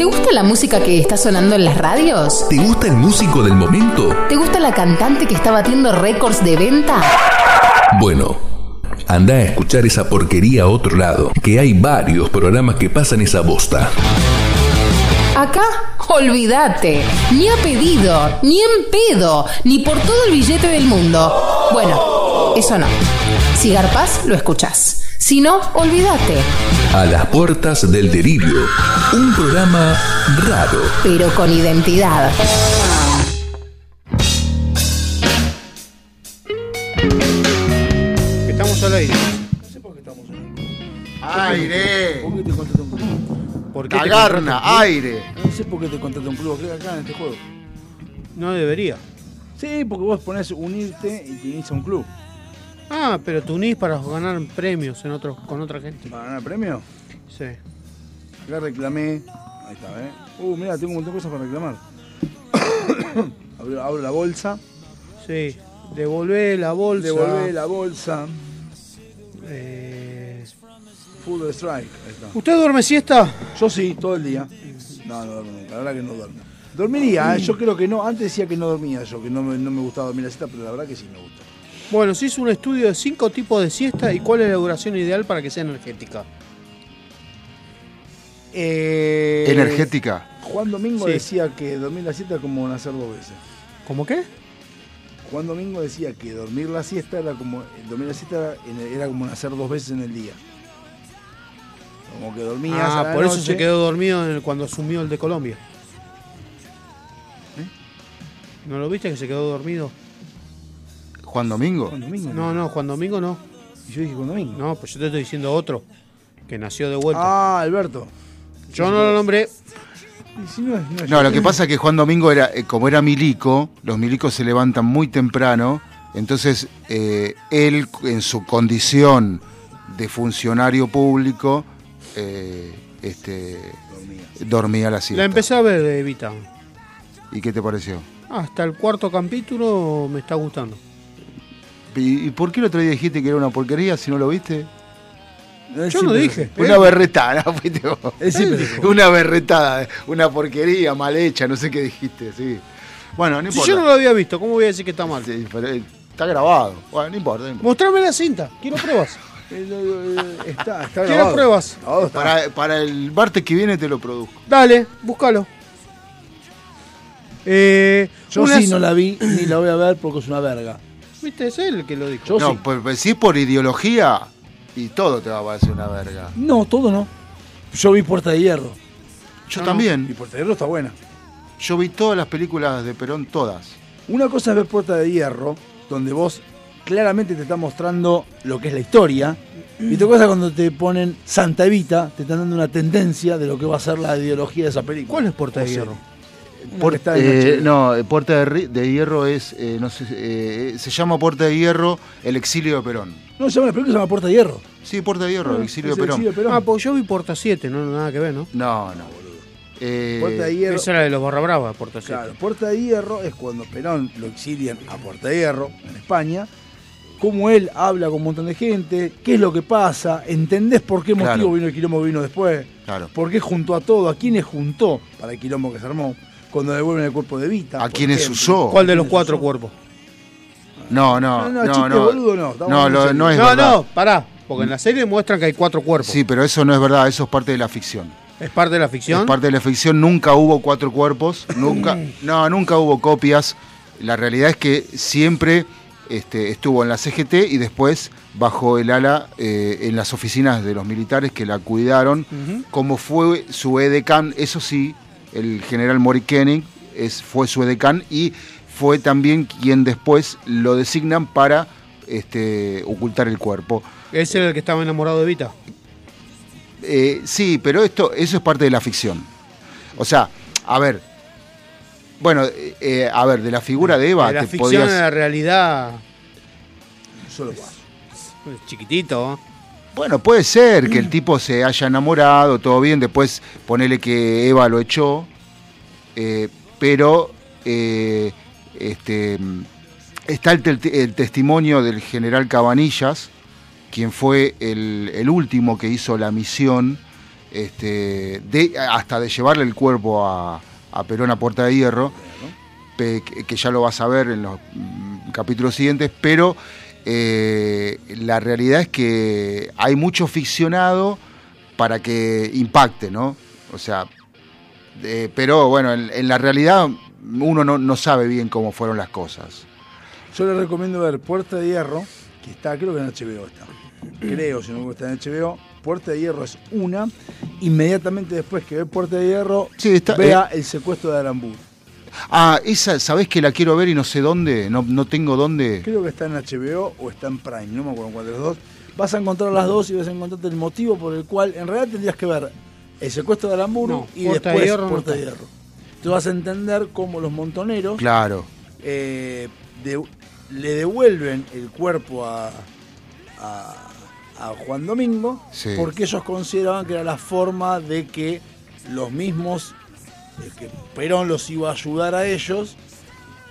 ¿Te gusta la música que está sonando en las radios? ¿Te gusta el músico del momento? ¿Te gusta la cantante que está batiendo récords de venta? Bueno, anda a escuchar esa porquería a otro lado, que hay varios programas que pasan esa bosta. Acá, olvídate. Ni a pedido, ni en pedo, ni por todo el billete del mundo. Bueno, eso no. Si garpás, lo escuchás. Si no, olvídate. A las puertas del delirio, un programa raro. Pero con identidad. Estamos al aire. Aire. ¿Por qué te contraté un club? ¿Por qué te Cagarna, contraté un club? aire. No sé por qué te contraté un club acá acá en este juego. No debería. Sí, porque vos ponés unirte y te unís a un club. Ah, pero te unís para ganar premios en otro, con otra gente. ¿Para ganar premio? Sí. Acá reclamé. Ahí está, ¿eh? Uh, mira, tengo un montón de cosas para reclamar. abro, abro la bolsa. Sí. Devolvé la bolsa. Devolvé la bolsa. Eh, Full strike. Ahí está. ¿Usted duerme siesta? Yo sí, todo el día. No, no duermo nunca. La verdad que no duermo. Dormiría, ¿eh? yo creo que no. Antes decía que no dormía yo, que no me, no me gustaba dormir la siesta, pero la verdad que sí me gusta. Bueno, se hizo un estudio de cinco tipos de siesta y cuál es la duración ideal para que sea energética. Eh, Energética. Juan Domingo Sí. decía que dormir la siesta era como nacer dos veces. ¿Cómo qué? Juan Domingo decía que dormir la siesta era como dormir la siesta era, como nacer dos veces en el día. Como que dormías a Ah, la por eso noche. se quedó dormido en el- cuando asumió el de Colombia. ¿Eh? ¿No lo viste que se quedó dormido? Juan Domingo. Juan Domingo. No, no, Juan Domingo no. Y yo dije Juan Domingo. No, pues yo te estoy diciendo otro, que nació de vuelta. Ah, Alberto. yo no lo nombré. Si no, lo que pasa es que Juan Domingo era, eh, como era milico, los milicos se levantan muy temprano, entonces eh, él en su condición de funcionario público, eh, este, dormía a la siesta. La empecé a ver, Evita. ¿Y qué te pareció? Hasta el cuarto capítulo me está gustando. ¿Y, por qué el otro día dijiste que era una porquería si no lo viste? Yo no dije. Una berretada, ¿no? Fuiste vos. Una berretada, una porquería mal hecha, no sé qué dijiste, sí. Bueno, no Si importa. yo no lo había visto, ¿cómo voy a decir que está mal? Sí, pero, eh, está grabado. Bueno, no importa. no importa. Mostrame la cinta, quiero pruebas. Está, está Quiero grabado. pruebas. Está. Para, para el martes que viene te lo produzco. Dale, búscalo. Eh, Yo una sí no la vi ni la voy a ver porque es una verga. Viste, es él el que lo dijo. Yo no, sí. pues, pues, si es por ideología y todo te va a parecer una verga. No, todo no. Yo vi Puerta de Hierro. Yo Y también. Puerta de Hierro está buena. Yo vi todas las películas de Perón, todas. Una cosa es ver Puerta de Hierro, donde vos claramente te está mostrando lo que es la historia. Y otra cosa es cuando te ponen Santa Evita, te están dando una tendencia de lo que va a ser la ideología de esa película. ¿Cuál es Puerta de O sea, Hierro? Por- que está en eh, no, eh, Puerta de, de Hierro es, eh, no sé, eh, se llama Puerta de Hierro, el exilio de Perón. No, se llama la película se llama Puerta de Hierro. Sí, Puerta de Hierro, el Ah, exilio de el Perón. exilio de Perón. Ah, porque yo vi Porta 7, no, nada que ver, ¿no? No, no, boludo. Eh, Puerta de Hierro. Esa era de los Barra Brava, Porta 7. Claro, Puerta de Hierro es cuando Perón lo exilian a Puerta de Hierro, en España. Cómo él habla con un montón de gente, qué es lo que pasa, entendés por qué motivo Claro. vino el quilombo vino después, Claro. por qué juntó a todo, a quiénes juntó para el quilombo que se armó, cuando devuelven el cuerpo de Vita. ¿A quiénes usó? ¿Cuál de los ¿Quiénes cuatro usó? cuerpos? No, no, No, no, no, chiste no. boludo no, No, lo- no es no, verdad. no, pará. Porque en la serie muestran que hay cuatro cuerpos. Sí, pero eso no es verdad, eso es parte de la ficción. ¿Es parte de la ficción? Es parte de la ficción, nunca hubo cuatro cuerpos, nunca, no, nunca hubo copias. La realidad es que siempre este, estuvo en la CGT y después bajo el ala eh, en las oficinas de los militares que la cuidaron, Ujú. como fue su edecán, eso sí, el general Mori Koenig es, fue su edecán y fue también quien después lo designan para este, ocultar el cuerpo. Ese era el que estaba enamorado de Vita. Eh, sí, pero esto, eso es parte de la ficción. O sea, a ver. Bueno, eh, a ver, de la figura de Eva de la te ficción podías. a la realidad. Solo paso. es chiquitito. ¿eh? Bueno, puede ser que el tipo se haya enamorado, todo bien, después ponele que Eva lo echó, eh, pero eh, este, mm, está el, testimonio del general Cabanillas, quien fue el, el último que hizo la misión este, de, hasta de llevarle el cuerpo a, a Perón a Puerta de Hierro, que, que ya lo vas a ver en los mm, capítulos siguientes, pero eh, la realidad es que hay mucho ficcionado para que impacte, ¿no? O sea, eh, pero bueno, en, en la realidad uno no, no sabe bien cómo fueron las cosas. Yo le recomiendo ver Puerta de Hierro, que está, creo que en HBO está. Creo, si no me está en HBO. Puerta de Hierro es una. Inmediatamente después que ve Puerta de Hierro, Sí, está- vea el secuestro de Aramburu. Ah, esa, ¿sabés que la quiero ver y no sé dónde? No, no tengo dónde. Creo que está en HBO o está en Prime, no me acuerdo cuál de los dos. Vas a encontrar las dos y vas a encontrarte el motivo por el cual en realidad tendrías que ver el secuestro de Aramburu No, y Puerta de después Hierro no de. Hierro. Tú vas a entender cómo los montoneros Claro. eh, de- le devuelven el cuerpo a, a- a Juan Domingo Sí. porque ellos consideraban que era la forma de que los mismos, eh, que Perón los iba a ayudar a ellos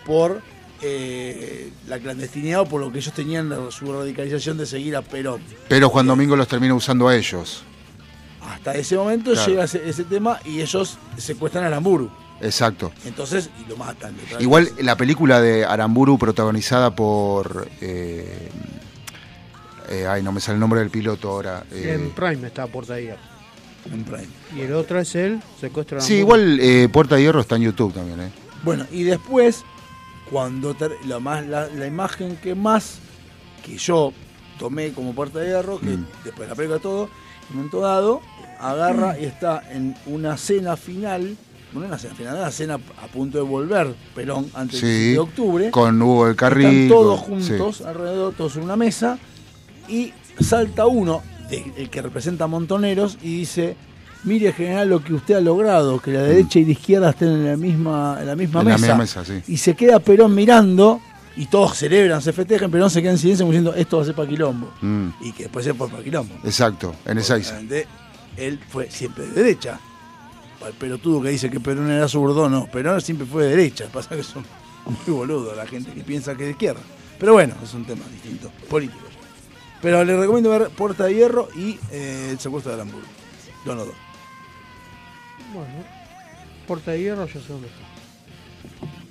por eh, la clandestinidad o por lo que ellos tenían su radicalización de seguir a Perón. Pero Juan Domingo los termina usando a ellos. Hasta ese momento Claro. llega ese, ese tema y ellos secuestran a Aramburu. Exacto. Entonces, y lo matan. Igual la película de Aramburu protagonizada por... eh, eh, ay, no me sale el nombre del piloto ahora. eh, En Prime está de Hierro. En Prime. Y el otro es el secuestro de sí, igual eh, Puerta de Hierro está en YouTube también. ¿eh? Bueno, y después, cuando ter- la, más, la, la imagen que más que yo tomé como puerta de hierro, que Mm. después de la película todo, en un momento dado, agarra y está en una cena final, bueno, una cena final, una cena a punto de volver Perón antes del Sí, 7 de octubre. con Hugo del Carril. Están todos juntos, sí. alrededor, todos en una mesa, y salta uno, de- el que representa a Montoneros, y dice, mire en general lo que usted ha logrado, que la derecha y la izquierda estén en la misma, en la misma En la mesa. misma mesa, sí. Y se queda Perón mirando y todos celebran, se festejan, Perón se queda en silencio como diciendo esto va a ser para quilombo. Mm, Y que después se fue para quilombo. exacto, en Ezeiza. Él fue siempre de derecha. Para el pelotudo que dice que Perón era zurdo, no. Perón siempre fue de derecha. Pasa que son muy boludos la gente que piensa que es de izquierda. Pero bueno, es un tema distinto, político. Pero le recomiendo ver Puerta de Hierro y eh, El secuestro de Hamburgo. Dos, no, dos. Bueno, Puerta de Hierro, yo sé dónde está.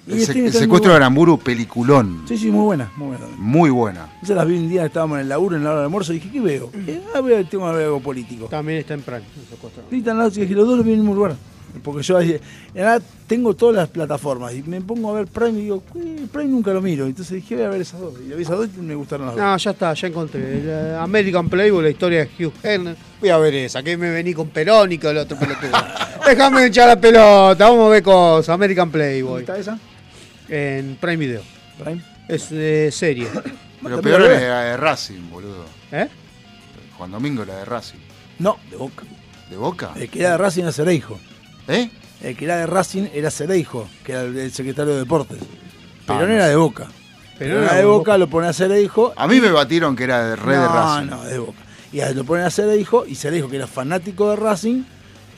El, secuestro de Aramburu, peliculón. Sí, sí, muy buena, muy buena. Muy buena. Yo las vi un día, estábamos en el laburo, en la hora del almuerzo, y dije, ¿qué veo? Eh, ah, veo el tema de algo político. También está en Prime. el secuestro. Y dije, los dos los vi en el mismo lugar. Porque yo en realidad tengo todas las plataformas y me pongo a ver Prime y digo, "Eh, Prime nunca lo miro. Entonces dije, voy a ver esas dos. Y la vi esas dos y me gustaron las dos. No, ya está, ya encontré. American Playboy, la historia de Hugh Hefner. Voy a ver esa, que me vení con Perón y con el otro pelotudo. Déjame echar la pelota, vamos a ver cosas. American Playboy. ¿Está esa? En Prime Video. Prime. Es eh, serie. Pero peor era la de Racing, boludo. ¿Eh? Juan Domingo era de Racing. No, de Boca. ¿De Boca? El que era de Racing era Cereijo. ¿Eh? El que era de Racing era Cereijo, que era el, secretario de Deportes. Ah, no era de Boca. Perón era de de Boca, lo pone a Cereijo. A mí me batieron que era de red de no, Racing. No, de Boca. Y a- lo ponen a Cereijo, y Cereijo, que era fanático de Racing,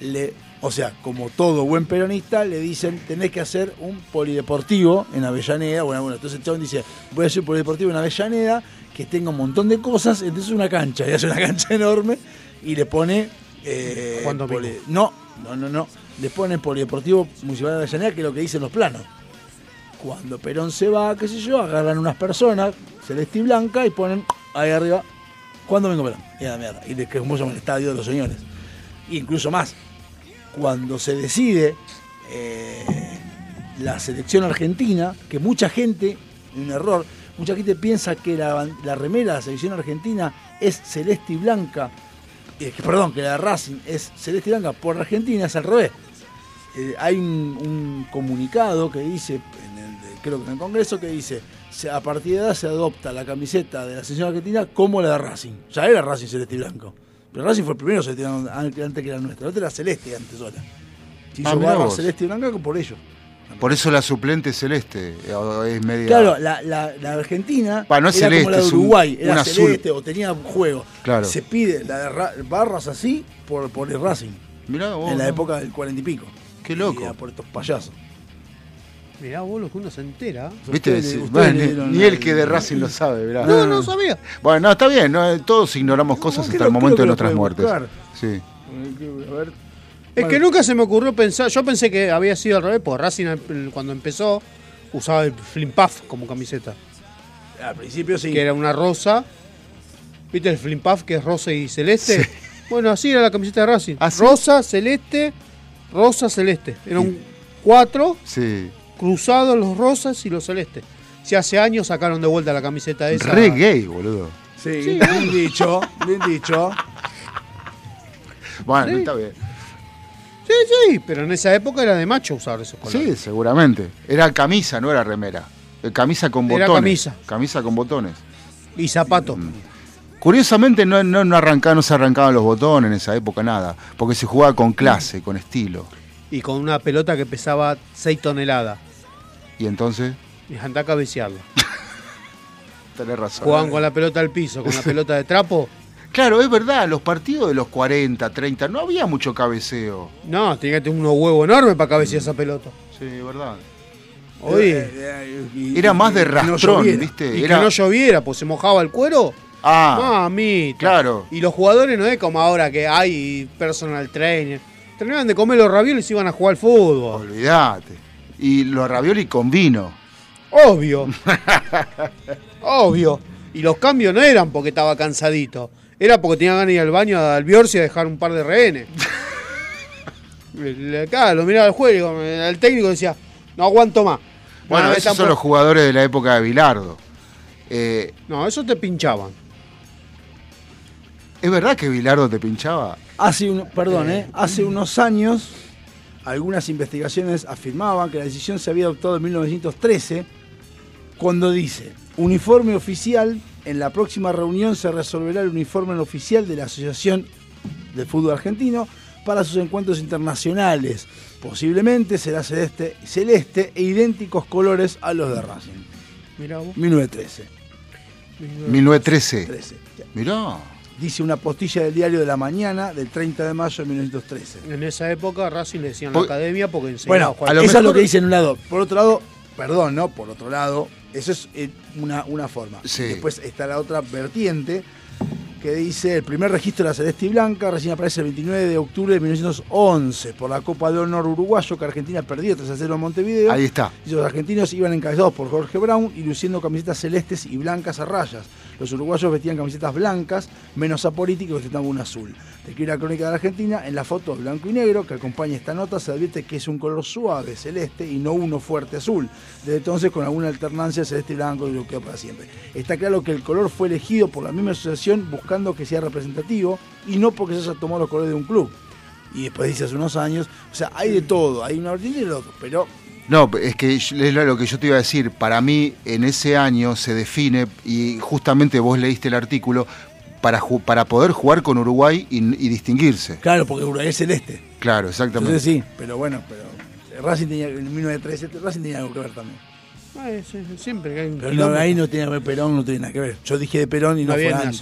le, o sea, como todo buen peronista, le dicen, tenés que hacer un polideportivo en Avellaneda. Bueno, bueno, entonces el chabón dice, voy a hacer un polideportivo en Avellaneda que tenga un montón de cosas, entonces una cancha, y hace una cancha enorme, y le pone... eh, Juan poli- no, no, no, no. Le pone Polideportivo Municipal de Avellaneda, que es lo que dicen los planos. Cuando Perón se va, qué sé yo, agarran unas personas, celeste y blanca, y ponen ahí arriba, Juan Domingo Perón. Y a la mierda. Y que como el estadio de los señores. E incluso más, cuando se decide eh, la selección argentina, que mucha gente, un error, mucha gente piensa que la, remera de la selección argentina es celeste y blanca, eh, perdón, que la de Racing es celeste y blanca por Argentina, es al revés. Eh, hay un, un comunicado que dice, en el creo que en el Congreso, que dice, a partir de edad se adopta la camiseta de la selección argentina como la de Racing. Ya era Racing celeste y blanco. Pero Racing fue el primero celeste antes que la nuestra. La otra era celeste antes sola. Se Ah, hizo barra celeste y blanca por ello. Por eso la suplente celeste eh, es media. Claro, la, la, la Argentina no es era celeste, como la de un- Uruguay, era un azul. celeste o tenía juego. Claro. Se pide la de Ra- barras así por, por el Racing. Mirá vos, en la ¿no? época del cuarenta y pico. Qué loco. Y era por estos payasos. Mirá vos lo que uno se entera. ¿Viste? Ustedes- Sí, ustedes bueno, le ni, el que de Racing lo sabe, ¿verdad? No, no sabía. Bueno, no, está bien, ¿no? todos ignoramos cosas hasta el momento de nuestras muertes. buscar. Sí. A ver. Es Bueno. que nunca se me ocurrió pensar. Yo pensé que había sido al revés, porque Racing cuando empezó usaba el Flim Puff como camiseta. Al principio sí. Que era una rosa. ¿Viste el Flim Puff que es rosa y celeste? Bueno, así era la camiseta de Racing. ¿Ah, sí? Rosa, celeste, rosa, celeste. Eran cuatro Sí. cruzados los rosas y los celestes. Si hace años sacaron de vuelta la camiseta esa. Re gay, boludo. Sí, Sí. bien dicho, bien dicho. Bueno, Sí. está bien. Sí, sí, pero en esa época era de macho usar esos colores. Sí, seguramente. Era camisa, no era remera. Eh, Camisa con Era botones. camisa. Camisa con botones. Y zapato. Curiosamente no, no, no, arrancaba- no se arrancaban los botones en esa época, nada. Porque se jugaba con clase, con estilo. Y con una pelota que pesaba 6 toneladas. Y entonces, Y andá a cabecearla. tenés razón. Jugaban con la pelota al piso, con la pelota de trapo. Claro, es verdad, los partidos de los 40, 30, no había mucho cabeceo. No, tenía que tener unos huevos enormes para cabecear esa pelota. Sí, verdad. Oye, Eh, y- Era más de no rastrón, lloviera. ¿viste? y Era... que no lloviera, pues se mojaba el cuero. Ah, Mamita. claro. Y los jugadores no es como ahora que hay personal trainer. Terminaban de comer los ravioles y iban a jugar al fútbol. Olvídate. Y los ravioli con vino. Obvio. Obvio. Y los cambios no eran porque estaba cansadito. Era porque tenía ganas de ir al baño al Biorsi a dejar un par de rehenes. Acá lo miraba al juego, el técnico decía, no aguanto más. Bueno, No, esos son por- los jugadores de la época de Bilardo. Eh, No, eso te pinchaban. ¿Es verdad que Bilardo te pinchaba? Hace, un, perdón, eh, hace unos años, algunas investigaciones afirmaban que la decisión se había adoptado en 1913, cuando dice, uniforme oficial, en la próxima reunión se resolverá el uniforme oficial de la Asociación de Fútbol Argentino, para sus encuentros internacionales. Posiblemente será celeste, celeste e idénticos colores a los de Racing. Mirá vos. 1913. 1913. 13. Mirá. Dice una postilla del diario de la mañana del 30 de mayo de 1913. En esa época Racing le decían Por- la academia porque enseñaba Bueno, a jugar. eso es lo que dice en un lado. Por otro lado, perdón, ¿no? Por otro lado, eso es eh, una, una forma. Sí. Después está la otra vertiente que dice el primer registro de la Celeste y Blanca recién aparece el 29 de octubre de 1911 por la Copa de Honor Uruguayo que Argentina perdió 3 a 0 en Montevideo. Ahí está. Y los argentinos iban encabezados por Jorge Brown y luciendo camisetas celestes y blancas a rayas. Los uruguayos vestían camisetas blancas, menos apolíticos, que ostentaban un azul. Te escribe la crónica de la Argentina, en la foto blanco y negro que acompaña esta nota se advierte que es un color suave, celeste, y no uno fuerte azul. Desde entonces, con alguna alternancia celeste y blanco, y lo quedó para siempre. Está claro que el color fue elegido por la misma asociación buscando que sea representativo y no porque se haya tomado los colores de un club. Y después dice hace unos años, o sea, hay de todo, hay una vertiente y el otro, pero No, es que es lo que yo te iba a decir. Para mí, en ese año se define, y justamente vos leíste el artículo, para, ju- para poder jugar con Uruguay y, y distinguirse. claro, porque Uruguay es celeste. Claro, exactamente. Entonces sí, pero bueno, pero Racing tenía, en 1913 Racing tenía algo que ver también. Ah, es- es- siempre que hay un Pero no, ahí no tiene que ver Perón, no tiene nada que ver. Yo dije de Perón y no, No fue había antes.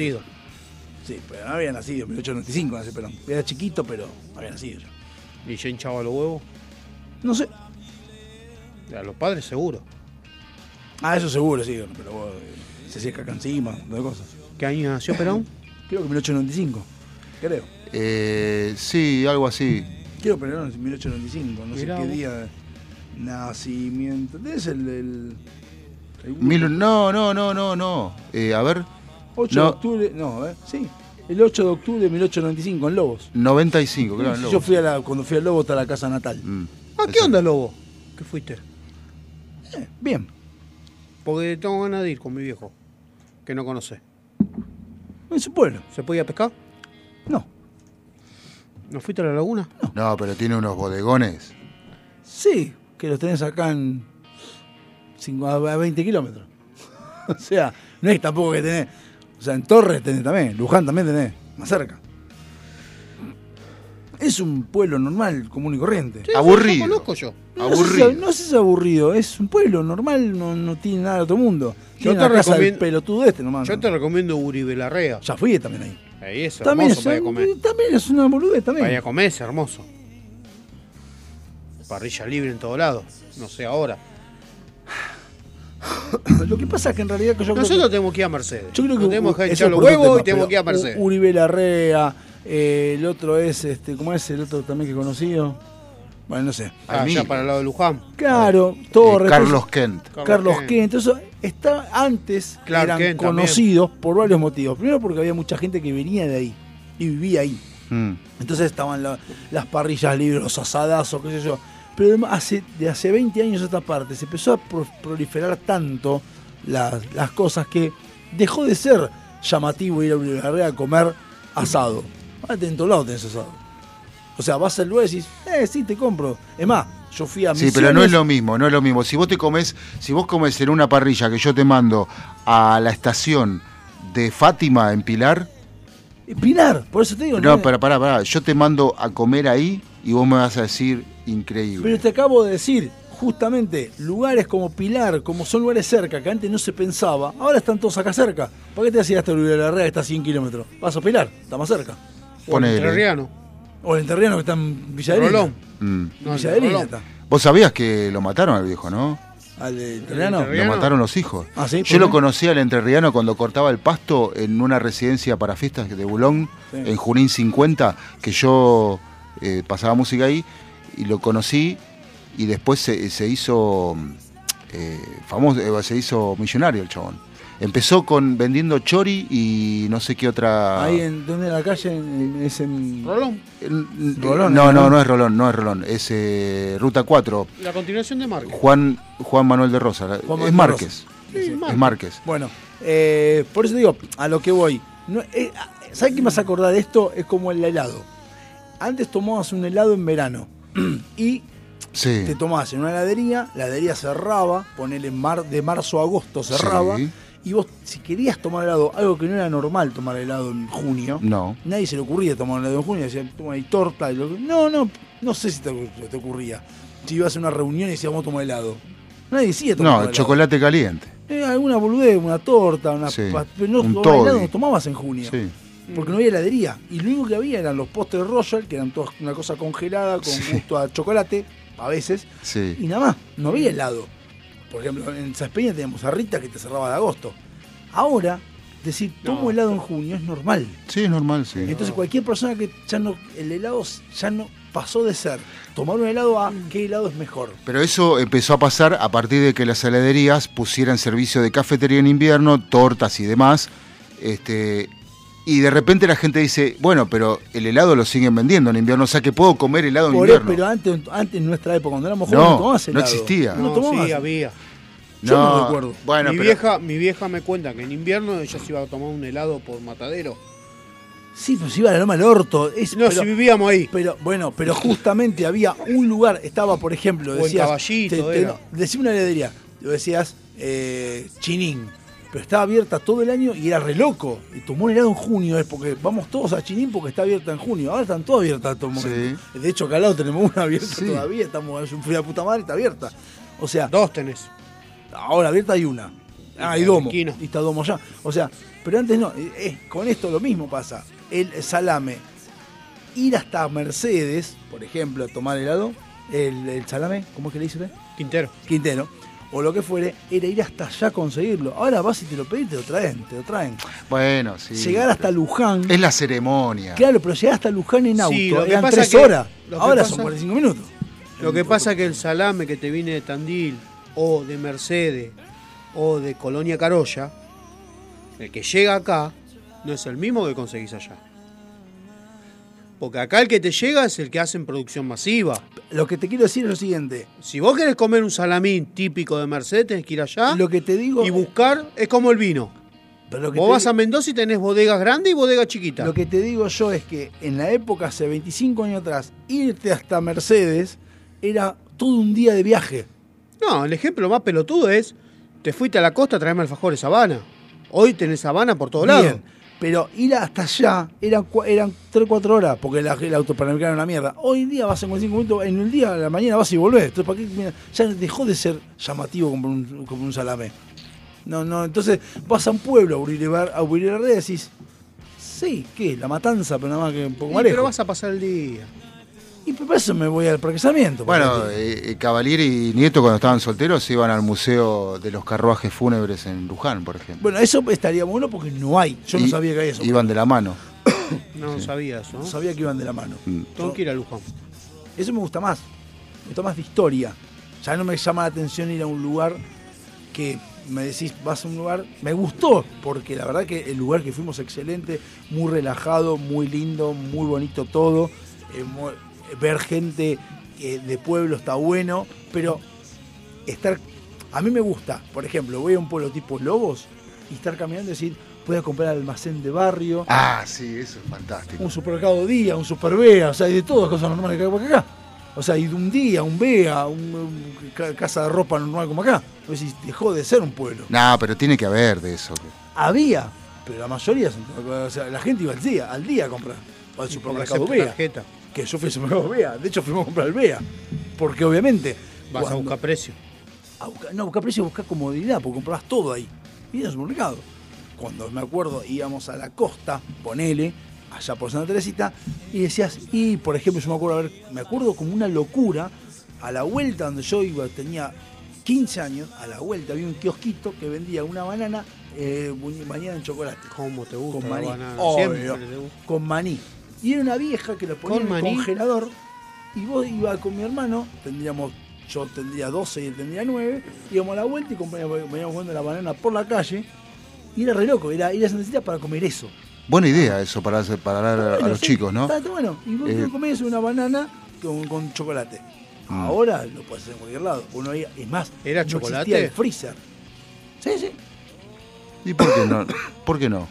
Sí, pero no había nacido, en 1895 nació Perón. Era chiquito, pero había nacido yo. ¿Y ya hinchaba los huevos? No sé. A los padres seguro. Ah, eso seguro, sí, pero vos, eh, se hacía caca encima, de cosas. ¿Qué año nació Perón? Creo que 1895, creo. Eh, sí, algo así. Creo Perón en 1895, no Mirá sé qué vos. día de nacimiento. Es el, Mil- no, no, no, no, no. Eh, a ver, 8 no. de octubre, no, eh, sí. El 8 de octubre de 1895 en Lobos. 95, claro. Sí, Lobo. Yo fui a la, cuando fui a Lobos hasta la casa natal. Mm. Ah, ¿qué onda, Lobo? ¿Qué fuiste? bien. Porque tengo ganas de ir con mi viejo, que no conoce. En su pueblo. ¿Se podía pescar? No. ¿No fuiste a la laguna? No, pero tiene unos bodegones. Sí, que los tenés acá en cinco- a 20 kilómetros. o sea, no es tampoco que tenés. O sea, en Torres tenés también, Luján también tenés, más cerca. Es un pueblo normal, común y corriente. Sí, Aburrido. lo conozco yo. No sé si- No sé si es aburrido, es un pueblo normal, no, no tiene nada de otro mundo. Yo Tiene te recomiendo- pelotudo este nomás. Yo te recomiendo Uribe Larrea. Ya fui también ahí. Ahí es También hermoso es, para comer. también es una boludez también. Vaya a comer, es hermoso. Parrilla libre en todos lados. No sé ahora. Lo que pasa es que en realidad que yo creo Nosotros que- tenemos que ir a Mercedes. Yo creo que Nos tenemos que echar los huevos tema, y tenemos que ir a Mercedes. Uribe Larrea, eh, el otro es, este, ¿cómo es el otro también que he conocido? Bueno, no sé. Ah, para el lado de Luján. Claro, Torres. Eh, Carlos Kent. Carlos, Kent. Eso está antes Clark eran Kent también. conocidos por varios motivos. Primero porque había mucha gente que venía de ahí y vivía ahí. Mm. Entonces estaban la- las parrillas libres, los asadazos, qué sé yo. Pero hace, de hace 20 años a esta parte se empezó a pro- proliferar tanto las, las cosas que dejó de ser llamativo ir a Uribe Larrea a comer asado. Ahora en todos lados tenés asado. O sea, vas al lugar y decís, eh, sí, te compro. Es más, yo fui a Sí, pero no es Misiones- lo mismo, no es lo mismo. Si vos te comes, si vos comes en una parrilla que yo te mando a la estación de Fátima en Pilar, Pilar, por eso te digo. no, es- para, para, para, yo te mando a comer ahí y vos me vas a decir increíble. Pero te acabo de decir, justamente, lugares como Pilar, como son lugares cerca, que antes no se pensaba, ahora están todos acá cerca. ¿Por qué te decías hasta Uribe Larrea que está a 100 kilómetros? Vas a Pilar, está más cerca. Ponele. Entrerriano. O el terriano que está en Villa de Lina. Rolón. Mm. De está. Vos sabías que lo mataron al viejo, ¿no? ¿Al de Terriano? Lo mataron los hijos. Ah, ¿sí? Yo ¿Por lo conocí al entrerriano cuando cortaba el pasto en una residencia para fiestas de Bulón, Sí. en Junín 50, que yo eh, pasaba música ahí, y lo conocí, y después se, se hizo eh, famoso, eh, se hizo millonario el chabón. Empezó con vendiendo chori y no sé qué otra... Ahí en donde la calle en- es en. Rolón. Rolón, no, no, ¿no? no es Rolón, no es Rolón, es eh, Ruta 4. La continuación de Márquez. Juan, Juan Manuel de Rosa, Juan es Manuel de Márquez. Rosa. Sí, Es Márquez. Bueno, eh, por eso digo, a lo que voy. No, eh, ¿Sabes qué me vas a acordar de esto? Es como el helado. Antes tomabas un helado en verano y Sí. te tomabas en una heladería, la heladería cerraba, ponele mar, de marzo a agosto cerraba, Sí. Y vos, si querías tomar helado, algo que no era normal tomar helado en junio, No. nadie se le ocurría tomar helado en junio. Decían, toma ahí torta. Y lo- no, no, no sé si te, te ocurría. Si ibas a una reunión y decías, vamos a tomar helado. Nadie decía tomar No, helado. chocolate caliente. Eh, alguna boludez, una torta, una Sí, no, un helado no tomabas en junio. Sí. Porque no había heladería. Y lo único que había eran los postres Royal, que eran todos una cosa congelada con Sí. gusto a chocolate, a veces. Sí. Y nada más, no había helado. Por ejemplo, en Saspeña teníamos a Rita que te cerraba de agosto. Ahora, decir, tomo helado en junio es normal. Sí, es normal, sí. Entonces cualquier persona que ya no, el helado ya no pasó de ser tomar un helado a qué helado es mejor. Pero eso empezó a pasar a partir de que las heladerías pusieran servicio de cafetería en invierno, tortas y demás. Este, y de repente la gente dice, bueno, pero el helado lo siguen vendiendo en invierno, o sea que puedo comer helado en Por invierno. pero antes, antes en nuestra época, cuando éramos jóvenes, no tomabas no existía. No, sí, había. Yo no recuerdo. Bueno, mi, pero- vieja, mi vieja me cuenta que en invierno ella se iba a tomar un helado por matadero. Sí, pues iba a la loma del orto. Es- No, pero- si vivíamos ahí. Pero bueno, pero justamente había un lugar, estaba por ejemplo, O en decías, Caballito, era. decía una heladería, lo decías eh, Chinín, pero estaba abierta todo el año y era re loco. Y tomó un helado en junio, es porque vamos todos a Chinín porque está abierta en junio. Ahora están todas abiertas todo el momento. De hecho, acá al lado tenemos una abierta Sí. todavía, estamos, es un frío de puta madre, está abierta. O sea, Dos tenés. ahora abierta hay una. Ah, la domo. Y está domo ya. O sea, pero antes no. eh, eh, con esto lo mismo pasa. El salame. Ir hasta Mercedes, por ejemplo, a tomar helado. El, el salame, ¿cómo es que le dice usted? Quintero. Quintero. O lo que fuere, era ir hasta allá a conseguirlo. Ahora vas y te lo pedís, te lo traen, te lo traen. Bueno, sí. Llegar hasta Luján. Es la ceremonia. Claro, pero llegar hasta Luján en auto. Sí, lo que eran pasa tres que- horas. lo que Ahora pasa- son 45 minutos. Lo que pasa es que el salame que te viene de Tandil o de Mercedes o de Colonia Carolla, el que llega acá no es el mismo que conseguís allá. Porque acá el que te llega es el que hace en producción masiva. Lo que te quiero decir es lo siguiente. Si vos querés comer un salamín típico de Mercedes, tenés que ir allá Lo que te digo. y buscar, es como el vino. pero lo que Vos te vas a Mendoza y tenés bodegas grandes y bodegas chiquitas. Lo que te digo yo es que en la época, hace 25 años atrás, irte hasta Mercedes era todo un día de viaje. No, el ejemplo más pelotudo es, te fuiste a la costa a traerme alfajores Habana. Hoy tenés Habana por todos lados. Pero ir hasta allá eran, eran 3 4 horas, porque la, el auto panamericano era una mierda. Hoy en día vas en 45 minutos, en el día, a la mañana vas y volvés. Entonces, ¿para qué? Mira, ya dejó de ser llamativo como un, como un salame. No, no, entonces vas a un pueblo a abrir a abrir y decís, sí, ¿qué? La matanza, pero nada más que un poco pero vas a pasar el día. Y por eso me voy al Parque Sarmiento. Bueno, porque- eh, Cavalieri y Nieto cuando estaban solteros se iban al Museo de los Carruajes Fúnebres en Luján, por ejemplo. Bueno, eso estaría bueno porque no hay. Yo no sabía que había eso. Iban de la mano. No sabía eso. No ¿no? sabía que iban de la mano. Mm. Tengo que ir a Luján. Eso me gusta más. Me gusta más de historia. Ya no me llama la atención ir a un lugar que me decís, vas a un lugar. Me gustó, porque la verdad que el lugar que fuimos excelente, muy relajado, muy lindo, muy bonito todo. Eh, ver gente eh, de pueblo está bueno, pero estar. A mí me gusta, por ejemplo, voy a un pueblo tipo Lobos y estar caminando y decir, voy a comprar almacén de barrio. Ah, sí, eso es fantástico. un supermercado día, un superbea, o sea, hay de todas cosas normales que hay por acá. O sea, hay de un día, un BEA, un, un ca- casa de ropa normal como acá. O sea, dejó de ser un pueblo. No, pero tiene que haber de eso. Había, pero la mayoría, o sea, la gente iba al día, al día a comprar. O al supermercado BEA. tarjeta. Que yo fui al supermercado BEA. De hecho, fuimos a comprar el BEA. Porque obviamente. Vas a buscar precio. a buscar- no, buscar precio, buscar comodidad, porque comprabas todo ahí. Y el supermercado. Cuando me acuerdo, íbamos a la costa, ponele, allá por Santa Teresita, y decías, y por ejemplo, yo me acuerdo, a ver, me acuerdo como una locura, a la vuelta donde yo iba, tenía 15 años, a la vuelta había un kiosquito que vendía una banana eh, bañada en chocolate. ¿Cómo te gusta Con la maní. banana? Obvio, Siempre te gusta. con maní. Y era una vieja que lo ponía ¿Con en el maní? congelador. Y vos ibas con mi hermano, tendríamos, yo tendría 12 y él tendría 9, íbamos a la vuelta y comprábamos- veníamos jugando la banana por la calle. Y era re loco, era ir a Santa Cecilia para comer eso. Buena idea eso para, hacer- para dar a, los sí, chicos, ¿no? Está, bueno. Y vos Eh, comés una banana con, con chocolate. Mm. Ahora lo puedes hacer en cualquier lado. Uno ahí- es más, ¿Era no chocolate? el freezer. Sí, sí. ¿Y por qué no? ¿Por qué no?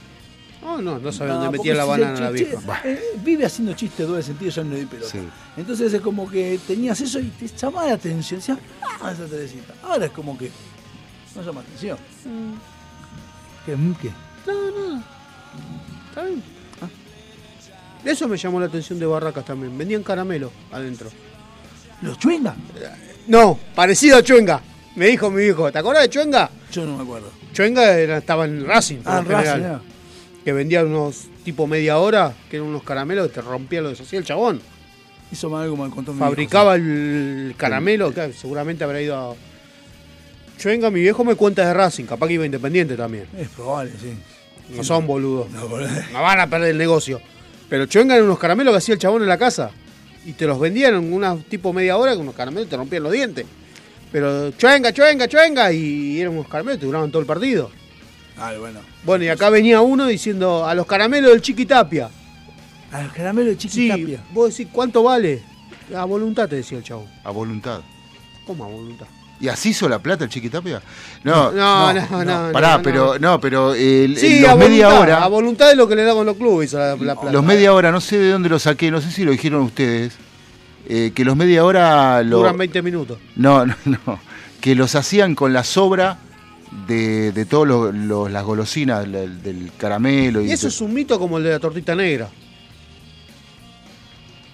No, no, no sabía No, dónde metía la banana el la chiste- vieja. eh, vive haciendo chistes de doble sentido, ya no di pelota. Sí. Entonces es como que tenías eso y te llamaba la atención. Decías, ah, esa Teresita. Ahora es como que no llama atención. ¿Qué? mm, qué? No, no. ¿Está bien? Ah. Eso me llamó la atención de Barracas también. Vendían caramelo adentro. ¿Los chuenga? No, parecido a Chuenga. Me dijo mi hijo, ¿te acuerdas de Chuenga? Yo no me acuerdo. Chuenga era- estaba en Racing. Ah, en Racing, general, Que vendía unos tipo media hora, que eran unos caramelos que te rompía lo deshacía el chabón. Eso me algo me contó mi Fabricaba hijo, el caramelo, que seguramente habrá ido a. Chuenga, mi viejo me cuenta de Racing, capaz que iba independiente también. Es probable, sí. No son boludos. No, boludo. No van a perder el negocio. Pero Chuenga eran unos caramelos que hacía el chabón en la casa. Y te los vendían en una tipo media hora con unos caramelos y te rompían los dientes. Pero Chuenga, Chuenga, Chuenga. Y eran unos caramelos que te duraban todo el partido. Ah, bueno. Bueno, y acá venía uno diciendo a los caramelos del Chiquitapia. A los caramelos de Sí, Chiquitapia. vos decís, ¿cuánto vale? A voluntad te decía el chabón. A voluntad. ¿Cómo a voluntad? ¿Y así hizo la plata el Chiquitapia? No, No, no, no, Pará, no, pero no, pero el, Sí, los a media voluntad, hora. A voluntad de lo que le daban los clubes a la, la plata. Los media hora, no sé de dónde lo saqué, no sé si lo dijeron ustedes. eh, que los media hora lo, Duran 20 minutos. No, no, no. Que los hacían con la sobra de, de todas las golosinas del, del caramelo. Y, Y eso es un mito como el de la tortita negra.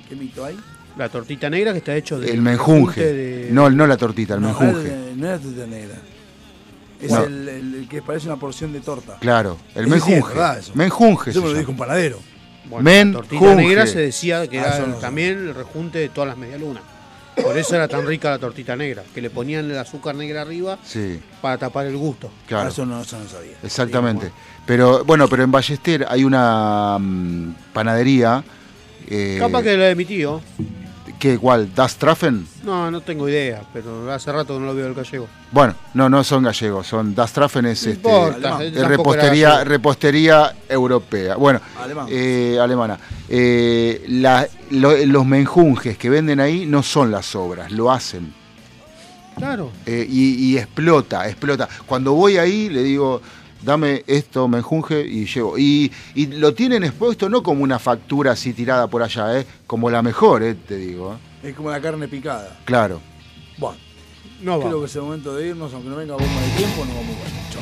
¿Qué mito hay? La tortita negra que está hecho de. el menjunje. de- No, no la tortita, el No, menjunje. no era tortita negra. Es No. el, el- el que parece una porción de torta. Claro, el sí es verdad, eso. menjunje. Eso me lo dijo un panadero. Bueno, Men la tortita junge. negra se decía que Ah, era no también el rejunte de todas las medialunas. Por eso era tan rica la tortita negra, que le ponían el azúcar negra arriba Sí, para tapar el gusto. claro. Eso no, eso no sabía. Exactamente. Pero bueno, pero en Ballester hay una mm, panadería. Eh, Capaz que la de mi tío. ¿Qué, cuál? ¿Das Traffen? No, no tengo idea, pero hace rato que no lo veo del gallego. Bueno, no, no son gallegos, son Das Traffen es este, importa, repostería, repostería europea. Bueno, Alemán. eh, alemana. Eh, la- lo- los menjunjes que venden ahí no son las obras, lo hacen. Claro. Eh, y, y explota, explota. Cuando voy ahí le digo, dame esto, menjunje, y llevo. Y, y lo tienen expuesto no como una factura así tirada por allá, eh, como la mejor, eh, te digo. eh. Es como la carne picada. Claro. Bueno, No va. creo que es el momento de irnos, aunque no venga bomba de tiempo, no vamos bueno. Chao.